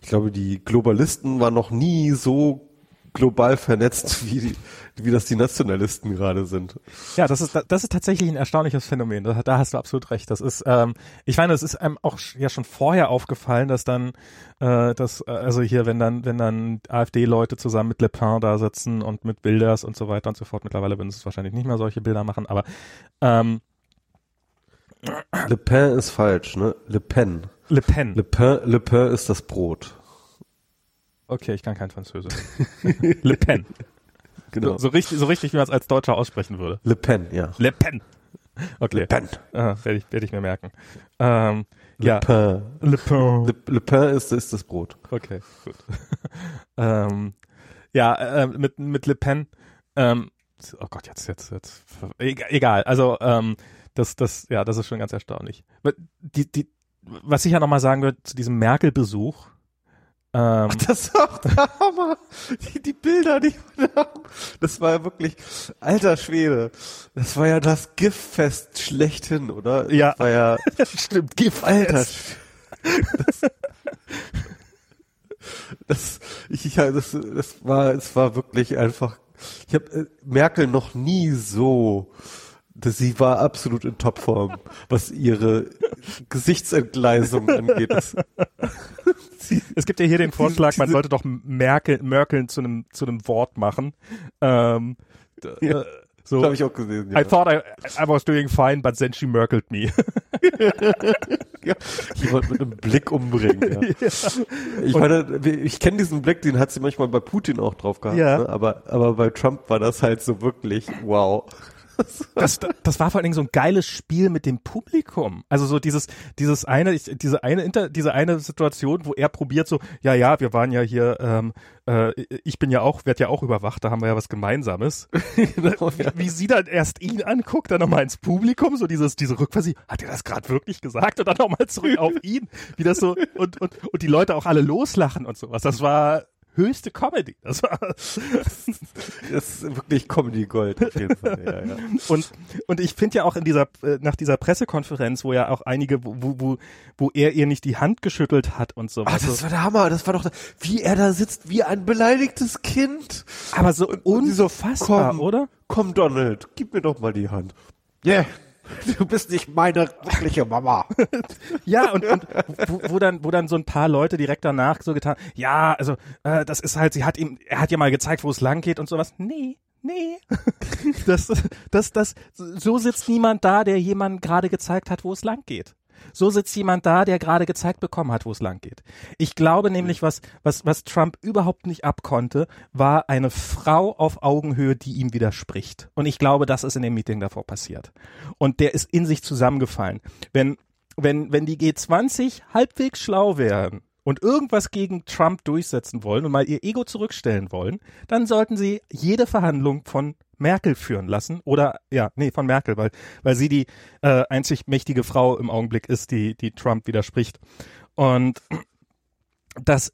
ich glaube, die Globalisten waren noch nie so global vernetzt, wie, wie das die Nationalisten gerade sind. Ja, das ist, das ist tatsächlich ein erstaunliches Phänomen. Da, da hast du absolut recht. Das ist, ähm, ich meine, es ist einem auch ja schon vorher aufgefallen, dass dann, äh, dass, äh, also hier, wenn dann, wenn dann AfD-Leute zusammen mit Le Pen da sitzen und mit Bilders und so weiter und so fort. Mittlerweile würden es wahrscheinlich nicht mehr solche Bilder machen, aber ähm, Le Pen ist falsch, ne? Le Pen. Le Pen. Le Pen, Le Pen ist das Brot. Okay, ich kann kein Französisch. Le Pen. Genau. So, so, richtig, so richtig, wie man es als Deutscher aussprechen würde. Le Pen, ja. Le Pen. Okay. Le Pen. Werde ich, werd ich mir merken. Ähm, Le ja. Pen. Le Pen. Le, Le Pen ist, ist das Brot. Okay, gut. ähm, ja, äh, mit, mit Le Pen, ähm, oh Gott, jetzt, jetzt, jetzt, egal, also, ähm, das, das, ja, das ist schon ganz erstaunlich. Die, die, was ich ja nochmal sagen würde zu diesem Merkel-Besuch, ähm, Ach, das ist auch der Hammer. Die, die Bilder, die wir haben. Das war ja wirklich, alter Schwede. Das war ja das Giftfest schlechthin, oder? Ja. Das war ja, stimmt, Gift, alter. Das, das, ich, ja, das, das war, es war wirklich einfach, ich habe äh, Merkel noch nie so sie war absolut in Topform, was ihre Gesichtsentgleisung angeht. Es gibt ja hier den Vorschlag, man sollte doch Merkel, Merkel zu einem, zu einem Wort machen. Ähm, ja. So, Habe ich auch gesehen. Ja. I thought I, I was doing fine, but then she merkled me. ja. Jemand mit einem Blick umbringen. Ja. Ich Und- meine, ich kenne diesen Blick, den hat sie manchmal bei Putin auch drauf gehabt. Ja. Ne? Aber, aber bei Trump war das halt so wirklich wow. das, das war vor allen Dingen so ein geiles Spiel mit dem Publikum. Also so dieses, dieses eine, ich, diese eine Inter, diese eine Situation, wo er probiert so, ja, ja, wir waren ja hier, ähm, äh, ich bin ja auch, werd ja auch überwacht, da haben wir ja was Gemeinsames. genau, ja. Wie sie dann erst ihn anguckt, dann nochmal ins Publikum, so dieses, diese Rückquasi, hat er das gerade wirklich gesagt? Und dann nochmal zurück auf ihn, wie das so, und, und, und die Leute auch alle loslachen und sowas. Das war höchste Comedy. Das war, Das ist wirklich Comedy Gold auf jeden Fall. Ja, ja. Und, und ich finde ja auch in dieser, äh, nach dieser Pressekonferenz, wo ja auch einige, wo, wo- wo, er ihr nicht die Hand geschüttelt hat und so. Ah, das war der Hammer. Das war doch, wie er da sitzt, wie ein beleidigtes Kind. aber so, unfassbar, komm. oder? Komm, Donald, gib mir doch mal die Hand. Yeah. Du bist nicht meine wirkliche Mama. Ja, und, und wo, wo dann, wo dann so ein paar Leute direkt danach so getan, ja, also äh, das ist halt, sie hat ihm, er hat ja mal gezeigt, wo es lang geht und sowas. Nee, nee. Das, das, das, so sitzt niemand da, der jemandem gerade gezeigt hat, wo es lang geht. So sitzt jemand da, der gerade gezeigt bekommen hat, wo es lang geht. Ich glaube nämlich, was, was, was Trump überhaupt nicht abkonnte, war eine Frau auf Augenhöhe, die ihm widerspricht. Und ich glaube, das ist in dem Meeting davor passiert. Und der ist in sich zusammengefallen. Wenn, wenn, wenn die G20 halbwegs schlau wären und irgendwas gegen Trump durchsetzen wollen und mal ihr Ego zurückstellen wollen, dann sollten sie jede Verhandlung von Merkel führen lassen oder ja, nee, von Merkel, weil weil sie die äh, einzig mächtige Frau im Augenblick ist, die die Trump widerspricht. Und das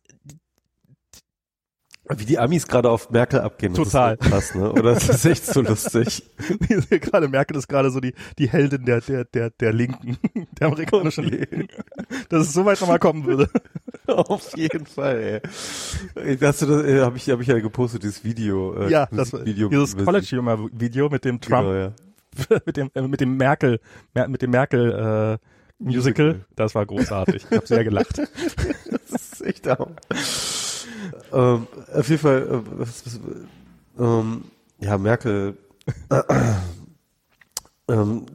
Wie die Amis gerade auf Merkel abgehen. das Total. Ist so krass, ne? Oder das ist echt so lustig. gerade Merkel ist gerade so die die Heldin der der der der Linken, der amerikanischen Linken, dass es so weit nochmal kommen würde. auf jeden Fall, ey. Du das, äh, habe ich, hab ich ja gepostet, dieses Video. Äh, Ja, das war Video. dieses College Humor Video mit dem Trump Genau, ja. mit dem äh, mit dem Merkel Mer- mit dem Merkel äh, Musical, Musical. das war großartig. Ich habe sehr gelacht. Das ist echt Hammer. Ähm, auf jeden Fall, äh, was, was, ähm, ja, Merkel, äh, ähm,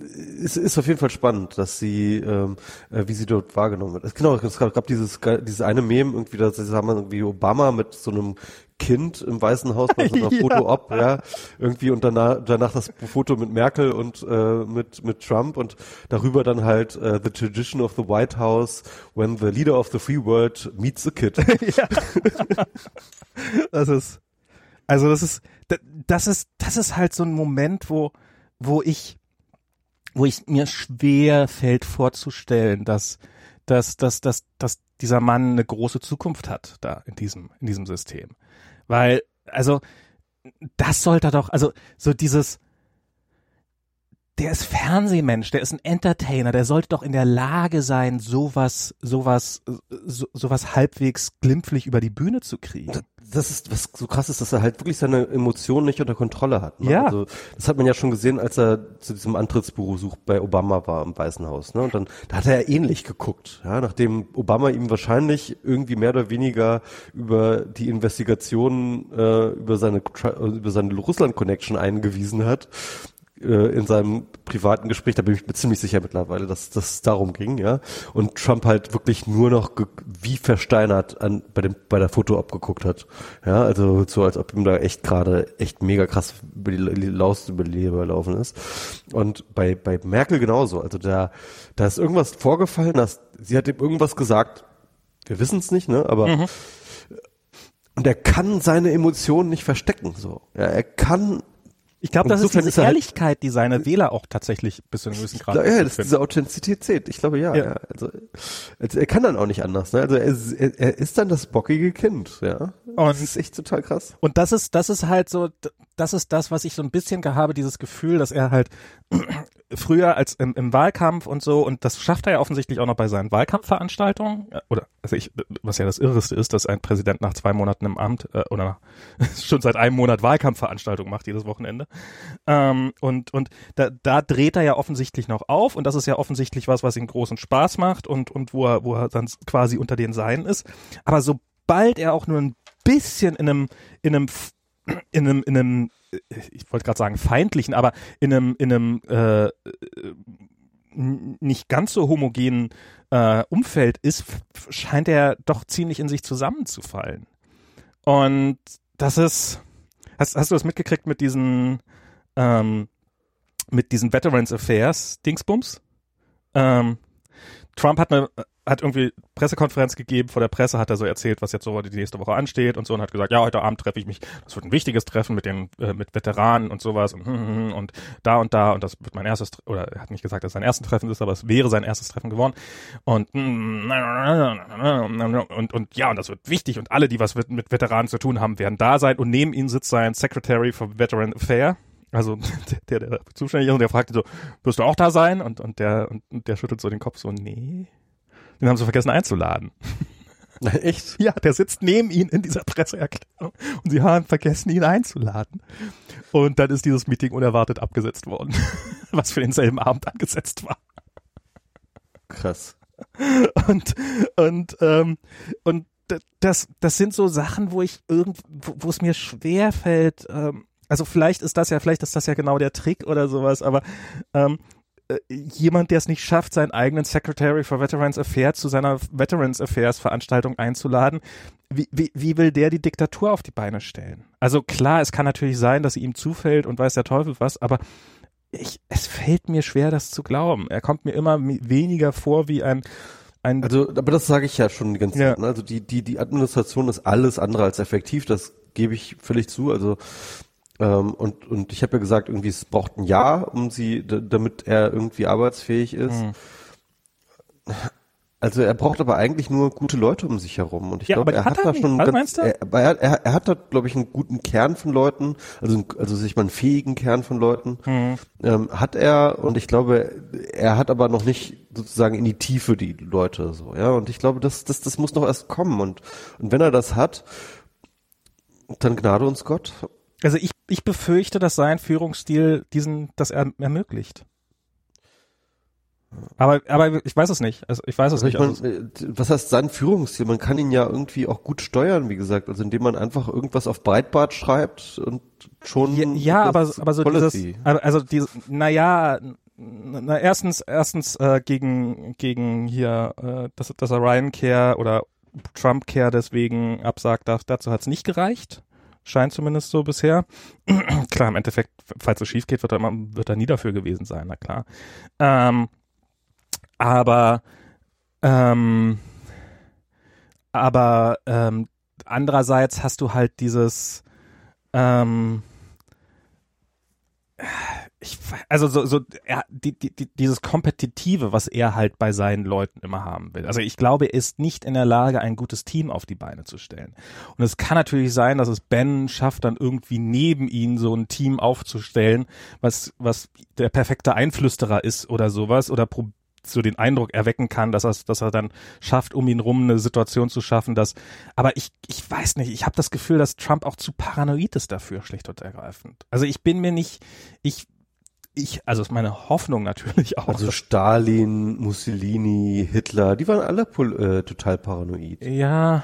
ist, ist auf jeden Fall spannend, dass sie, ähm, äh, wie sie dort wahrgenommen wird. Genau, es gab, dieses, dieses eine Meme irgendwie, da haben wir irgendwie Obama mit so einem Kind im Weißen Haus bei so einer Ja. Foto-Op, ja, irgendwie und danach, danach das Foto mit Merkel und äh, mit mit Trump und darüber dann halt äh, the tradition of the White House when the leader of the free world meets a kid. ja. Das ist also das ist da- das ist das ist halt so ein Moment, wo wo ich wo ich mir schwer fällt vorzustellen, dass dass dass dass dass dieser Mann eine große Zukunft hat da in diesem in diesem System. Weil also das sollte doch also so dieses der ist Fernsehmensch, der ist ein Entertainer, der sollte doch in der Lage sein, sowas, sowas, so, sowas halbwegs glimpflich über die Bühne zu kriegen. Das ist, was so krass ist, dass er halt wirklich seine Emotionen nicht unter Kontrolle hat. Ne? Ja. Also, das hat man ja schon gesehen, als er zu diesem Antrittsbesuch bei Obama war im Weißen Haus. Ne? Und dann, da hat er ja ähnlich geguckt, ja, nachdem Obama ihm wahrscheinlich irgendwie mehr oder weniger über die Investigation äh, über seine über seine Russland-Connection eingewiesen hat äh, in seinem privaten Gespräch, da bin ich mir ziemlich sicher mittlerweile, dass es darum ging, ja. Und Trump halt wirklich nur noch wie versteinert an bei dem bei der Foto abgeguckt hat, ja. Also so als ob ihm da echt gerade echt mega krass über die, Laus über die Leber laufen ist. Und bei bei Merkel genauso. Also da da ist irgendwas vorgefallen, dass sie hat ihm irgendwas gesagt. Wir wissen es nicht, ne? Aber und er kann seine Emotionen nicht verstecken, so. Ja, er kann Ich glaube, das ist diese halt- Ehrlichkeit, die seine Wähler auch tatsächlich bis zu einem gewissen Grad Ja, ja, das ist diese Authentizität. Ich glaube, ja. Ja. ja. Also, also, er kann dann auch nicht anders. Ne? Also er, ist- er, ist dann das bockige Kind. Ja. Und- das ist echt total krass. Und das ist, das ist halt so, das ist das, was ich so ein bisschen gehabe, dieses Gefühl, dass er halt früher als im, im Wahlkampf und so, und das schafft er ja offensichtlich auch noch bei seinen Wahlkampfveranstaltungen, oder, also ich, was ja das Irreste ist, dass ein Präsident nach zwei Monaten im Amt, äh, oder schon seit einem Monat Wahlkampfveranstaltungen macht jedes Wochenende. Ähm, und, und da, da dreht er ja offensichtlich noch auf, und das ist ja offensichtlich was, was ihm großen Spaß macht und, und wo er, wo er dann quasi unter den Seinen ist. Aber sobald er auch nur ein bisschen in einem, in einem in einem, in einem, ich wollte gerade sagen feindlichen, aber in einem, in einem äh, nicht ganz so homogenen äh, Umfeld ist, scheint er doch ziemlich in sich zusammenzufallen. Und das ist, hast, hast du das mitgekriegt mit diesen, ähm, mit diesen Veterans Affairs Dingsbums? Ähm, Trump hat eine hat irgendwie Pressekonferenz gegeben, vor der Presse hat er so erzählt, was jetzt so die nächste Woche ansteht und so und hat gesagt, ja, heute Abend treffe ich mich, das wird ein wichtiges Treffen mit den äh, mit Veteranen und sowas und, und da und da und das wird mein erstes oder er hat nicht gesagt, dass es sein erstes Treffen ist, aber es wäre sein erstes Treffen geworden und und und ja, und das wird wichtig und alle, die was mit Veteranen zu tun haben, werden da sein und neben ihm sitzt sein Secretary for Veteran Affairs also der, der zuständig ist und der fragte so, wirst du auch da sein? Und, und der, und der schüttelt so den Kopf so, nee. Den haben sie vergessen einzuladen. Echt? Ja, der sitzt neben ihnen in dieser Presseerklärung und sie haben vergessen, ihn einzuladen. Und dann ist dieses Meeting unerwartet abgesetzt worden, was für denselben Abend angesetzt war. Krass. Und, und, ähm, und das, das sind so Sachen, wo ich irgend, wo es mir schwer fällt, ähm, also vielleicht ist das ja, vielleicht ist das ja genau der Trick oder sowas, aber ähm, äh, jemand, der es nicht schafft, seinen eigenen Secretary for Veterans Affairs zu seiner Veterans Affairs Veranstaltung einzuladen, wie, wie, wie will der die Diktatur auf die Beine stellen? Also klar, es kann natürlich sein, dass sie ihm zufällt und weiß der Teufel was, aber ich, es fällt mir schwer, das zu glauben. Er kommt mir immer weniger vor wie ein ein also, aber das sage ich ja schon die ganze Zeit. Ne? Also die, die, die Administration ist alles andere als effektiv, das gebe ich völlig zu. Also ähm, und, und ich habe ja gesagt, irgendwie es braucht ein Jahr, um sie, damit er irgendwie arbeitsfähig ist. Mhm. Also er braucht aber eigentlich nur gute Leute um sich herum und ich ja, glaube, er hat, hat da schon ganz, er, er, er, er, hat da glaube ich einen guten Kern von Leuten, also also sich mal einen fähigen Kern von Leuten mhm. ähm, hat er und ich glaube, er hat aber noch nicht sozusagen in die Tiefe die Leute so, ja und ich glaube, das das das muss noch erst kommen und und wenn er das hat, dann gnade uns Gott also ich, ich befürchte, dass sein Führungsstil diesen, das er, ermöglicht. Aber, aber ich weiß es nicht. Also ich weiß es also nicht. Ich mein, also was heißt sein Führungsstil? Man kann ihn ja irgendwie auch gut steuern, wie gesagt. Also indem man einfach irgendwas auf Breitbart schreibt und schon. Ja, ja aber, aber so Policy. dieses, also diese, naja, na erstens, erstens äh, gegen gegen hier, äh, dass, dass er Ryan Care oder Trump Care deswegen absagt, dazu hat es nicht gereicht. Scheint zumindest so bisher. klar, im Endeffekt, falls es schief geht, wird er, immer, wird er nie dafür gewesen sein, na klar. Ähm, aber ähm, aber ähm, andererseits hast du halt dieses ähm, ich, also so, so er, die, die, dieses Kompetitive, was er halt bei seinen Leuten immer haben will. Also ich glaube, er ist nicht in der Lage, ein gutes Team auf die Beine zu stellen. Und es kann natürlich sein, dass es Ben schafft, dann irgendwie neben ihn so ein Team aufzustellen, was, was der perfekte Einflüsterer ist oder sowas oder so den Eindruck erwecken kann, dass er, dass er dann schafft, um ihn rum eine Situation zu schaffen, dass, aber ich, ich weiß nicht, ich habe das Gefühl, dass Trump auch zu paranoid ist dafür, schlicht und ergreifend. Also ich bin mir nicht, ich, ich, also ist meine Hoffnung natürlich auch. Also Stalin, Mussolini, Hitler, die waren alle äh, total paranoid. Ja.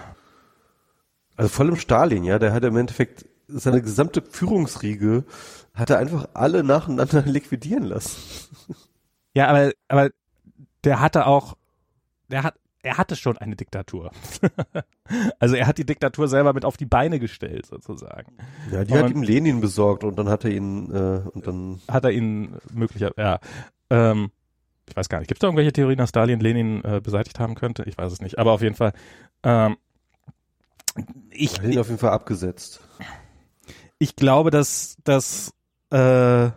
Also vor allem Stalin, ja, der hat im Endeffekt seine gesamte Führungsriege hat er einfach alle nacheinander liquidieren lassen. Ja, aber, aber der hatte auch, der hat, er hatte schon eine Diktatur. also er hat die Diktatur selber mit auf die Beine gestellt, sozusagen. Ja, die und hat ihm Lenin besorgt und dann hat er ihn äh, und dann hat er ihn möglicher, ja. Ähm, ich weiß gar nicht, gibt es da irgendwelche Theorien, dass Stalin Lenin äh, beseitigt haben könnte? Ich weiß es nicht. Aber auf jeden Fall, ähm, ich. Ihn auf jeden Fall abgesetzt. Ich glaube, dass, dass äh,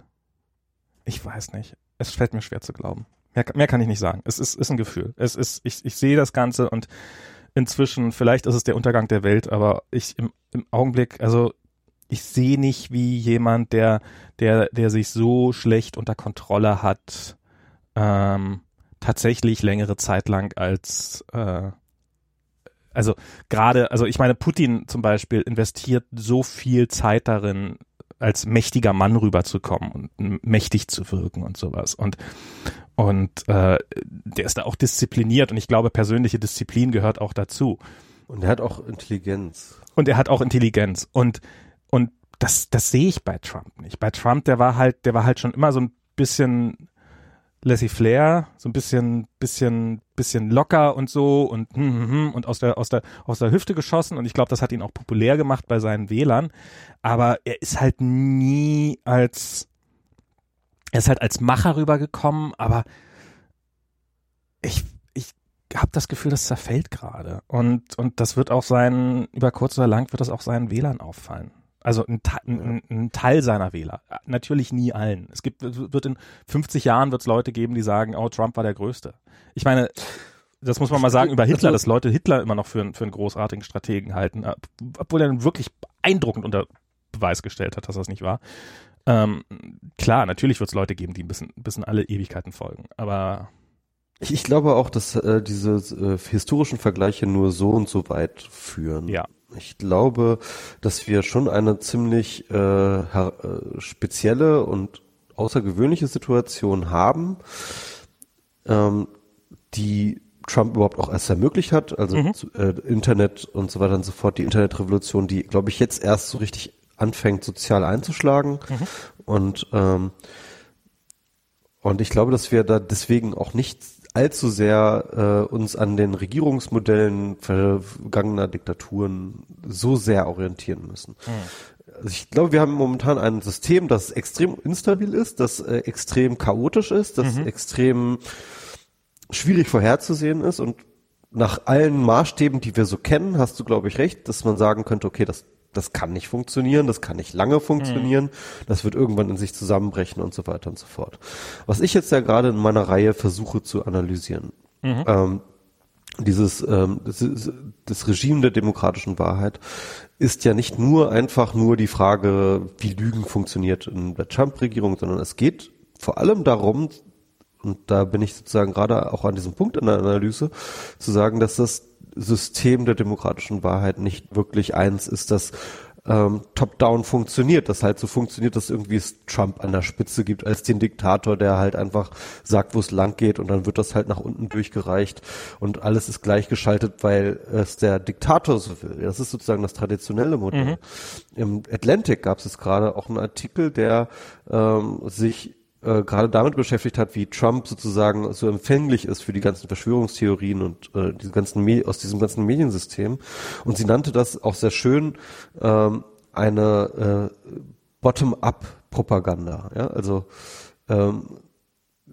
ich weiß nicht. Es fällt mir schwer zu glauben. Mehr, mehr kann ich nicht sagen. Es ist, ist ein Gefühl. Es ist, ich, ich sehe das Ganze und inzwischen, vielleicht ist es der Untergang der Welt, aber ich im, im Augenblick, also ich sehe nicht, wie jemand, der, der, der sich so schlecht unter Kontrolle hat, ähm, tatsächlich längere Zeit lang als äh, also gerade, also ich meine, Putin zum Beispiel investiert so viel Zeit darin, als mächtiger Mann rüberzukommen und mächtig zu wirken und sowas. Und und äh, der ist da auch diszipliniert und ich glaube, persönliche Disziplin gehört auch dazu. Und er hat auch Intelligenz. Und er hat auch Intelligenz. Und, und das, das sehe ich bei Trump nicht. Bei Trump, der war halt, der war halt schon immer so ein bisschen laissez-flair, so ein bisschen, bisschen, bisschen locker und so und hm, hm, hm, und aus der, aus der, aus der Hüfte geschossen und ich glaube, das hat ihn auch populär gemacht bei seinen Wählern. Aber er ist halt nie als, er ist halt als Macher rübergekommen, aber ich, ich habe das Gefühl, das zerfällt gerade und und das wird auch sein, über kurz oder lang wird das auch seinen Wählern auffallen. Also ein, ein, ein, Teil seiner Wähler. Natürlich nie allen. Es gibt, wird in 50 Jahren wird es Leute geben, die sagen, oh, Trump war der Größte. Ich meine, das muss man mal sagen über Hitler, also dass Leute Hitler immer noch für, für einen großartigen Strategen halten, obwohl er wirklich beeindruckend unter Beweis gestellt hat, dass das nicht war. Ähm, klar, natürlich wird es Leute geben, die ein bisschen, ein bisschen alle Ewigkeiten folgen, aber ich, ich glaube auch, dass äh, diese äh, historischen Vergleiche nur so und so weit führen. Ja. Ich glaube, dass wir schon eine ziemlich äh, äh, spezielle und außergewöhnliche Situation haben, ähm, die Trump überhaupt auch erst ermöglicht hat, also mhm. äh, Internet und so weiter und so fort, die Internetrevolution, die, glaube ich, jetzt erst so richtig anfängt, sozial einzuschlagen. Mhm. Und ähm, und ich glaube, dass wir da deswegen auch nicht allzu sehr äh, uns an den Regierungsmodellen vergangener Diktaturen so sehr orientieren müssen. Mhm. Also ich glaube, wir haben momentan ein System, das extrem instabil ist, das äh, extrem chaotisch ist, das mhm. extrem schwierig vorherzusehen ist und nach allen Maßstäben, die wir so kennen, hast du, glaube ich, recht, dass man sagen könnte, okay, das das kann nicht funktionieren, das kann nicht lange funktionieren, mhm. das wird irgendwann in sich zusammenbrechen und so weiter und so fort. Was ich jetzt ja gerade in meiner Reihe versuche zu analysieren, mhm. ähm, dieses ähm, das, das Regime der demokratischen Wahrheit ist ja nicht nur einfach nur die Frage, wie Lügen funktioniert in der Trump-Regierung, sondern es geht vor allem darum, und da bin ich sozusagen gerade auch an diesem Punkt in der Analyse, zu sagen, dass das System der demokratischen Wahrheit nicht wirklich eins ist, das ähm, top-down funktioniert, das halt so funktioniert, dass irgendwie es Trump an der Spitze gibt als den Diktator, der halt einfach sagt, wo es lang geht und dann wird das halt nach unten durchgereicht und alles ist gleichgeschaltet, weil es der Diktator so will. Das ist sozusagen das traditionelle Modell. Mhm. Im Atlantic gab es gerade auch einen Artikel, der ähm, sich äh, gerade damit beschäftigt hat, wie Trump sozusagen so empfänglich ist für die ganzen Verschwörungstheorien und äh, diese ganzen Me aus diesem ganzen Mediensystem. Und sie nannte das auch sehr schön ähm, eine äh, Bottom-up-Propaganda. Ja? Also ähm,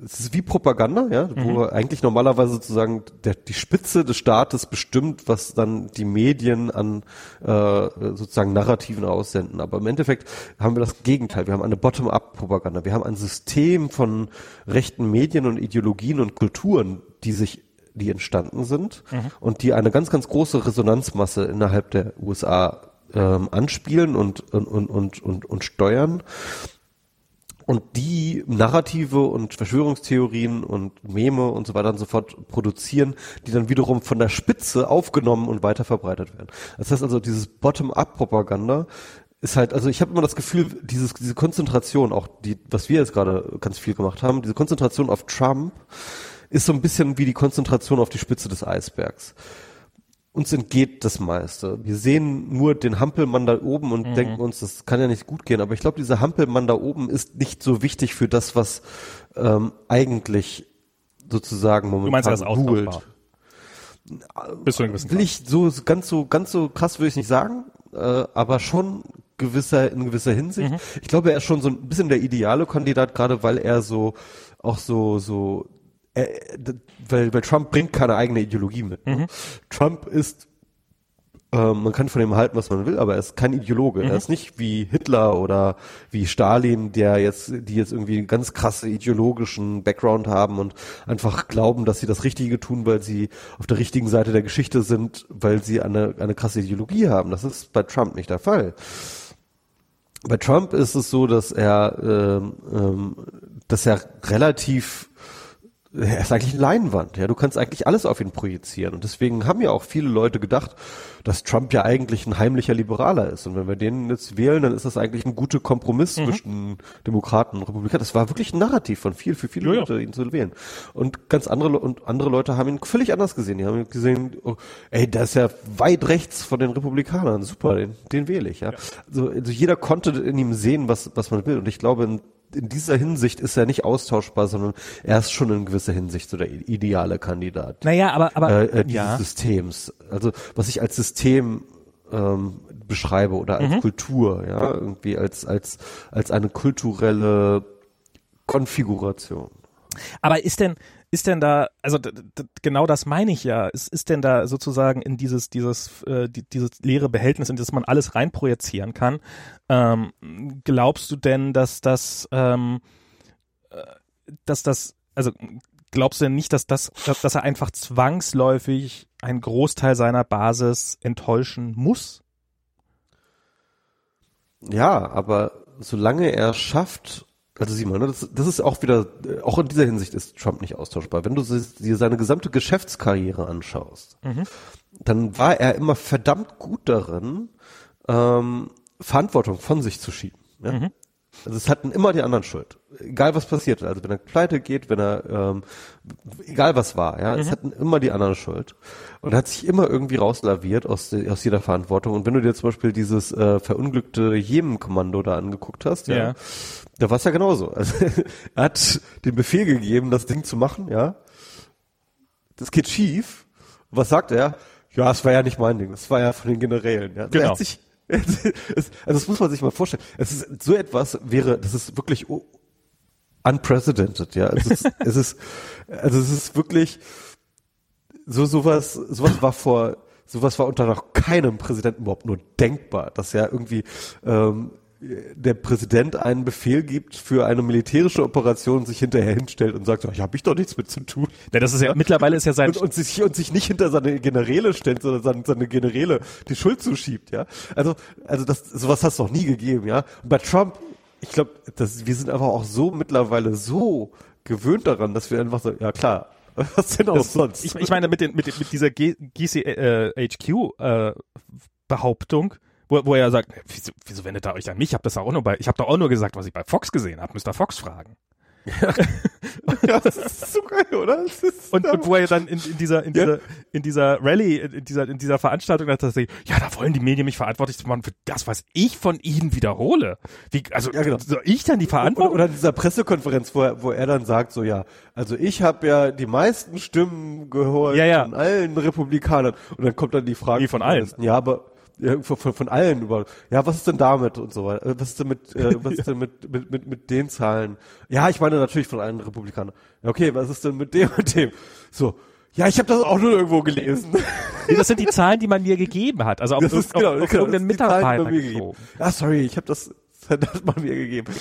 es ist wie Propaganda, ja, wo mhm. eigentlich normalerweise sozusagen der, die Spitze des Staates bestimmt, was dann die Medien an äh, sozusagen Narrativen aussenden. Aber im Endeffekt haben wir das Gegenteil. Wir haben eine Bottom-up-Propaganda. Wir haben ein System von rechten Medien und Ideologien und Kulturen, die sich die entstanden sind mhm. und die eine ganz, ganz große Resonanzmasse innerhalb der USA ähm, anspielen und, und, und, und, und, und steuern und die Narrative und Verschwörungstheorien und Meme und so weiter und so fort produzieren, die dann wiederum von der Spitze aufgenommen und weiter verbreitet werden. Das heißt also, dieses Bottom-up-Propaganda ist halt, also ich habe immer das Gefühl, dieses, diese Konzentration, auch die, was wir jetzt gerade ganz viel gemacht haben, diese Konzentration auf Trump ist so ein bisschen wie die Konzentration auf die Spitze des Eisbergs uns entgeht das meiste. Wir sehen nur den Hampelmann da oben und mhm. denken uns, das kann ja nicht gut gehen. Aber ich glaube, dieser Hampelmann da oben ist nicht so wichtig für das, was ähm, eigentlich sozusagen momentan du meinst, er googelt. Bis zu einem gewissen Will ich so ganz so ganz so krass würde ich nicht sagen, äh, aber schon gewisser in gewisser Hinsicht. Mhm. Ich glaube, er ist schon so ein bisschen der ideale Kandidat, gerade weil er so auch so so äh, weil, weil Trump bringt keine eigene Ideologie mit. Ne? Mhm. Trump ist ähm, man kann von ihm halten, was man will, aber er ist kein Ideologe. Mhm. Er ist nicht wie Hitler oder wie Stalin, der jetzt, die jetzt irgendwie einen ganz krasse ideologischen Background haben und einfach glauben, dass sie das Richtige tun, weil sie auf der richtigen Seite der Geschichte sind, weil sie eine, eine krasse Ideologie haben. Das ist bei Trump nicht der Fall. Bei Trump ist es so, dass er, ähm, ähm, dass er relativ er ist eigentlich eine Leinwand, ja. Du kannst eigentlich alles auf ihn projizieren. Und deswegen haben ja auch viele Leute gedacht, dass Trump ja eigentlich ein heimlicher Liberaler ist. Und wenn wir den jetzt wählen, dann ist das eigentlich ein guter Kompromiss mhm. zwischen Demokraten und Republikanern. Das war wirklich ein Narrativ von viel, für viele ja, Leute, ja. ihn zu wählen. Und ganz andere, und andere Leute haben ihn völlig anders gesehen. Die haben gesehen, oh, ey, der ist ja weit rechts von den Republikanern. Super, den, den wähle ich, ja. ja. Also, also jeder konnte in ihm sehen, was, was man will. Und ich glaube, in dieser Hinsicht ist er nicht austauschbar, sondern er ist schon in gewisser Hinsicht so der ideale Kandidat. Naja, aber, aber äh, äh, dieses ja. Systems. Also was ich als System ähm, beschreibe oder als mhm. Kultur, ja, irgendwie als als als eine kulturelle Konfiguration. Aber ist denn ist denn da, also genau das meine ich ja, ist, ist denn da sozusagen in dieses, dieses, äh, die, dieses leere Behältnis, in das man alles reinprojizieren kann, ähm, glaubst du denn, dass das, ähm, äh, dass das, also glaubst du denn nicht, dass das, dass, dass er einfach zwangsläufig einen Großteil seiner Basis enttäuschen muss? Ja, aber solange er schafft, also Simon, ne, das, das ist auch wieder, auch in dieser Hinsicht ist Trump nicht austauschbar. Wenn du dir seine gesamte Geschäftskarriere anschaust, mhm. dann war er immer verdammt gut darin, ähm, Verantwortung von sich zu schieben. Ja? Mhm. Also es hatten immer die anderen Schuld. Egal was passiert. Also wenn er pleite geht, wenn er ähm, egal was war, ja, mhm. es hatten immer die anderen Schuld. Und er hat sich immer irgendwie rauslaviert aus, aus jeder Verantwortung. Und wenn du dir zum Beispiel dieses äh, verunglückte Jemen-Kommando da angeguckt hast, ja, ja. Da war es ja genauso. Also er hat den Befehl gegeben, das Ding zu machen, ja. Das geht schief. was sagt er? Ja, es war ja nicht mein Ding, das war ja von den Generälen. Ja. Genau. Er sich also das muss man sich mal vorstellen. Es ist so etwas wäre, das ist wirklich unprecedented, ja. Es ist, es ist, also es ist wirklich so sowas, sowas war vor, sowas war unter noch keinem Präsidenten überhaupt nur denkbar, dass ja irgendwie ähm, der Präsident einen Befehl gibt für eine militärische Operation, sich hinterher hinstellt und sagt, ich habe ich doch nichts mit zu tun. Ja, das ist ja mittlerweile ist ja sein und, und, sich und sich nicht hinter seine Generäle stellt, sondern seine, seine Generäle die Schuld zuschiebt, ja. Also also das sowas hast du noch nie gegeben, ja. Und bei Trump, ich glaube, das wir sind einfach auch so mittlerweile so gewöhnt daran, dass wir einfach so, ja klar, was denn auch das, sonst? Ich, ich meine mit den mit, mit dieser GCHQ äh, Behauptung wo, wo er sagt, wieso, wieso wendet er euch an mich? Ich habe das auch nur bei, ich habe doch auch nur gesagt, was ich bei Fox gesehen habe. Mr. Fox fragen. Ja. ja, das ist so geil, oder? und, und wo er dann in, in dieser, in ja. dieser, in dieser Rallye, in dieser, in dieser Veranstaltung hat er gesagt, ja, da wollen die Medien mich verantwortlich machen für das, was ich von ihnen wiederhole. Wie, also, ja, genau. soll ich dann die Verantwortung? Oder, oder in dieser Pressekonferenz, wo er, wo er dann sagt, so, ja, also ich habe ja die meisten Stimmen gehört ja, ja. von allen Republikanern. Und dann kommt dann die Frage. Wie von allen? Ja, aber, ja, von, von allen über, ja, was ist denn damit und so weiter? Was ist denn mit, äh, was ist denn mit, mit, mit, mit den Zahlen? Ja, ich meine natürlich von allen Republikanern. Okay, was ist denn mit dem und dem? So, ja, ich habe das auch nur irgendwo gelesen. Nee, das sind die Zahlen, die man mir gegeben hat. Also auf, das ist, genau, auf, auf genau, irgendeinen Mitarbeiter gegeben. Ah, sorry, ich habe das, das hat man mir gegeben.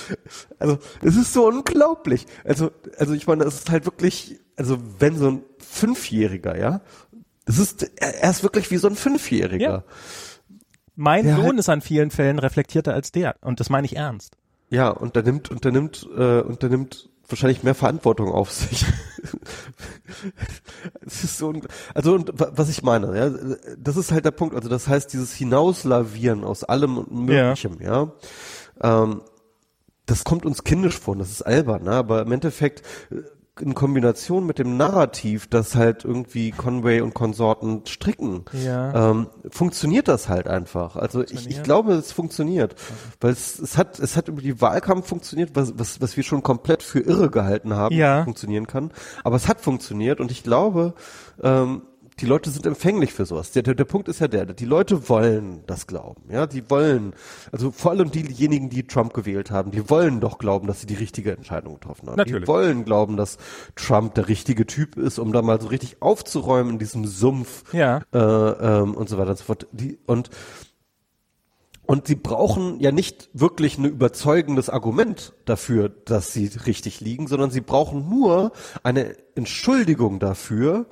Also, es ist so unglaublich. Also, also ich meine, es ist halt wirklich, also wenn so ein Fünfjähriger, ja, das ist, er ist wirklich wie so ein Fünfjähriger. Ja mein der Sohn halt ist an vielen Fällen reflektierter als der. Und das meine ich ernst. Ja, und der nimmt, und der nimmt, äh, und der nimmt wahrscheinlich mehr Verantwortung auf sich. es ist so, also und was ich meine, ja, das ist halt der Punkt. Also das heißt, dieses Hinauslavieren aus allem und Möglichem, ja, ja ähm, das kommt uns kindisch vor, das ist albern, ne? aber im Endeffekt in Kombination mit dem Narrativ, das halt irgendwie Conway und Konsorten stricken, ja. ähm, funktioniert das halt einfach. Also ich, ich glaube, es funktioniert, okay. weil es, es hat es hat über die Wahlkampf funktioniert, was, was was wir schon komplett für irre gehalten haben, ja. funktionieren kann. Aber es hat funktioniert und ich glaube, ähm, die Leute sind empfänglich für sowas. Der, der, der Punkt ist ja der, die Leute wollen das glauben, ja, die wollen, also vor allem diejenigen, die Trump gewählt haben, die wollen doch glauben, dass sie die richtige Entscheidung getroffen haben. Natürlich. Die wollen glauben, dass Trump der richtige Typ ist, um da mal so richtig aufzuräumen in diesem Sumpf ja. äh, ähm, und so weiter und so fort. Die, und und sie brauchen ja nicht wirklich ein überzeugendes Argument dafür, dass sie richtig liegen, sondern sie brauchen nur eine Entschuldigung dafür,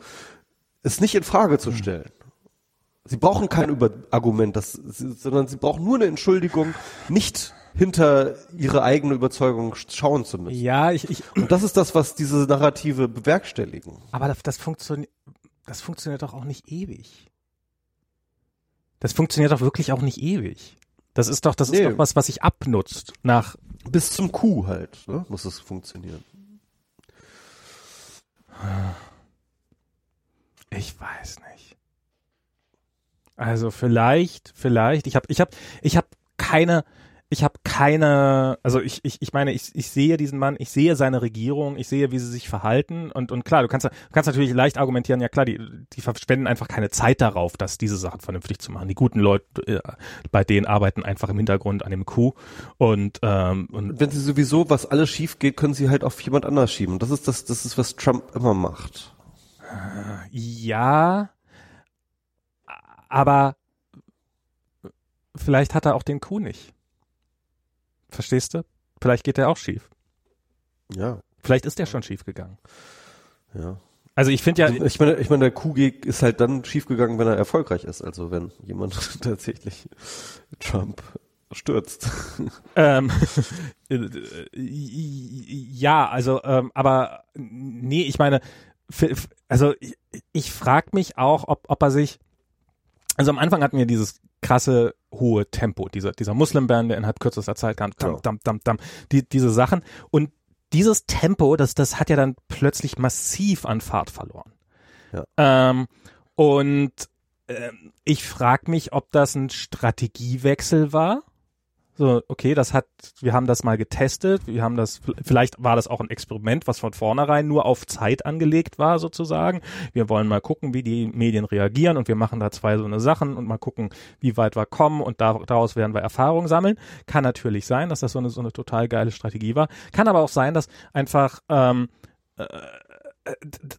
es nicht in Frage zu stellen. Sie brauchen kein Argument, das, sondern sie brauchen nur eine Entschuldigung, nicht hinter ihre eigene Überzeugung schauen zu müssen. Ja, ich, ich Und das ist das, was diese Narrative bewerkstelligen. aber das, das funktioniert, das funktioniert doch auch nicht ewig. Das funktioniert doch wirklich auch nicht ewig. Das ist doch, das ist Nee. doch was, was sich abnutzt nach, Bis zum Coup halt, ne? muss es funktionieren. Ich weiß nicht. Also vielleicht, vielleicht, ich habe, ich habe, ich habe keine, ich habe keine, also ich, ich, ich meine, ich, ich sehe diesen Mann, ich sehe seine Regierung, ich sehe, wie sie sich verhalten und, und klar, du kannst, du kannst natürlich leicht argumentieren, ja klar, die, die verschwenden einfach keine Zeit darauf, dass diese Sachen vernünftig zu machen. Die guten Leute, äh, bei denen arbeiten einfach im Hintergrund an dem Coup und, ähm, und Wenn sie sowieso, was alles schief geht, können sie halt auf jemand anders schieben. Das ist das, das ist, was Trump immer macht. Ja, aber vielleicht hat er auch den Coup nicht. Verstehst du? Vielleicht geht der auch schief. Ja, Vielleicht ist der schon schief gegangen. ja. Also ich finde ja, Ich meine, ich meine, der Coup-Gig ist halt dann schiefgegangen, wenn er erfolgreich ist. Also wenn jemand tatsächlich Trump stürzt. ähm, äh, ja, also, ähm, aber nee, ich meine, also ich, ich frage mich auch, ob, ob er sich, also am Anfang hatten wir dieses krasse hohe Tempo, dieser, dieser Muslim-Band, der innerhalb kürzester Zeit kam, dam, dam, dam, dam, die, diese Sachen und dieses Tempo, das, das hat ja dann plötzlich massiv an Fahrt verloren. Ja. Ähm, und ähm, ich frage mich, ob das ein Strategiewechsel war. So, okay, das hat, wir haben das mal getestet, wir haben das, vielleicht war das auch ein Experiment, was von vornherein nur auf Zeit angelegt war, sozusagen. Wir wollen mal gucken, wie die Medien reagieren und wir machen da zwei so eine Sachen und mal gucken, wie weit wir kommen und da, daraus werden wir Erfahrung sammeln. Kann natürlich sein, dass das so eine, so eine total geile Strategie war. Kann aber auch sein, dass einfach, ähm, äh,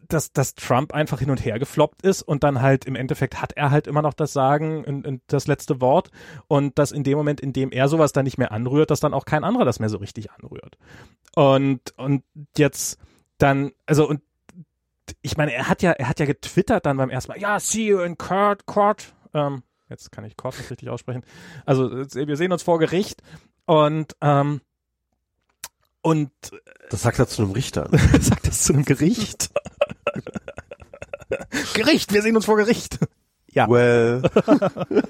dass, dass Trump einfach hin und her gefloppt ist und dann halt im Endeffekt hat er halt immer noch das Sagen und, und das letzte Wort und dass in dem Moment, in dem er sowas dann nicht mehr anrührt, dass dann auch kein anderer das mehr so richtig anrührt. Und, und jetzt dann, also und ich meine, er hat ja, er hat ja getwittert dann beim ersten Mal, ja, see you in court, court. Ähm, jetzt kann ich court nicht richtig aussprechen. Also wir sehen uns vor Gericht und ähm, und Das sagt er zu einem Richter. sagt das zu einem Gericht. Gericht, wir sehen uns vor Gericht. Ja, Well,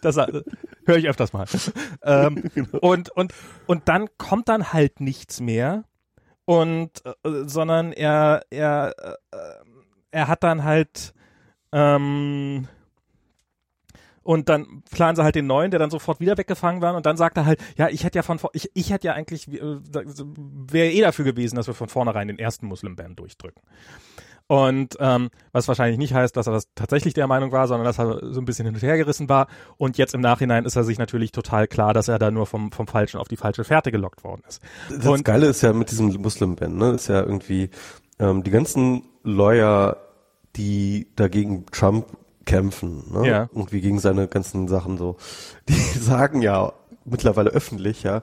das äh, höre ich öfters mal. Ähm, und, und, und dann kommt dann halt nichts mehr. Und, äh, sondern er, er, äh, er hat dann halt, ähm, und dann planen sie halt den neuen, der dann sofort wieder weggefangen war. Und dann sagt er halt, ja, ich hätte ja von, ich, ich hätte ja eigentlich, äh, wäre eh dafür gewesen, dass wir von vornherein den ersten Muslim-Ban durchdrücken. Und ähm, was wahrscheinlich nicht heißt, dass er das tatsächlich der Meinung war, sondern dass er so ein bisschen hin und her gerissen war. Und jetzt im Nachhinein ist er sich natürlich total klar, dass er da nur vom, vom Falschen auf die falsche Fährte gelockt worden ist. das Und- Geile ist ja mit diesem Muslim-Ban, ne, ist ja irgendwie, ähm, die ganzen Lawyer, die dagegen Trump kämpfen, ne, Ja. irgendwie gegen seine ganzen Sachen so, die sagen ja mittlerweile öffentlich, ja,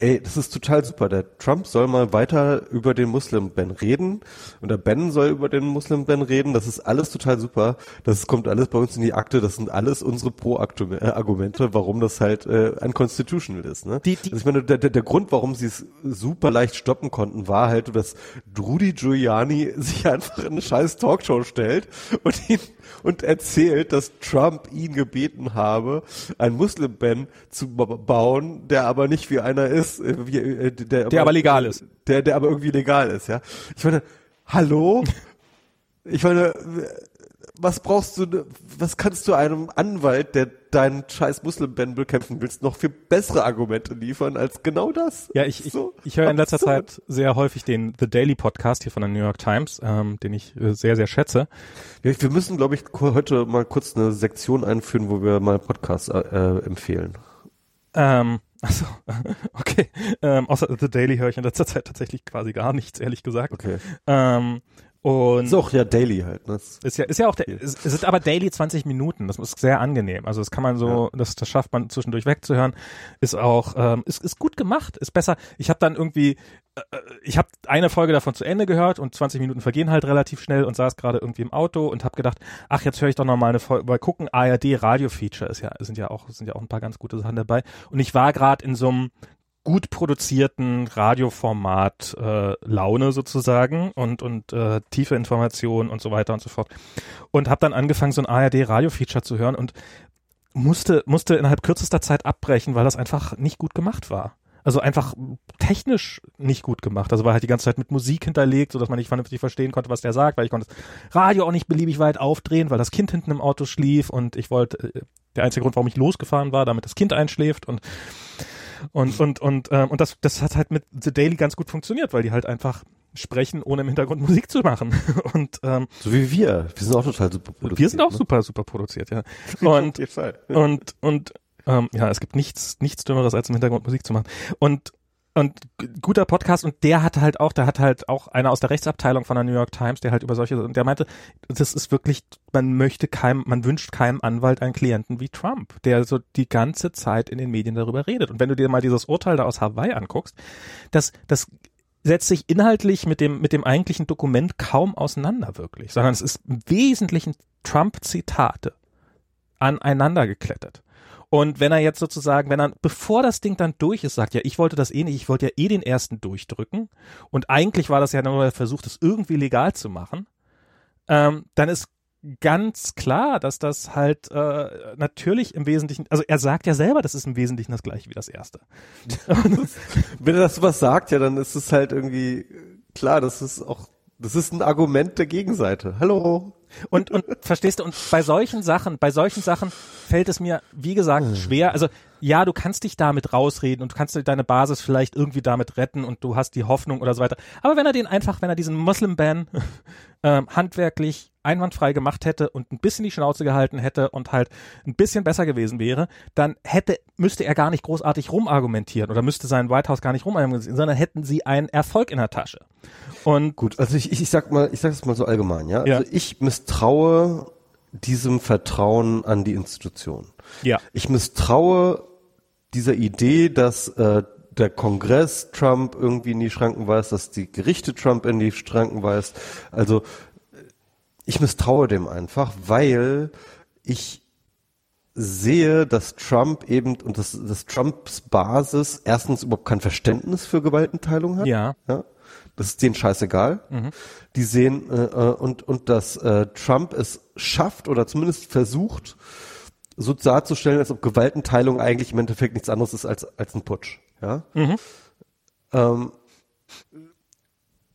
ey, das ist total super. Der Trump soll mal weiter über den Muslim-Ban reden und der Ben soll über den Muslim-Ban reden. Das ist alles total super. Das kommt alles bei uns in die Akte. Das sind alles unsere Pro-Argumente, warum das halt äh, unconstitutional ist. Ne? Die- die- also ich meine, der, der, der Grund, warum sie es super leicht stoppen konnten, war halt, dass Rudy Giuliani sich einfach in eine scheiß Talkshow stellt und ihn und erzählt, dass Trump ihn gebeten habe, ein Muslim-Ban zu ba- bauen, der aber nicht wie einer ist, äh, wie, äh, der, Der aber legal ist. Der, der aber irgendwie legal ist, ja. Ich meine, hallo? Ich meine, was brauchst du, was kannst du einem Anwalt, der deinen scheiß Muslim-Ban bekämpfen willst, noch für bessere Argumente liefern als genau das? Ja, ich, ich, So ich höre in letzter absurd. Zeit sehr häufig den The Daily Podcast hier von der New York Times, ähm, den ich äh, sehr, sehr schätze. Ja, wir müssen, glaube ich, heute mal kurz eine Sektion einführen, wo wir mal Podcasts äh, äh, empfehlen. Ähm, achso, okay. Ähm, außer The Daily höre ich in letzter Zeit tatsächlich quasi gar nichts, ehrlich gesagt. Okay. Ähm, Und ist auch ja daily halt. Ne? Ist ja, ist ja auch, es sind aber daily 20 Minuten. Das ist sehr angenehm. Also das kann man so, ja. das, das schafft man zwischendurch wegzuhören. Ist auch, ähm, ist, ist gut gemacht. Ist besser. Ich habe dann irgendwie, äh, ich habe eine Folge davon zu Ende gehört und 20 Minuten vergehen halt relativ schnell und saß gerade irgendwie im Auto und habe gedacht, ach jetzt höre ich doch noch mal eine Folge, mal gucken. ARD Radio Feature ist ja, sind ja auch, sind ja auch ein paar ganz gute Sachen dabei. Und ich war gerade in so einem gut produzierten Radioformat äh, Laune sozusagen und und äh, tiefe Informationen und so weiter und so fort und habe dann angefangen so ein ARD Radio Feature zu hören und musste musste innerhalb kürzester Zeit abbrechen, weil das einfach nicht gut gemacht war. Also einfach technisch nicht gut gemacht. Also war halt die ganze Zeit mit Musik hinterlegt, so dass man nicht vernünftig verstehen konnte, was der sagt, weil ich konnte das Radio auch nicht beliebig weit aufdrehen, weil das Kind hinten im Auto schlief und ich wollte, äh, der einzige Grund, warum ich losgefahren war, damit das Kind einschläft und und, und, und, ähm, und das, das hat halt mit The Daily ganz gut funktioniert, weil die halt einfach sprechen, ohne im Hintergrund Musik zu machen. Und, ähm, so wie wir. Wir sind auch total super produziert. Wir sind auch ne? super, super produziert, ja. Und, und, und, ähm, ja, es gibt nichts, nichts Dümmeres, als im Hintergrund Musik zu machen. Und, und guter Podcast und der hat halt auch, der hat halt auch einer aus der Rechtsabteilung von der New York Times, der halt über solche, und der meinte, das ist wirklich, man möchte keinem, man wünscht keinem Anwalt einen Klienten wie Trump, der so die ganze Zeit in den Medien darüber redet. Und wenn du dir mal dieses Urteil da aus Hawaii anguckst, das, das setzt sich inhaltlich mit dem, mit dem eigentlichen Dokument kaum auseinander wirklich, sondern es ist im Wesentlichen Trump-Zitate aneinander geklettert. Und wenn er jetzt sozusagen, wenn er, bevor das Ding dann durch ist, sagt, ja, ich wollte das eh nicht, ich wollte ja eh den ersten durchdrücken und eigentlich war das ja nur der Versuch, das irgendwie legal zu machen, ähm, dann ist ganz klar, dass das halt äh, natürlich im Wesentlichen, also er sagt ja selber, das ist im Wesentlichen das gleiche wie das erste. Wenn er das sowas sagt, ja, dann ist es halt irgendwie klar, das ist auch, das ist ein Argument der Gegenseite. Hallo, und, und verstehst du, und bei solchen Sachen, bei solchen Sachen fällt es mir, wie gesagt, hm. schwer. Also ja, du kannst dich damit rausreden und du kannst deine Basis vielleicht irgendwie damit retten und du hast die Hoffnung oder so weiter. Aber wenn er den einfach, wenn er diesen Muslim-Ban ähm, handwerklich einwandfrei gemacht hätte und ein bisschen die Schnauze gehalten hätte und halt ein bisschen besser gewesen wäre, dann hätte, müsste er gar nicht großartig rumargumentieren oder müsste sein White House gar nicht rumargumentieren, sondern hätten sie einen Erfolg in der Tasche. Und gut, also ich, ich sag mal, ich sag es mal so allgemein, ja. ja. Also ich misstraue diesem Vertrauen an die Institution. Ja. Ich misstraue dieser Idee, dass äh, der Kongress Trump irgendwie in die Schranken weist, dass die Gerichte Trump in die Schranken weist. Also ich misstraue dem einfach, weil ich sehe, dass Trump eben und dass, dass Trumps Basis erstens überhaupt kein Verständnis für Gewaltenteilung hat. Ja. ja? Das ist denen scheißegal. Mhm. Die sehen äh, äh und und dass äh, Trump es schafft oder zumindest versucht, so darzustellen, als ob Gewaltenteilung eigentlich im Endeffekt nichts anderes ist als als ein Putsch. Ja. Mhm. Ähm,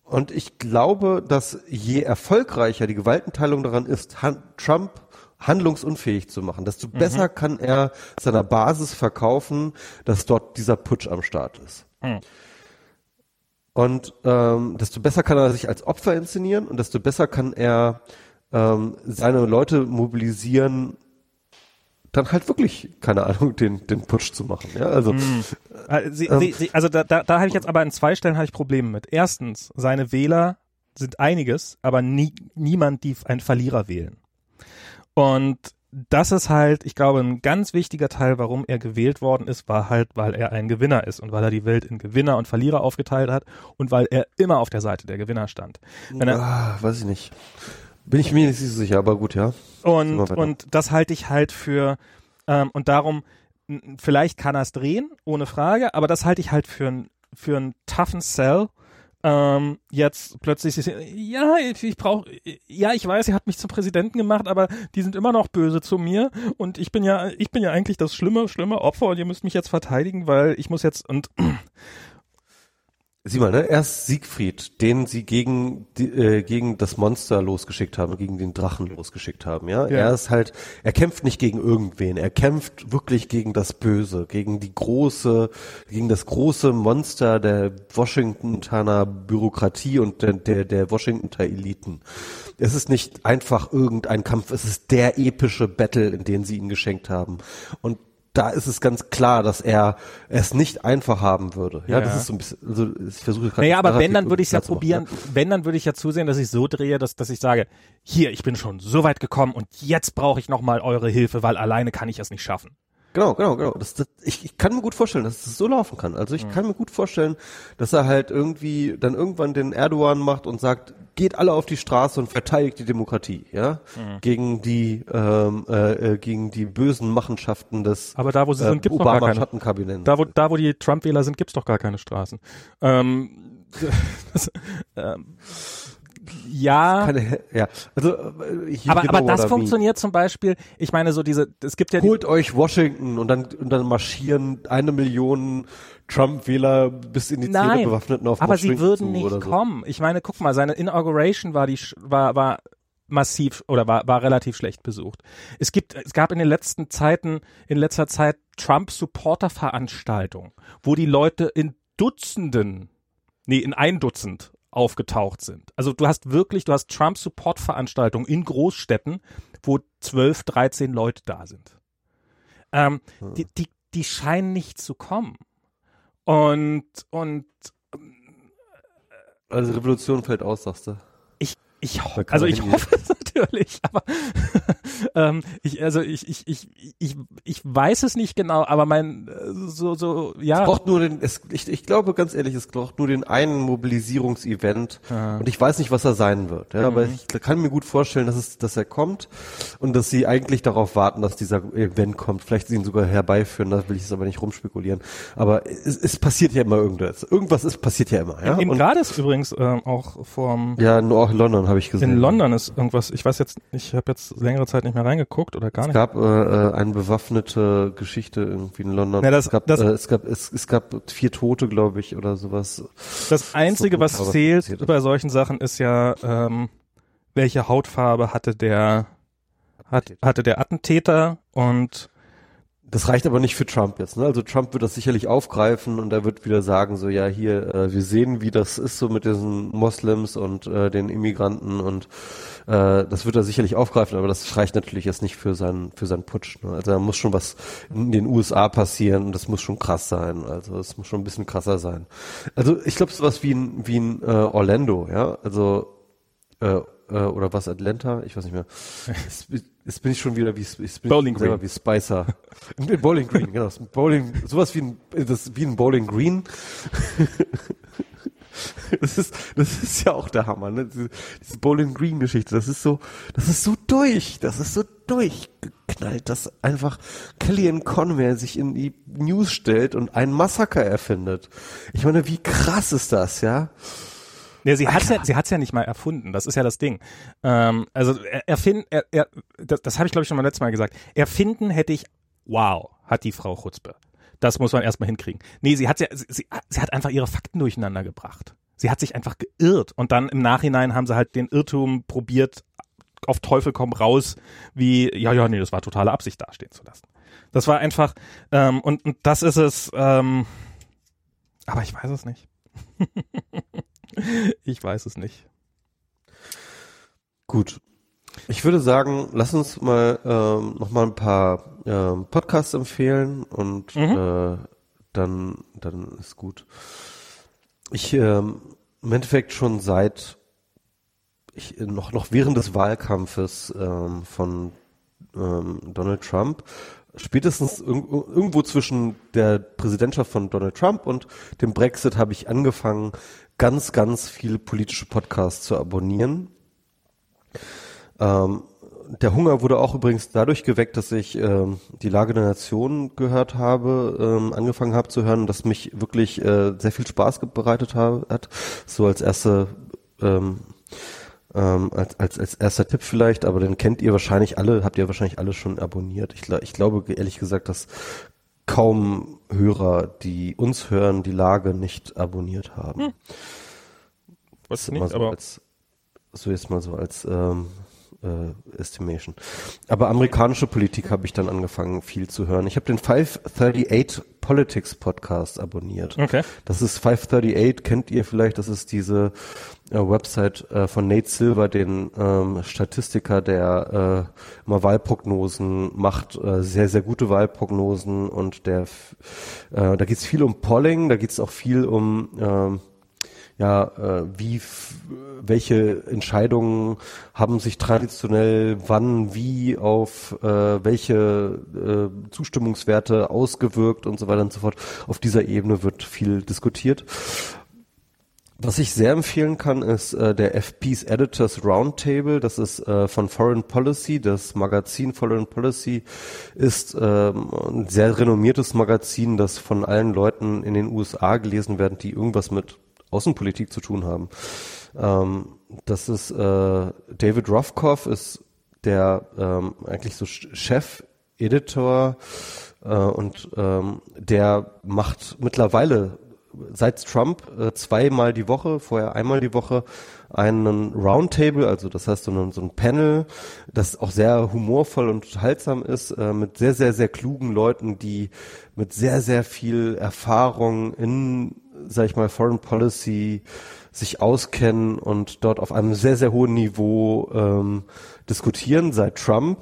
und ich glaube, dass je erfolgreicher die Gewaltenteilung daran ist, Han Trump handlungsunfähig zu machen, desto mhm. besser kann er seiner Basis verkaufen, dass dort dieser Putsch am Start ist. Mhm. Und ähm, desto besser kann er sich als Opfer inszenieren und desto besser kann er ähm, seine Leute mobilisieren, dann halt wirklich, keine Ahnung, den, den Putsch zu machen. Ja, also, mm. Sie, ähm, Sie, also da, da, da habe ich jetzt aber an zwei Stellen habe ich Probleme mit. Erstens, seine Wähler sind einiges, aber nie, niemand, die einen Verlierer wählen. Und das ist halt, ich glaube, ein ganz wichtiger Teil, warum er gewählt worden ist, war halt, weil er ein Gewinner ist und weil er die Welt in Gewinner und Verlierer aufgeteilt hat und weil er immer auf der Seite der Gewinner stand. Wenn er, ah, weiß ich nicht. Bin ich mir nicht so sicher, aber gut, ja. Und, und das halte ich halt für, ähm, und darum, vielleicht kann er es drehen, ohne Frage, aber das halte ich halt für, ein, für einen toughen Sell, ähm, jetzt plötzlich, ja, ich, ich brauche, ja, ich weiß, er hat mich zum Präsidenten gemacht, aber die sind immer noch böse zu mir. Und ich bin ja, ich bin ja eigentlich das schlimme, schlimme Opfer und ihr müsst mich jetzt verteidigen, weil ich muss jetzt und Sieh mal, ne? Erst Siegfried, den sie gegen die, äh, gegen das Monster losgeschickt haben, gegen den Drachen losgeschickt haben, ja? ja? Er ist halt, er kämpft nicht gegen irgendwen, er kämpft wirklich gegen das Böse, gegen die große, gegen das große Monster der Washingtoner Bürokratie und der, der, der Washingtoner Eliten. Es ist nicht einfach irgendein Kampf, es ist der epische Battle, in den sie ihn geschenkt haben. Und da ist es ganz klar, dass er es nicht einfach haben würde. Ja, Ja. das ist so ein bisschen, also ich versuche gerade. Naja, aber wenn, dann würde ich ja klar zu machen, probieren, wenn, dann würde ich ja zusehen, dass ich so drehe, dass, dass ich sage, hier, ich bin schon so weit gekommen und jetzt brauche ich nochmal eure Hilfe, weil alleine kann ich es nicht schaffen. Genau, genau, genau. Das, das, ich, ich kann mir gut vorstellen, dass es so laufen kann. Also Mhm. ich kann mir gut vorstellen, dass er halt irgendwie dann irgendwann den Erdogan macht und sagt, geht alle auf die Straße und verteidigt die Demokratie, ja, Mhm. gegen die ähm, äh, äh, gegen die bösen Machenschaften des Aber da, wo sie äh, sind, gibt's noch gar Obama keine. Schattenkabinetts. Da, wo, da, wo die Trump-Wähler sind, gibt's doch gar keine Straßen. Ähm, das, ähm, ja, Keine, ja, also äh, aber, know aber das funktioniert zum Beispiel, ich meine so diese, es gibt ja Holt euch Washington und dann und dann marschieren eine Million Trump-Wähler bis in die Zähne bewaffneten auf aber sie Washington würden zu nicht so. kommen. Ich meine, guck mal, seine Inauguration war die war war massiv oder war war relativ schlecht besucht. Es gibt es gab in den letzten Zeiten in letzter Zeit Trump Supporter Veranstaltungen, wo die Leute in Dutzenden nee, in ein Dutzend aufgetaucht sind. Also du hast wirklich, du hast Trump Support Veranstaltungen in Großstädten, wo 12, 13 Leute da sind. Ähm, Hm. die, die, die scheinen nicht zu kommen. Und, und Also Revolution fällt aus, sagst du. ich, ich, ho Da kann also ich hingehen. hoffe natürlich, aber ähm, ich, also ich, ich, ich, ich, ich weiß es nicht genau, aber mein, äh, so, so, Es ja. braucht nur den, es, ich, ich glaube ganz ehrlich, es braucht nur den einen Mobilisierungsevent und ich weiß nicht, was er sein wird. Ja, aber ich kann mir gut vorstellen, dass es, dass er kommt und dass sie eigentlich darauf warten, dass dieser Event kommt. Vielleicht sie ihn sogar herbeiführen, da will ich jetzt aber nicht rumspekulieren. Aber es, es passiert ja immer irgendwas. Irgendwas ist passiert ja immer. Ja, in und, Grad ist übrigens ähm, auch vom ja nur auch in London habe ich gesehen. in London ist irgendwas, ich weiß jetzt, ich habe jetzt längere Zeit nicht mehr reingeguckt oder gar Es nicht. gab äh, eine bewaffnete Geschichte irgendwie in London. Ja, das- es gab, das- äh, es gab, es, es gab vier Tote, glaube ich, oder sowas. Das Einzige, So was zählt bei solchen Sachen, ist ja, ähm, welche Hautfarbe hatte der, hat, hatte der Attentäter und Das reicht aber nicht für Trump jetzt. Ne? Also Trump wird das sicherlich aufgreifen und er wird wieder sagen, so ja hier, äh, wir sehen, wie das ist so mit diesen Moslems und äh, den Immigranten und äh, das wird er sicherlich aufgreifen, aber das reicht natürlich jetzt nicht für seinen für seinen Putsch. Ne? Also da muss schon was in den USA passieren und das muss schon krass sein. Also es muss schon ein bisschen krasser sein. Also ich glaube sowas wie ein wie ein äh, Orlando, ja, also äh, äh, oder was Atlanta, ich weiß nicht mehr. Jetzt, jetzt bin ich schon wieder wie ich bin Bowling selber Green. wie Spicer. Bowling Green, genau. Bowling, sowas wie ein, das wie ein Bowling Green. Das ist, das ist ja auch der Hammer, ne? Diese, diese Bowling Green Geschichte, das ist so, das ist so durch, das ist so durchgeknallt, dass einfach Kellyanne Conway sich in die News stellt und ein Massaker erfindet. Ich meine, wie krass ist das, ja? Ja, sie hat's ja, sie hat's ja nicht mal erfunden. Das ist ja das Ding. Ähm, also er- erfinden, er, er, das, das habe ich glaube ich schon mal letztes Mal gesagt. Erfinden hätte ich, wow, hat die Frau Chutzpe. Das muss man erstmal hinkriegen. Nee, sie hat ja, sie, sie, sie hat einfach ihre Fakten durcheinander gebracht. Sie hat sich einfach geirrt und dann im Nachhinein haben sie halt den Irrtum probiert, auf Teufel komm raus, wie, ja, ja, nee, das war totale Absicht dastehen zu lassen. Das war einfach, ähm, und, und das ist es, ähm, aber ich weiß es nicht. ich weiß es nicht. Gut. Ich würde sagen, lass uns mal ähm, noch mal ein paar ähm, Podcasts empfehlen und Mhm. äh, dann dann ist gut. Ich ähm, im Endeffekt schon seit ich noch noch während des Wahlkampfes ähm, von ähm, Donald Trump spätestens irg irgendwo zwischen der Präsidentschaft von Donald Trump und dem Brexit habe ich angefangen ganz ganz viele politische Podcasts zu abonnieren. Ähm, der Hunger wurde auch übrigens dadurch geweckt, dass ich ähm, die Lage der Nation gehört habe, ähm, angefangen habe zu hören, das mich wirklich äh, sehr viel Spaß bereitet ha hat. So als erste ähm, ähm, als, als, als erster Tipp vielleicht, aber den kennt ihr wahrscheinlich alle, habt ihr wahrscheinlich alle schon abonniert. Ich, ich glaube ehrlich gesagt, dass kaum Hörer, die uns hören, die Lage nicht abonniert haben. Was Mal nicht, so aber als, so jetzt mal so als ähm, äh, Estimation. Aber amerikanische Politik habe ich dann angefangen viel zu hören. Ich habe den 538 Politics Podcast abonniert. Okay. Das ist 538, kennt ihr vielleicht, das ist diese äh, Website äh, von Nate Silver, den ähm, Statistiker, der äh, immer Wahlprognosen macht, äh, sehr, sehr gute Wahlprognosen und der äh, da geht es viel um Polling, da geht es auch viel um ähm, ja, äh, wie, welche Entscheidungen haben sich traditionell wann, wie auf äh, welche äh, Zustimmungswerte ausgewirkt und so weiter und so fort. Auf dieser Ebene wird viel diskutiert. Was ich sehr empfehlen kann, ist äh, der FP's Editors Roundtable. Das ist äh, von Foreign Policy. Das Magazin Foreign Policy ist ähm, ein sehr renommiertes Magazin, das von allen Leuten in den USA gelesen werden, die irgendwas mit Außenpolitik zu tun haben. Ähm, das ist äh, David Rothkopf ist der ähm, eigentlich so Chef-Editor äh, und ähm, der macht mittlerweile seit Trump äh, zweimal die Woche, vorher einmal die Woche einen Roundtable, also das heißt so ein, so ein Panel, das auch sehr humorvoll und unterhaltsam ist, äh, mit sehr, sehr, sehr klugen Leuten, die mit sehr, sehr viel Erfahrung in sag ich mal, Foreign Policy sich auskennen und dort auf einem sehr, sehr hohen Niveau ähm, diskutieren. Seit Trump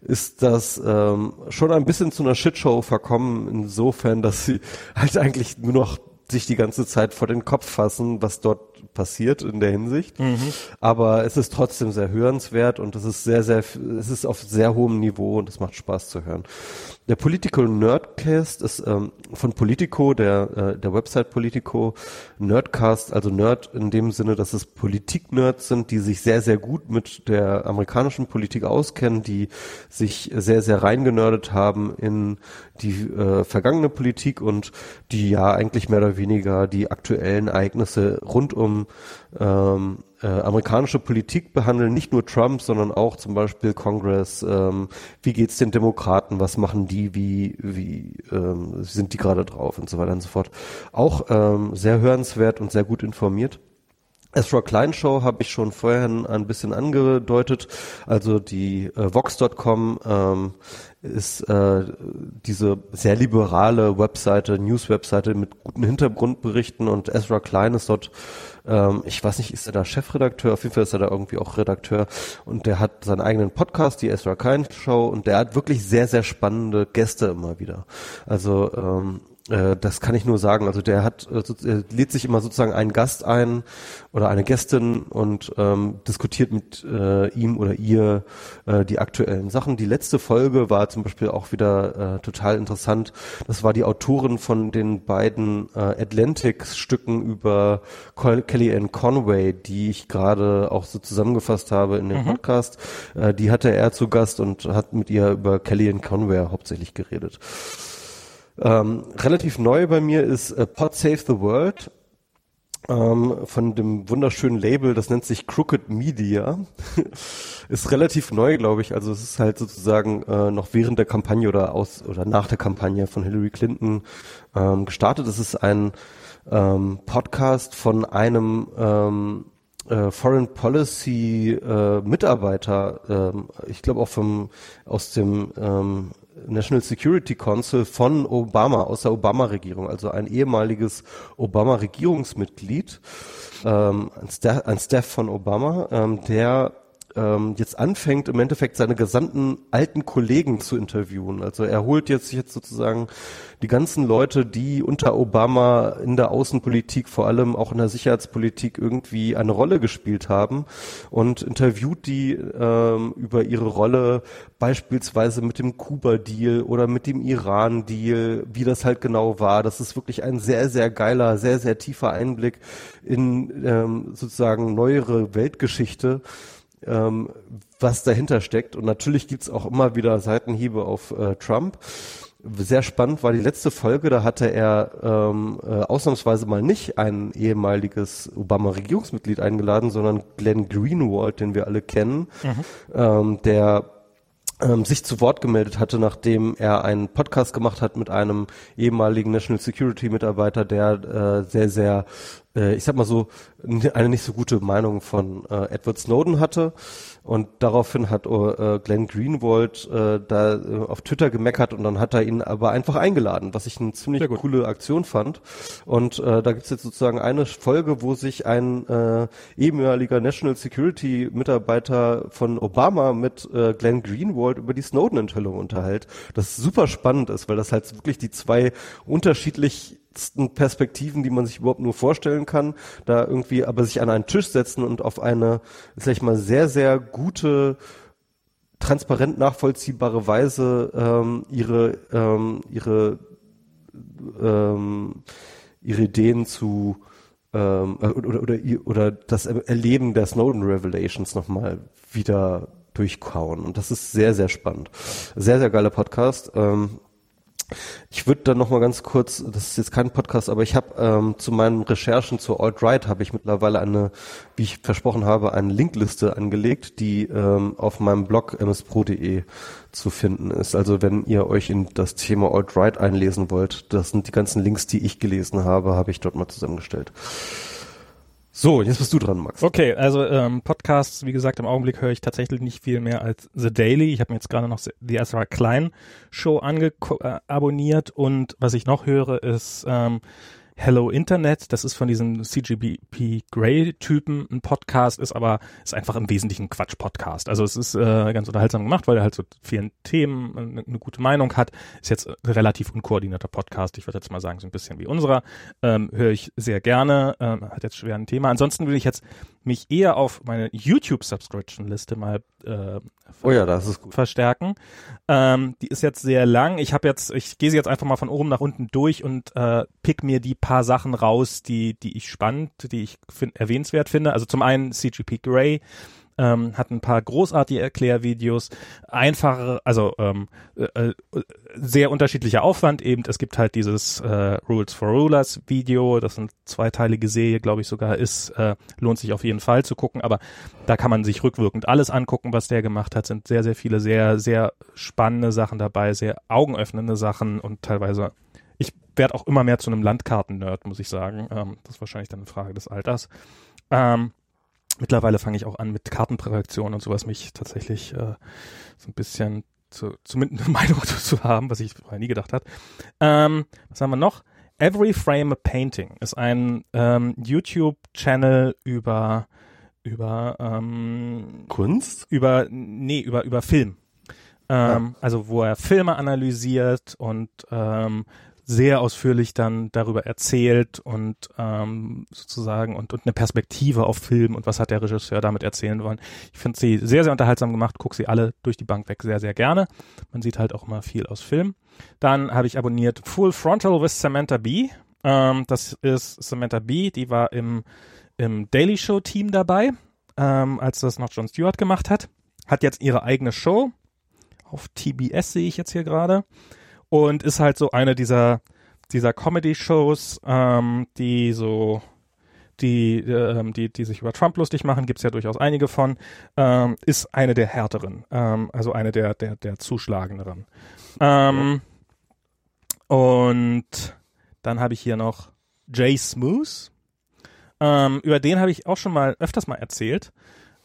ist das ähm, schon ein bisschen zu einer Shitshow verkommen, insofern, dass sie halt eigentlich nur noch sich die ganze Zeit vor den Kopf fassen, was dort passiert in der Hinsicht. Mhm. Aber es ist trotzdem sehr hörenswert und es ist sehr, sehr, es ist auf sehr hohem Niveau und es macht Spaß zu hören. Der Political Nerdcast ist ähm, von Politico, der, äh, der Website Politico, Nerdcast, also Nerd in dem Sinne, dass es Politik-Nerds sind, die sich sehr, sehr gut mit der amerikanischen Politik auskennen, die sich sehr, sehr reingenördet haben in die äh, vergangene Politik und die ja eigentlich mehr oder weniger die aktuellen Ereignisse rund um ähm, äh, amerikanische Politik behandeln, nicht nur Trump, sondern auch zum Beispiel Congress. Ähm, wie geht's den Demokraten? Was machen die? Wie wie ähm, sind die gerade drauf und so weiter und so fort. Auch ähm, sehr hörenswert und sehr gut informiert. Ezra Klein Show habe ich schon vorher ein bisschen angedeutet. Also die äh, Vox.com ähm, ist äh, diese sehr liberale Webseite, News-Webseite mit guten Hintergrundberichten und Ezra Klein ist dort ähm, ich weiß nicht, ist er da Chefredakteur? Auf jeden Fall ist er da irgendwie auch Redakteur. Und der hat seinen eigenen Podcast, die Ezra Kein Show. Und der hat wirklich sehr, sehr spannende Gäste immer wieder. Also ähm, äh, das kann ich nur sagen. Also der hat, äh, er lädt sich immer sozusagen einen Gast ein oder eine Gästin und ähm, diskutiert mit äh, ihm oder ihr äh, die aktuellen Sachen. Die letzte Folge war zum Beispiel auch wieder äh, total interessant. Das war die Autorin von den beiden äh, Atlantic-Stücken über Kelly Ann Conway, die ich gerade auch so zusammengefasst habe in dem mhm. Podcast. Äh, die hatte er zu Gast und hat mit ihr über Kelly Ann Conway hauptsächlich geredet. Ähm, relativ neu bei mir ist äh, Pod Save the World ähm, von dem wunderschönen Label, das nennt sich Crooked Media. ist relativ neu, glaube ich. Also es ist halt sozusagen äh, noch während der Kampagne oder aus oder nach der Kampagne von Hillary Clinton ähm, gestartet. Es ist ein ähm, Podcast von einem ähm, äh, Foreign Policy äh, Mitarbeiter, äh, ich glaube auch vom aus dem ähm, National Security Council von Obama, aus der Obama-Regierung, also ein ehemaliges Obama-Regierungsmitglied, ähm, ein, Staff, ein Staff von Obama, ähm, der ähm, jetzt anfängt, im Endeffekt seine gesamten alten Kollegen zu interviewen. Also er holt jetzt jetzt sozusagen die ganzen Leute, die unter Obama in der Außenpolitik, vor allem auch in der Sicherheitspolitik irgendwie eine Rolle gespielt haben und interviewt die ähm, über ihre Rolle beispielsweise mit dem Kuba-Deal oder mit dem Iran-Deal, wie das halt genau war. Das ist wirklich ein sehr, sehr geiler, sehr, sehr tiefer Einblick in ähm, sozusagen neuere Weltgeschichte ähm, was dahinter steckt. Und natürlich gibt's auch immer wieder Seitenhiebe auf äh, Trump. Sehr spannend war die letzte Folge, da hatte er ähm, äh, ausnahmsweise mal nicht ein ehemaliges Obama-Regierungsmitglied eingeladen, sondern Glenn Greenwald, den wir alle kennen, mhm. ähm, der ähm, sich zu Wort gemeldet hatte, nachdem er einen Podcast gemacht hat mit einem ehemaligen National Security Mitarbeiter, der äh, sehr, sehr äh, ich sag mal so, eine nicht so gute Meinung von äh, Edward Snowden hatte. Und daraufhin hat äh, Glenn Greenwald äh, da äh, auf Twitter gemeckert und dann hat er ihn aber einfach eingeladen, was ich eine ziemlich coole Aktion fand. Und äh, da gibt's jetzt sozusagen eine Folge, wo sich ein äh, ehemaliger National Security Mitarbeiter von Obama mit äh, Glenn Greenwald über die Snowden-Enthüllung unterhält. Das super spannend ist, weil das halt wirklich die zwei unterschiedlich Perspektiven, die man sich überhaupt nur vorstellen kann, da irgendwie aber sich an einen Tisch setzen und auf eine, sag ich mal, sehr, sehr gute, transparent nachvollziehbare Weise ähm, ihre, ähm, ihre, ähm, ihre Ideen zu ähm, oder, oder, oder das Erleben der Snowden Revelations nochmal wieder durchkauen. Und das ist sehr, sehr spannend. Sehr, sehr geiler Podcast. Ähm, ich würde dann noch mal ganz kurz, das ist jetzt kein Podcast, aber ich habe ähm, zu meinen Recherchen zur Alt-Right habe ich mittlerweile eine, wie ich versprochen habe, eine Linkliste angelegt, die ähm, auf meinem Blog mspro.de zu finden ist. Also wenn ihr euch in das Thema Alt-Right einlesen wollt, das sind die ganzen Links, die ich gelesen habe, habe ich dort mal zusammengestellt. So, jetzt bist du dran, Max. Okay, also ähm, Podcasts, wie gesagt, im Augenblick höre ich tatsächlich nicht viel mehr als The Daily. Ich habe mir jetzt gerade noch The Ezra Klein Show ange äh, abonniert und was ich noch höre ist ähm, Hello Internet. Das ist von diesem CGP Grey Typen ein Podcast, ist aber ist einfach im Wesentlichen Quatsch-Podcast. Also es ist äh, ganz unterhaltsam gemacht, weil er halt so vielen Themen eine, eine gute Meinung hat. Ist jetzt ein relativ unkoordinierter Podcast. Ich würde jetzt mal sagen, so ein bisschen wie unserer. Ähm, Höre ich sehr gerne. Ähm, hat jetzt schwer ein Thema. Ansonsten will ich jetzt mich eher auf meine YouTube-Subscription-Liste mal äh, oh ja, das ist gut. verstärken. Ähm, die ist jetzt sehr lang. Ich habe jetzt, ich gehe sie jetzt einfach mal von oben nach unten durch und äh, pick mir die paar Sachen raus, die, die ich spannend, die ich find, erwähnenswert finde. Also zum einen CGP Grey, ähm, hat ein paar großartige Erklärvideos, einfache, also ähm, äh, äh, sehr unterschiedlicher Aufwand eben. Es gibt halt dieses äh, Rules for Rulers Video, das eine zweiteilige Serie, glaube ich sogar ist, äh, lohnt sich auf jeden Fall zu gucken, aber da kann man sich rückwirkend alles angucken, was der gemacht hat, sind sehr, sehr viele sehr, sehr spannende Sachen dabei, sehr augenöffnende Sachen und teilweise ich werde auch immer mehr zu einem Landkarten-Nerd, muss ich sagen. Ähm, das ist wahrscheinlich dann eine Frage des Alters. Ähm, Mittlerweile fange ich auch an mit Kartenprädiktion und sowas, mich tatsächlich äh, so ein bisschen zu, zumindest eine Meinung zu haben, was ich vorher nie gedacht hat. Ähm, was haben wir noch? Every Frame a Painting ist ein ähm, YouTube-Channel über über ähm, Kunst? Über nee, über über Film. Ähm, ja. Also wo er Filme analysiert und ähm, sehr ausführlich dann darüber erzählt und ähm, sozusagen und, und eine Perspektive auf Film und was hat der Regisseur damit erzählen wollen. Ich finde sie sehr, sehr unterhaltsam gemacht, gucke sie alle durch die Bank weg sehr, sehr gerne. Man sieht halt auch immer viel aus Film. Dann habe ich abonniert Full Frontal with Samantha Bee. Ähm, das ist Samantha Bee, die war im, im Daily Show Team dabei, ähm, als das noch Jon Stewart gemacht hat. Hat jetzt ihre eigene Show. Auf TBS sehe ich jetzt hier gerade und ist halt so eine dieser dieser Comedy-Shows, ähm, die so die, ähm, die, die sich über Trump lustig machen, gibt's ja durchaus einige von, ähm, ist eine der härteren, ähm, also eine der, der, der zuschlagenderen. Ähm, und dann habe ich hier noch Jay Smooth. Ähm, über den habe ich auch schon mal öfters mal erzählt.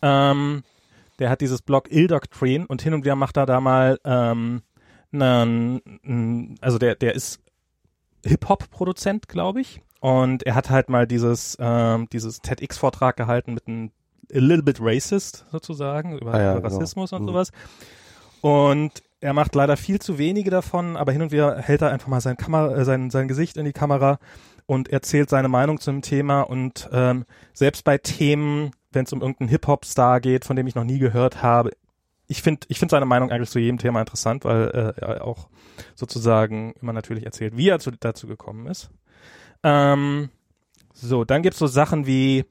Ähm, der hat dieses Blog Ill Doctrine und hin und wieder macht er da mal ähm, einen, also der, der ist Hip-Hop-Produzent, glaube ich. Und er hat halt mal dieses, ähm, dieses TEDx-Vortrag gehalten mit einem a little bit racist sozusagen über, ah ja, über Rassismus genau. und mhm. sowas. Und er macht leider viel zu wenige davon, aber hin und wieder hält er einfach mal sein, Kamera, äh, sein, sein Gesicht in die Kamera und erzählt seine Meinung zum Thema. Und ähm, selbst bei Themen, wenn es um irgendeinen Hip-Hop-Star geht, von dem ich noch nie gehört habe, ich finde ich finde seine Meinung eigentlich zu jedem Thema interessant, weil äh, er auch sozusagen immer natürlich erzählt, wie er zu, dazu gekommen ist. Ähm, so, dann gibt's so Sachen wie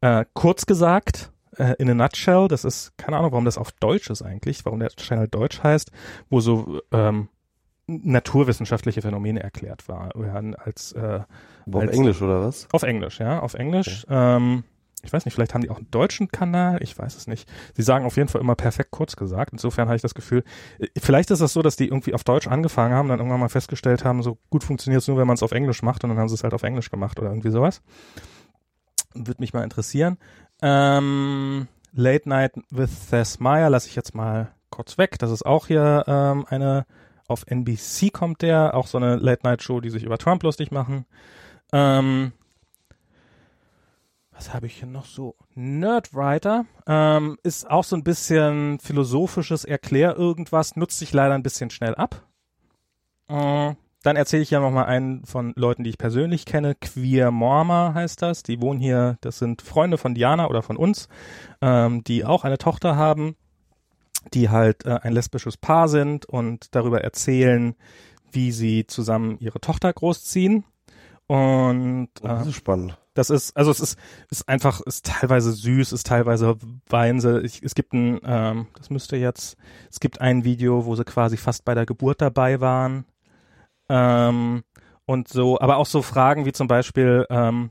äh, kurz gesagt, äh, in a nutshell, das ist, keine Ahnung, warum das auf Deutsch ist eigentlich, warum der Channel Deutsch heißt, wo so ähm, naturwissenschaftliche Phänomene erklärt war, werden als, äh, auf Englisch oder was? Auf Englisch, ja, auf Englisch. Okay. Ähm, ich weiß nicht, vielleicht haben die auch einen deutschen Kanal, ich weiß es nicht. Sie sagen auf jeden Fall immer perfekt kurz gesagt. Insofern habe ich das Gefühl, äh, vielleicht ist das so, dass die irgendwie auf Deutsch angefangen haben, dann irgendwann mal festgestellt haben, so gut funktioniert es nur, wenn man es auf Englisch macht und dann haben sie es halt auf Englisch gemacht oder irgendwie sowas. Würde mich mal interessieren. Ähm, Late Night with Thess Meyer lasse ich jetzt mal kurz weg. Das ist auch hier ähm, eine, auf NBC kommt der, auch so eine Late Night Show, die sich über Trump lustig machen. Ähm, was habe ich hier noch so? Nerdwriter ähm, ist auch so ein bisschen philosophisches Erklär irgendwas, nutzt sich leider ein bisschen schnell ab. Äh, dann erzähle ich ja noch mal einen von Leuten, die ich persönlich kenne. Queer Morma heißt das. Die wohnen hier. Das sind Freunde von Diana oder von uns, ähm, die auch eine Tochter haben, die halt äh, ein lesbisches Paar sind und darüber erzählen, wie sie zusammen ihre Tochter großziehen. Und äh, das ist spannend. Das ist, also es ist, ist einfach, ist teilweise süß, ist teilweise Weinse. Ich, es gibt ein, ähm, das müsste jetzt, es gibt ein Video, wo sie quasi fast bei der Geburt dabei waren. Ähm, und so, aber auch so Fragen wie zum Beispiel, ähm,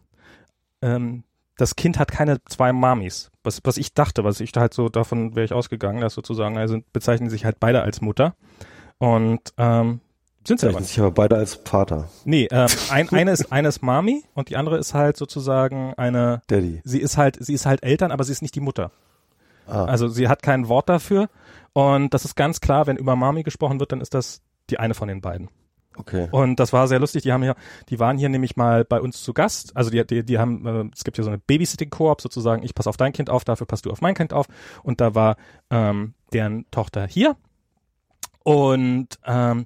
ähm, das Kind hat keine zwei Mamis. Was, was ich dachte, was ich halt so, davon wäre ich ausgegangen, dass sozusagen, also bezeichnen sich halt beide als Mutter. Und ähm, sind sie aber sich aber beide als Vater. Nee, ähm, ein, eine ist eine ist Mami und die andere ist halt sozusagen eine Daddy. Sie ist halt sie ist halt Eltern, aber sie ist nicht die Mutter. Ah. Also sie hat kein Wort dafür und das ist ganz klar, wenn über Mami gesprochen wird, dann ist das die eine von den beiden. Okay. Und das war sehr lustig. Die haben hier, die waren hier nämlich mal bei uns zu Gast. Also die, die, die haben, äh, es gibt hier so eine Babysitting-Koop sozusagen. Ich passe auf dein Kind auf, dafür passt du auf mein Kind auf. Und da war ähm, deren Tochter hier und ähm,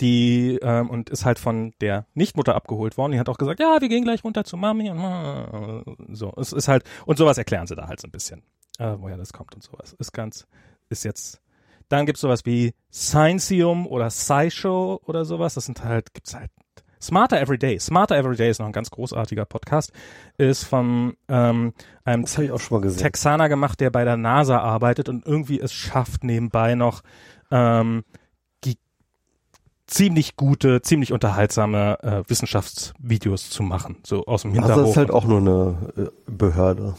die ähm, und ist halt von der Nichtmutter abgeholt worden. Die hat auch gesagt, ja, wir gehen gleich runter zu Mami und äh, so. Es ist halt und sowas erklären sie da halt so ein bisschen, äh, woher das kommt und sowas. Ist ganz, ist jetzt. Dann gibt's sowas wie Scientium oder SciShow oder sowas. Das sind halt, gibt's halt Smarter Everyday. Smarter Everyday ist noch ein ganz großartiger Podcast. Ist von ähm, einem. Texaner gemacht, der bei der NASA arbeitet und irgendwie es schafft, nebenbei noch ähm, ziemlich gute, ziemlich unterhaltsame äh, Wissenschaftsvideos zu machen, so aus dem Hintergrund. Also das ist halt auch nur eine äh, Behörde.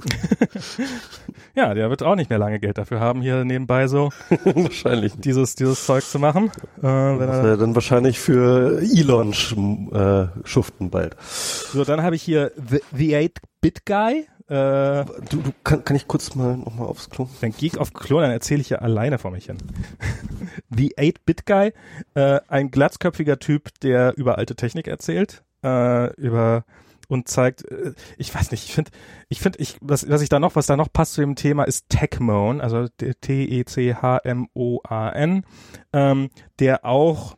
ja, der wird auch nicht mehr lange Geld dafür haben, hier nebenbei so wahrscheinlich dieses dieses Zeug zu machen. Äh, wenn er ja dann wahrscheinlich für Elon sch äh, schuften bald. So, dann habe ich hier The, The 8-Bit Guy. Äh, du, du kann, kann ich kurz mal noch mal aufs Klo? Wenn Geek auf Klo, dann erzähle ich ja alleine vor mich hin. The 8-Bit Guy, äh, ein glatzköpfiger Typ, der über alte Technik erzählt, äh, über und zeigt, äh, ich weiß nicht, ich finde, ich finde, ich, was, was ich da noch, was da noch passt zu dem Thema ist Techmoan, also T-E-C-H-M-O-A-N, ähm, der auch,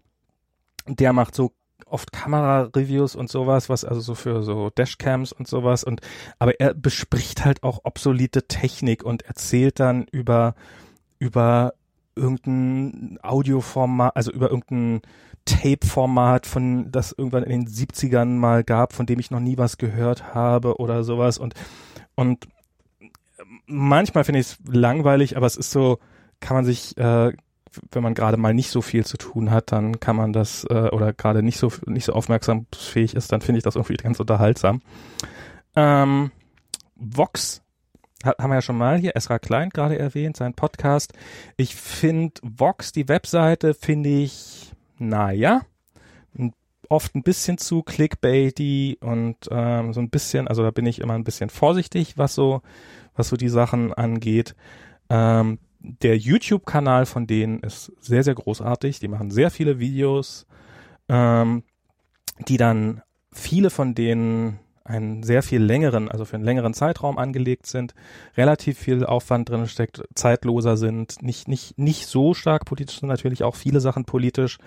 der macht so oft Kamera-Reviews und sowas, was also so für so Dashcams und sowas und aber er bespricht halt auch obsolete Technik und erzählt dann über über irgendein Audioformat, also über irgendein Tape-Format, von das irgendwann in den 70ern mal gab, von dem ich noch nie was gehört habe oder sowas und und manchmal finde ich es langweilig, aber es ist so, kann man sich, äh, wenn man gerade mal nicht so viel zu tun hat, dann kann man das äh, oder gerade nicht so nicht so aufmerksamfähig ist, dann finde ich das irgendwie ganz unterhaltsam. Ähm, Vox haben wir ja schon mal hier, Esra Klein gerade erwähnt, sein Podcast. Ich finde Vox, die Webseite, finde ich, naja, oft ein bisschen zu clickbaity und ähm, so ein bisschen, also da bin ich immer ein bisschen vorsichtig, was so, was so die Sachen angeht. Ähm, der YouTube-Kanal von denen ist sehr, sehr großartig. Die machen sehr viele Videos, ähm, die dann viele von denen einen sehr viel längeren, also für einen längeren Zeitraum angelegt sind, relativ viel Aufwand drin steckt, zeitloser sind, nicht, nicht, nicht so stark politisch sind, natürlich auch viele Sachen politisch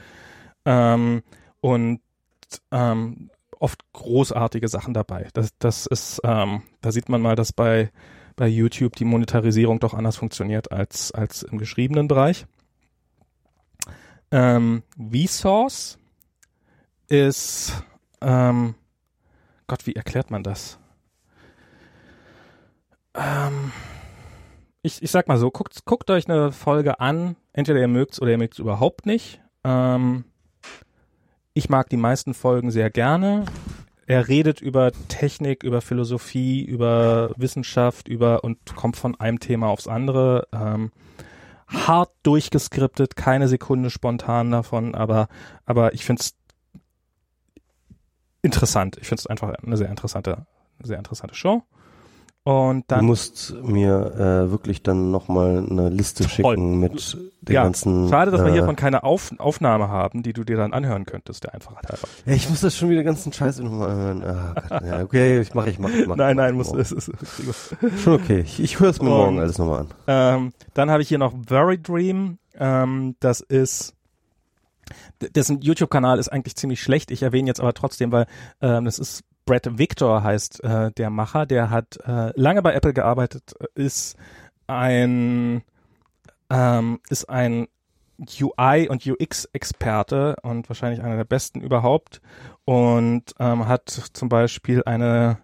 ähm, und ähm, oft großartige Sachen dabei. Das, das ist, ähm, da sieht man mal, dass bei, bei YouTube die Monetarisierung doch anders funktioniert als, als im geschriebenen Bereich. Ähm, Vsauce ist ähm, Gott, wie erklärt man das? Ähm, ich, ich sag mal so, guckt, guckt euch eine Folge an, entweder ihr mögt's oder ihr mögt's überhaupt nicht. Ähm, ich mag die meisten Folgen sehr gerne. Er redet über Technik, über Philosophie, über Wissenschaft, über und kommt von einem Thema aufs andere. Ähm, hart durchgeskriptet, keine Sekunde spontan davon, aber, aber ich finde es interessant. Ich finde es einfach eine sehr interessante, sehr interessante Show. Und dann. Du musst mir äh, wirklich dann nochmal eine Liste toll. schicken mit den ja, ganzen. Schade, dass äh, wir hiervon keine Auf Aufnahme haben, die du dir dann anhören könntest, der Einfachheit halber. Ja, ich muss das schon wieder ganzen Scheiß nochmal anhören. Ah, Gott, ja, okay, ich mache, ich mache, ich mache. Nein, nein, muss es ist, Schon okay. Ich, ich höre es mir morgen alles nochmal an. Ähm, dann habe ich hier noch Very Dream. Ähm, das ist dessen YouTube-Kanal ist eigentlich ziemlich schlecht. Ich erwähne jetzt aber trotzdem, weil ähm, das ist Brett Victor heißt äh, der Macher, der hat äh, lange bei Apple gearbeitet, ist ein ähm, ist ein UI und UX Experte und wahrscheinlich einer der besten überhaupt und ähm, hat zum Beispiel eine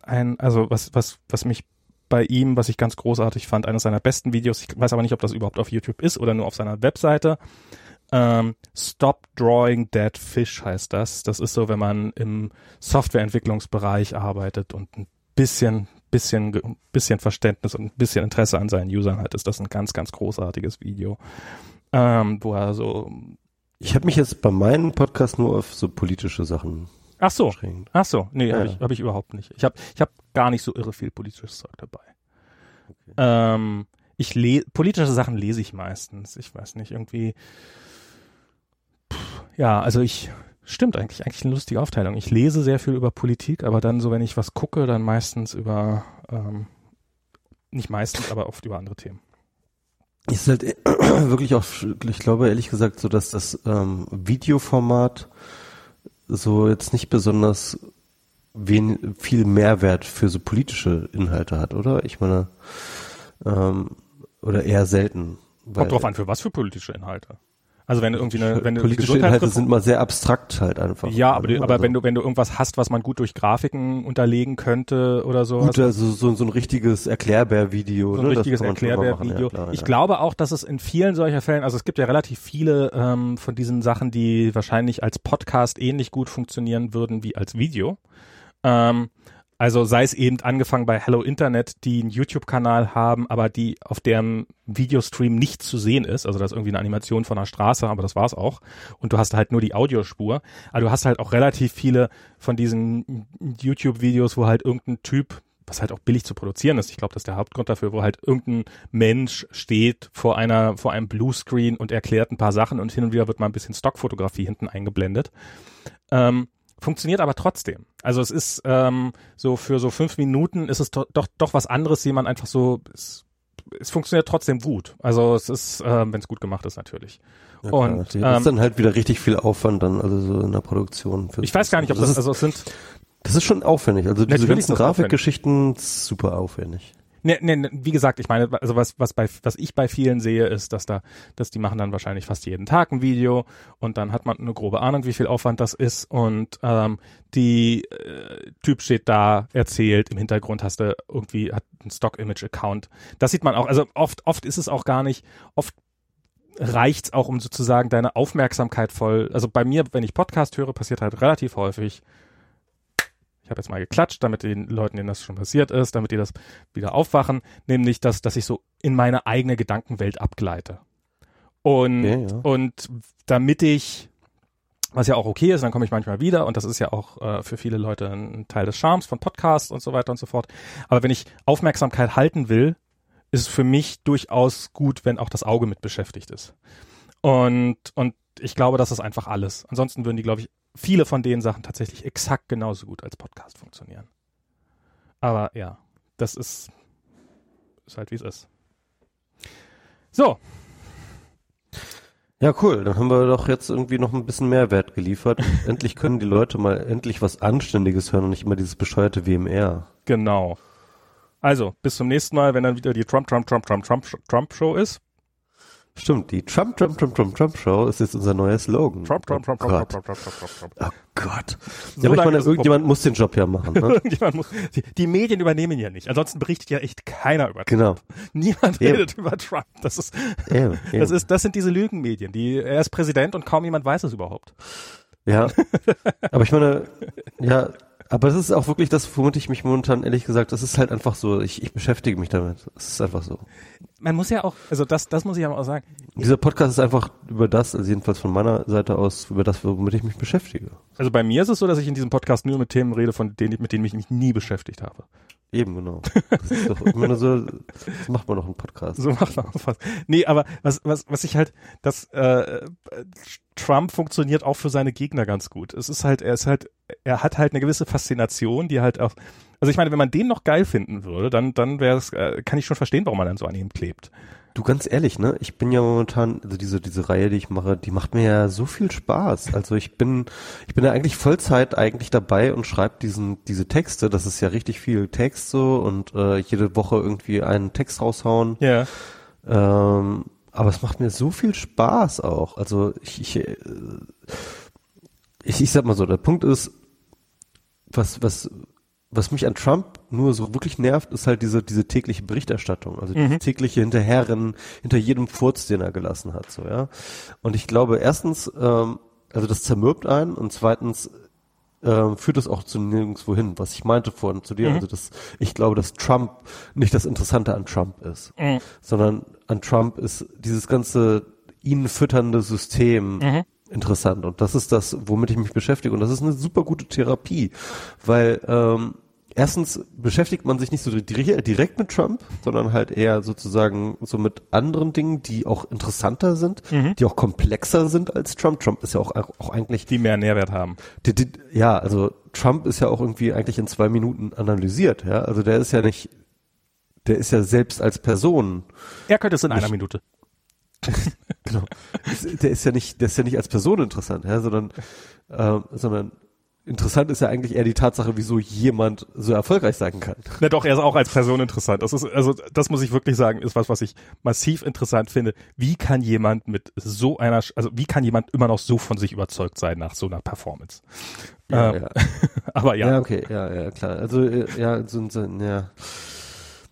ein also was was was mich bei ihm, was ich ganz großartig fand, eines seiner besten Videos. Ich weiß aber nicht, ob das überhaupt auf YouTube ist oder nur auf seiner Webseite. Ähm, Stop Drawing Dead Fish heißt das. Das ist so, wenn man im Softwareentwicklungsbereich arbeitet und ein bisschen, bisschen, bisschen Verständnis und ein bisschen Interesse an seinen Usern hat, ist das ein ganz, ganz großartiges Video, ähm, wo er so. Ich habe mich jetzt bei meinem Podcast nur auf so politische Sachen Ach so. Beschränkt. Ach so. Nee, ja. habe ich, hab ich überhaupt nicht. Ich habe ich hab gar nicht so irre viel politisches Zeug dabei. Okay. Ähm, ich lese politische Sachen lese ich meistens. Ich weiß nicht, irgendwie ja, also ich, stimmt eigentlich, eigentlich eine lustige Aufteilung. Ich lese sehr viel über Politik, aber dann so, wenn ich was gucke, dann meistens über, ähm, nicht meistens, aber oft über andere Themen. Ist halt wirklich auch, ich glaube ehrlich gesagt so, dass das ähm, Videoformat so jetzt nicht besonders wen, viel Mehrwert für so politische Inhalte hat, oder? Ich meine, ähm, oder eher selten. Kommt drauf an, für was für politische Inhalte. Also wenn du irgendwie eine, wenn du politische Inhalte sind mal sehr abstrakt halt einfach. Ja, aber, du, aber also wenn du wenn du irgendwas hast, was man gut durch Grafiken unterlegen könnte oder so. Gut, also so, so ein richtiges Erklärbär-Video. So ein ne? richtiges Erklärbär-Video. Ja, ich ja. glaube auch, dass es in vielen solcher Fällen, also es gibt ja relativ viele ähm, von diesen Sachen, die wahrscheinlich als Podcast ähnlich gut funktionieren würden wie als Video. Ähm, also sei es eben angefangen bei Hello Internet, die einen YouTube-Kanal haben, aber die auf deren Videostream nicht zu sehen ist. Also das ist irgendwie eine Animation von der Straße, aber das war's auch. Und du hast halt nur die Audiospur. Aber du hast halt auch relativ viele von diesen YouTube-Videos, wo halt irgendein Typ was halt auch billig zu produzieren ist. Ich glaube, das ist der Hauptgrund dafür, wo halt irgendein Mensch steht vor einer, vor einem Bluescreen und erklärt ein paar Sachen und hin und wieder wird mal ein bisschen Stockfotografie hinten eingeblendet. Ähm, funktioniert aber trotzdem. Also es ist ähm, so für so fünf Minuten ist es doch doch, doch was anderes, wie man einfach so es, es funktioniert trotzdem gut. Also es ist, ähm, wenn es gut gemacht ist natürlich. Ja, und das ähm, ist dann halt wieder richtig viel Aufwand dann, also so in der Produktion. Ich weiß gar nicht, ob das, das ist, also es sind. Das ist schon aufwendig. Also diese ganzen Grafikgeschichten super aufwendig. Ne, ne, wie gesagt, ich meine, also was, was bei, was ich bei vielen sehe, ist, dass da, dass die machen dann wahrscheinlich fast jeden Tag ein Video und dann hat man eine grobe Ahnung, wie viel Aufwand das ist und ähm, die äh, Typ steht da, erzählt, im Hintergrund hast du irgendwie, hat ein Stock-Image-Account. Das sieht man auch, also oft, oft ist es auch gar nicht, oft reicht's auch, um sozusagen deine Aufmerksamkeit voll, also bei mir, wenn ich Podcast höre, passiert halt relativ häufig, ich habe jetzt mal geklatscht, damit den Leuten, denen das schon passiert ist, damit die das wieder aufwachen, nämlich dass, dass ich so in meine eigene Gedankenwelt abgleite. Und, okay, ja. und damit ich, was ja auch okay ist, dann komme ich manchmal wieder und das ist ja auch äh, für viele Leute ein Teil des Charmes von Podcasts und so weiter und so fort. Aber wenn ich Aufmerksamkeit halten will, ist es für mich durchaus gut, wenn auch das Auge mit beschäftigt ist. Und, und ich glaube, das ist einfach alles. Ansonsten würden die, glaube ich, viele von den Sachen tatsächlich exakt genauso gut als Podcast funktionieren. Aber ja, das ist, ist halt wie es ist. So. Ja, cool. Dann haben wir doch jetzt irgendwie noch ein bisschen Mehrwert geliefert. endlich können die Leute mal endlich was Anständiges hören und nicht immer dieses bescheuerte WMR. Genau. Also, bis zum nächsten Mal, wenn dann wieder die Trump, Trump, Trump, Trump, Trump, Trump Show ist. Stimmt, die Trump, Trump, Trump, Trump, Trump Show ist jetzt unser neuer Slogan. Trump, Trump, Trump, oh Trump, Trump, Trump, Trump, Trump, Trump, Trump. Oh Gott. So ja, aber ich meine, irgendjemand muss den Job ja machen. Ne? muss, die, die, Medien übernehmen ja nicht. Ansonsten berichtet ja echt keiner über Trump. Genau. Niemand eben. redet über Trump. Das ist, eben, eben. das ist, das sind diese Lügenmedien. Die, er ist Präsident und kaum jemand weiß es überhaupt. Ja. aber ich meine, ja, Aber das ist auch wirklich das, womit ich mich momentan, ehrlich gesagt, das ist halt einfach so, ich, ich beschäftige mich damit. Es ist einfach so. Man muss ja auch, also das, das muss ich aber auch sagen. Dieser Podcast ist einfach über das, also jedenfalls von meiner Seite aus, über das, womit ich mich beschäftige. Also bei mir ist es so, dass ich in diesem Podcast nur mit Themen rede, von denen, mit denen ich mich nie beschäftigt habe. Eben, genau. Das ist doch immer nur so, das macht man noch einen Podcast. So macht man was. Nee, aber was, was, was ich halt, das, äh, Trump funktioniert auch für seine Gegner ganz gut. Es ist halt, er ist halt, er hat halt eine gewisse Faszination, die halt auch, also ich meine, wenn man den noch geil finden würde, dann, dann wäre es, äh, kann ich schon verstehen, warum man dann so an ihm klebt. Du ganz ehrlich, ne? Ich bin ja momentan, also diese diese Reihe, die ich mache, die macht mir ja so viel Spaß. Also ich bin ich bin ja eigentlich Vollzeit eigentlich dabei und schreibe diesen diese Texte. Das ist ja richtig viel Text so und äh, jede Woche irgendwie einen Text raushauen. Ja. Ähm, aber es macht mir so viel Spaß auch. Also ich ich, äh, ich ich sag mal so, der Punkt ist, was was was mich an Trump nur so wirklich nervt, ist halt diese, diese tägliche Berichterstattung, also mhm. tägliche Hinterherrennen hinter jedem Furz, den er gelassen hat, so, ja. Und ich glaube, erstens, ähm, also das zermürbt einen und zweitens ähm, führt es auch zu nirgendwo hin, was ich meinte vorhin zu dir, mhm. also das, ich glaube, dass Trump nicht das Interessante an Trump ist, mhm. sondern an Trump ist dieses ganze ihn fütternde System, mhm interessant. Und das ist das, womit ich mich beschäftige. Und das ist eine super gute Therapie, weil ähm, erstens beschäftigt man sich nicht so direkt mit Trump, sondern halt eher sozusagen so mit anderen Dingen, die auch interessanter sind, mhm. die auch komplexer sind als Trump. Trump ist ja auch, auch eigentlich. Die mehr Nährwert haben. Die, die, ja, also Trump ist ja auch irgendwie eigentlich in zwei Minuten analysiert, ja. Also der ist ja nicht, der ist ja selbst als Person. Er könnte es in einer Minute. genau. Der ist ja nicht, der ist ja nicht als Person interessant, ja, sondern, äh, sondern Interessant ist ja eigentlich eher die Tatsache, wieso jemand so erfolgreich sein kann. Na doch, er ist auch als Person interessant. Das ist, also, das muss ich wirklich sagen, ist was, was ich massiv interessant finde. Wie kann jemand mit so einer, also wie kann jemand immer noch so von sich überzeugt sein nach so einer Performance? Ja, ähm, ja. aber ja. Ja, okay, ja, ja, klar. Also, äh, ja, so, so ja.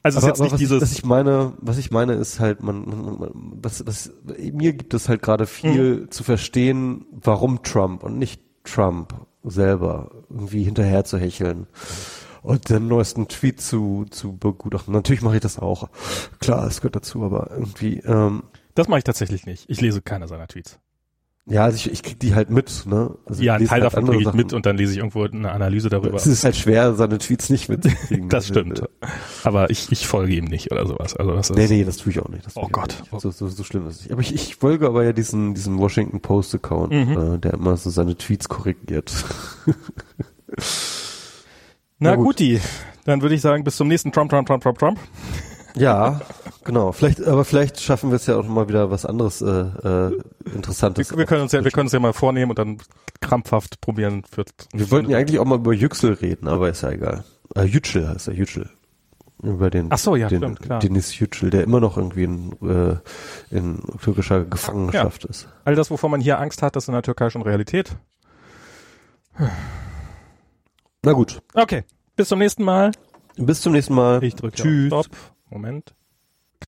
Also aber, ist jetzt nicht was dieses. Ich, was ich meine, was ich meine, ist halt, man, man, man was, was, mir gibt es halt gerade viel mhm. zu verstehen, warum Trump und nicht Trump selber irgendwie hinterher zu hecheln und den neuesten Tweet zu, zu begutachten. Natürlich mache ich das auch. Klar, es gehört dazu, aber irgendwie. Ähm, das mache ich tatsächlich nicht. Ich lese keiner seiner Tweets. Ja, also ich, ich krieg die halt mit, ne? Also ja, ein Teil halt davon kriege ich Sachen. mit und dann lese ich irgendwo eine Analyse darüber. Es ist halt schwer, seine Tweets nicht mitzukriegen. das stimmt. Aber ich, ich folge ihm nicht oder sowas. Also das ist nee, nee, das tue ich auch nicht. Oh Gott. Nicht. So, so, so schlimm ist es nicht. Aber ich, ich folge aber ja diesen, diesen Washington Post Account, mhm. äh, der immer so seine Tweets korrigiert. Na, Na gut. guti. Dann würde ich sagen, bis zum nächsten Trump, Trump, Trump, Trump, Trump. Ja, genau. Vielleicht, aber vielleicht schaffen wir es ja auch mal wieder was anderes äh, äh, Interessantes. Wir, wir können uns ja, wir können uns ja mal vornehmen und dann krampfhaft probieren. Für wir wollten ja eigentlich auch mal über Yüksel reden, aber ist ja egal. Äh, Yücel heißt er, Yücel. Über den, Ach so, ja, den, stimmt, klar. Denis Yücel, der immer noch irgendwie in, äh, in türkischer Gefangenschaft ja. ist. All das, wovon man hier Angst hat, das ist in der Türkei schon Realität. Na gut. Okay. Bis zum nächsten Mal. Bis zum nächsten Mal. Ich drücke Tschüss. Stopp. Moment.